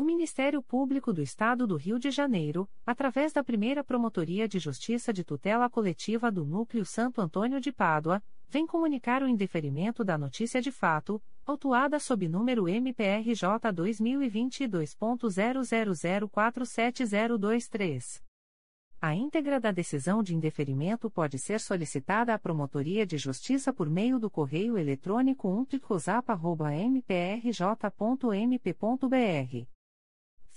O Ministério Público do Estado do Rio de Janeiro, através da primeira Promotoria de Justiça de Tutela Coletiva do Núcleo Santo Antônio de Pádua, vem comunicar o indeferimento da notícia de fato, autuada sob número MPRJ 2022.00047023. A íntegra da decisão de indeferimento pode ser solicitada à Promotoria de Justiça por meio do correio eletrônico umtricosap.mprj.mp.br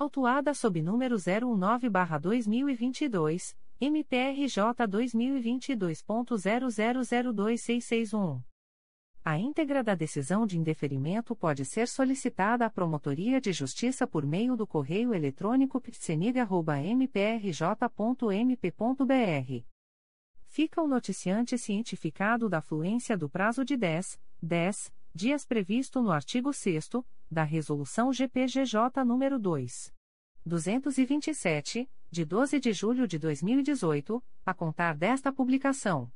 autuada sob número 019-2022, MPRJ 2022.00026661. A íntegra da decisão de indeferimento pode ser solicitada à Promotoria de Justiça por meio do correio eletrônico psenig.mprj.mp.br. Fica o noticiante cientificado da fluência do prazo de 10, 10 dias previsto no artigo 6 da Resolução GPGJ nº 2. 227, de 12 de julho de 2018, a contar desta publicação.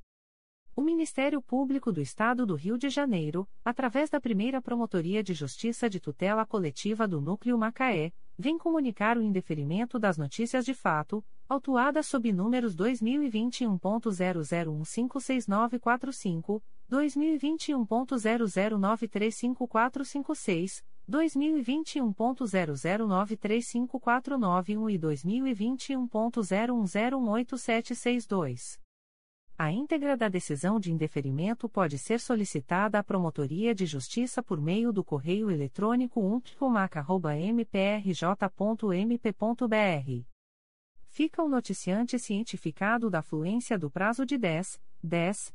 O Ministério Público do Estado do Rio de Janeiro, através da primeira Promotoria de Justiça de Tutela Coletiva do Núcleo Macaé, vem comunicar o indeferimento das notícias de fato, autuadas sob números 2021.00156945, 2021.00935456, 2021.00935491 e 2021.01018762. A íntegra da decisão de indeferimento pode ser solicitada à Promotoria de Justiça por meio do correio eletrônico umpcomac.mprj.mp.br. Fica o noticiante cientificado da fluência do prazo de 10, 10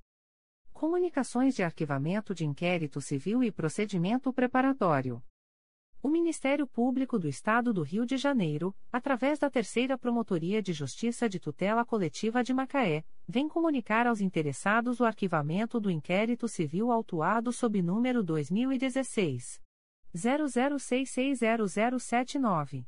Comunicações de arquivamento de inquérito civil e procedimento preparatório. O Ministério Público do Estado do Rio de Janeiro, através da Terceira Promotoria de Justiça de Tutela Coletiva de Macaé, vem comunicar aos interessados o arquivamento do inquérito civil autuado sob número 2016 00660079.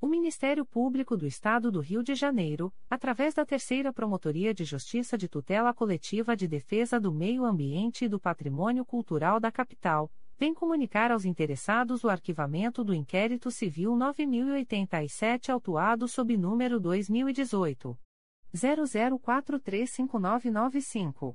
O Ministério Público do Estado do Rio de Janeiro, através da Terceira Promotoria de Justiça de Tutela Coletiva de Defesa do Meio Ambiente e do Patrimônio Cultural da Capital, vem comunicar aos interessados o arquivamento do inquérito civil 9087 autuado sob número 2018 00435995.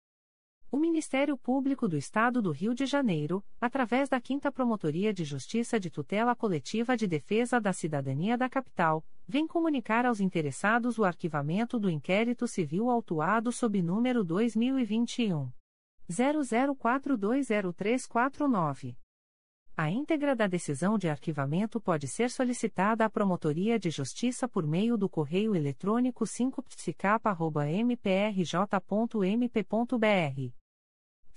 O Ministério Público do Estado do Rio de Janeiro, através da 5 Promotoria de Justiça de Tutela Coletiva de Defesa da Cidadania da Capital, vem comunicar aos interessados o arquivamento do inquérito civil autuado sob número 2021 00420349. A íntegra da decisão de arquivamento pode ser solicitada à Promotoria de Justiça por meio do correio eletrônico 5psicapa.mprj.mp.br.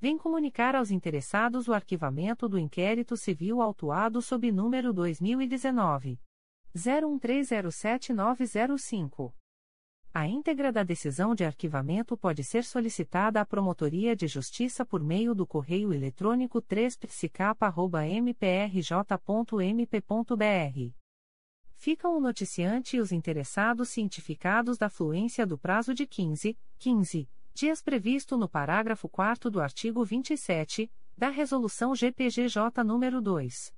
vem comunicar aos interessados o arquivamento do inquérito civil autuado sob número 2019 01307905. A íntegra da decisão de arquivamento pode ser solicitada à Promotoria de Justiça por meio do correio eletrônico 3psicapa.mprj.mp.br. Ficam o noticiante e os interessados cientificados da fluência do prazo de 15, 15 dias previsto no parágrafo 4 do artigo 27 da Resolução GPGJ nº 2.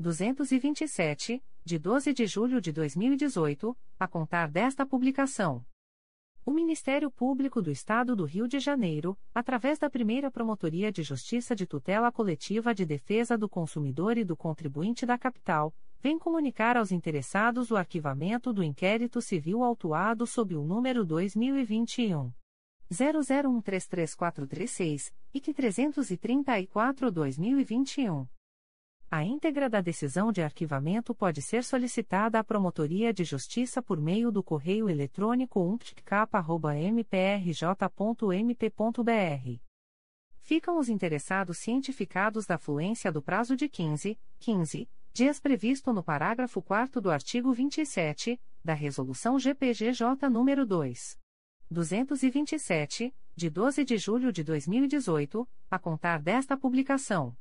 227, de 12 de julho de 2018, a contar desta publicação. O Ministério Público do Estado do Rio de Janeiro, através da primeira Promotoria de Justiça de Tutela Coletiva de Defesa do Consumidor e do Contribuinte da Capital, vem comunicar aos interessados o arquivamento do inquérito civil autuado sob o número 2021. 00133436 e que 334-2021. A íntegra da decisão de arquivamento pode ser solicitada à Promotoria de Justiça por meio do correio eletrônico umptcap.mprj.mp.br. Ficam os interessados cientificados da fluência do prazo de 15, 15 dias previsto no parágrafo 4 do artigo 27 da Resolução GPGJ nº 2. 227, de 12 de julho de 2018, a contar desta publicação.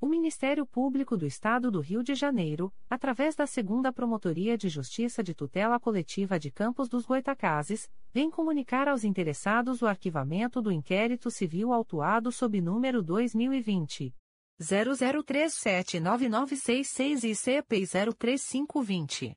O Ministério Público do Estado do Rio de Janeiro, através da Segunda Promotoria de Justiça de Tutela Coletiva de Campos dos Goitacazes, vem comunicar aos interessados o arquivamento do inquérito civil autuado sob número 2020 00379966 e CP 03520.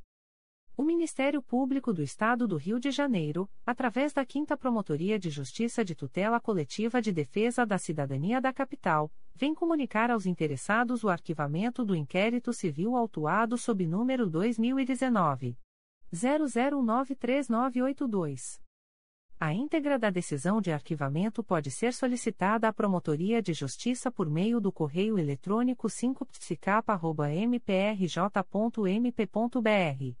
O Ministério Público do Estado do Rio de Janeiro, através da 5 Promotoria de Justiça de Tutela Coletiva de Defesa da Cidadania da Capital, vem comunicar aos interessados o arquivamento do inquérito civil autuado sob número 2019 00939982. A íntegra da decisão de arquivamento pode ser solicitada à Promotoria de Justiça por meio do correio eletrônico 5psicapa.mprj.mp.br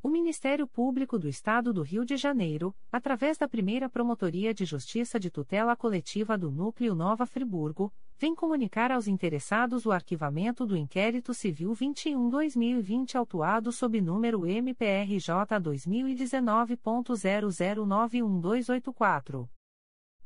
O Ministério Público do Estado do Rio de Janeiro, através da primeira Promotoria de Justiça de Tutela Coletiva do Núcleo Nova Friburgo, vem comunicar aos interessados o arquivamento do inquérito civil 21-2020 autuado sob número MPRJ 2019.00911284.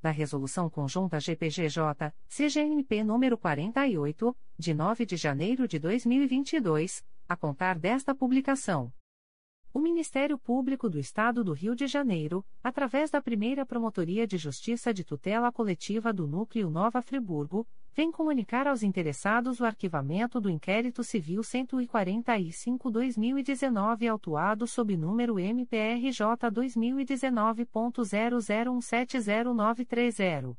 da Resolução Conjunta GPGJ, CGNP nº 48, de 9 de janeiro de 2022, a contar desta publicação. O Ministério Público do Estado do Rio de Janeiro, através da primeira Promotoria de Justiça de Tutela Coletiva do Núcleo Nova Friburgo, vem comunicar aos interessados o arquivamento do inquérito civil 145-2019 autuado sob número MPRJ 2019.00170930.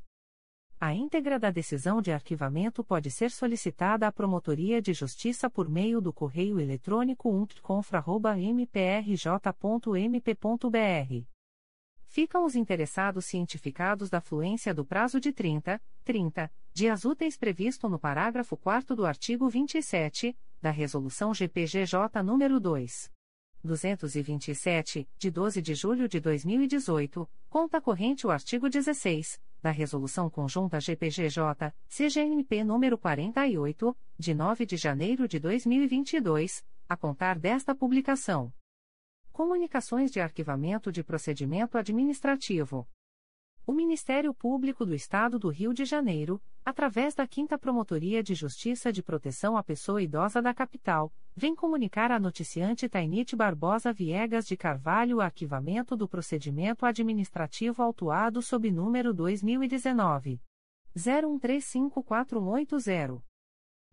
A íntegra da decisão de arquivamento pode ser solicitada à Promotoria de Justiça por meio do correio eletrônico umptconfra.mprj.mp.br. Ficam os interessados cientificados da fluência do prazo de 30, 30 dias úteis previsto no parágrafo 4 do artigo 27 da Resolução GPGJ nº 2. 227, de 12 de julho de 2018, conta corrente o artigo 16 da Resolução Conjunta GPGJ, CGNP nº 48, de 9 de janeiro de 2022, a contar desta publicação. Comunicações de arquivamento de procedimento administrativo. O Ministério Público do Estado do Rio de Janeiro, através da 5 Promotoria de Justiça de Proteção à Pessoa Idosa da Capital, vem comunicar à noticiante Tainite Barbosa Viegas de Carvalho o arquivamento do procedimento administrativo autuado sob número 2019 01354180.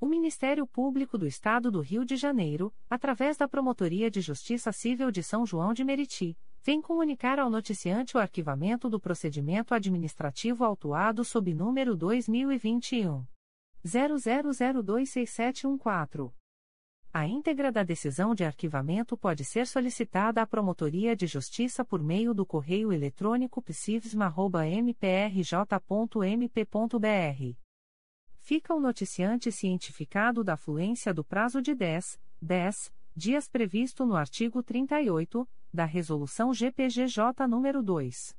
O Ministério Público do Estado do Rio de Janeiro, através da Promotoria de Justiça Civil de São João de Meriti, vem comunicar ao noticiante o arquivamento do procedimento administrativo autuado sob número 2021 00026714. A íntegra da decisão de arquivamento pode ser solicitada à Promotoria de Justiça por meio do correio eletrônico psivsma.mprj.mp.br fica o noticiante cientificado da fluência do prazo de 10, 10 dias previsto no artigo 38 da Resolução GPGJ nº 2.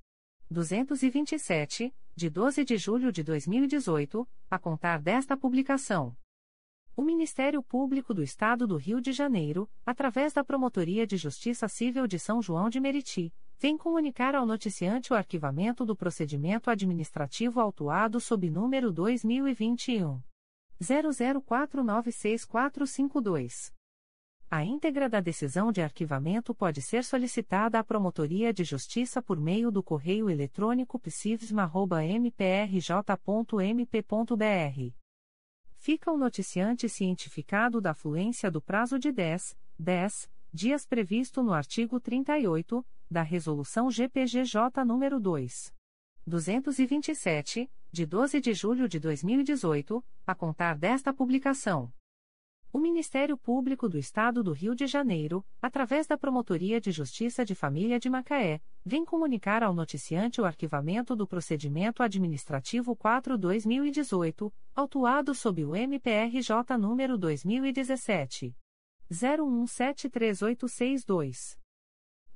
227, de 12 de julho de 2018, a contar desta publicação. O Ministério Público do Estado do Rio de Janeiro, através da Promotoria de Justiça Civil de São João de Meriti, vem comunicar ao noticiante o arquivamento do procedimento administrativo autuado sob número 2021 00496452. A íntegra da decisão de arquivamento pode ser solicitada à Promotoria de Justiça por meio do correio eletrônico psivsma.mprj.mp.br. Fica o noticiante cientificado da fluência do prazo de 10, 10 dias previsto no artigo 38 da Resolução GPGJ nº 2. 227, de 12 de julho de 2018, a contar desta publicação. O Ministério Público do Estado do Rio de Janeiro, através da Promotoria de Justiça de Família de Macaé, vem comunicar ao noticiante o arquivamento do procedimento administrativo 4-2018, autuado sob o MPRJ número 2017 01173862.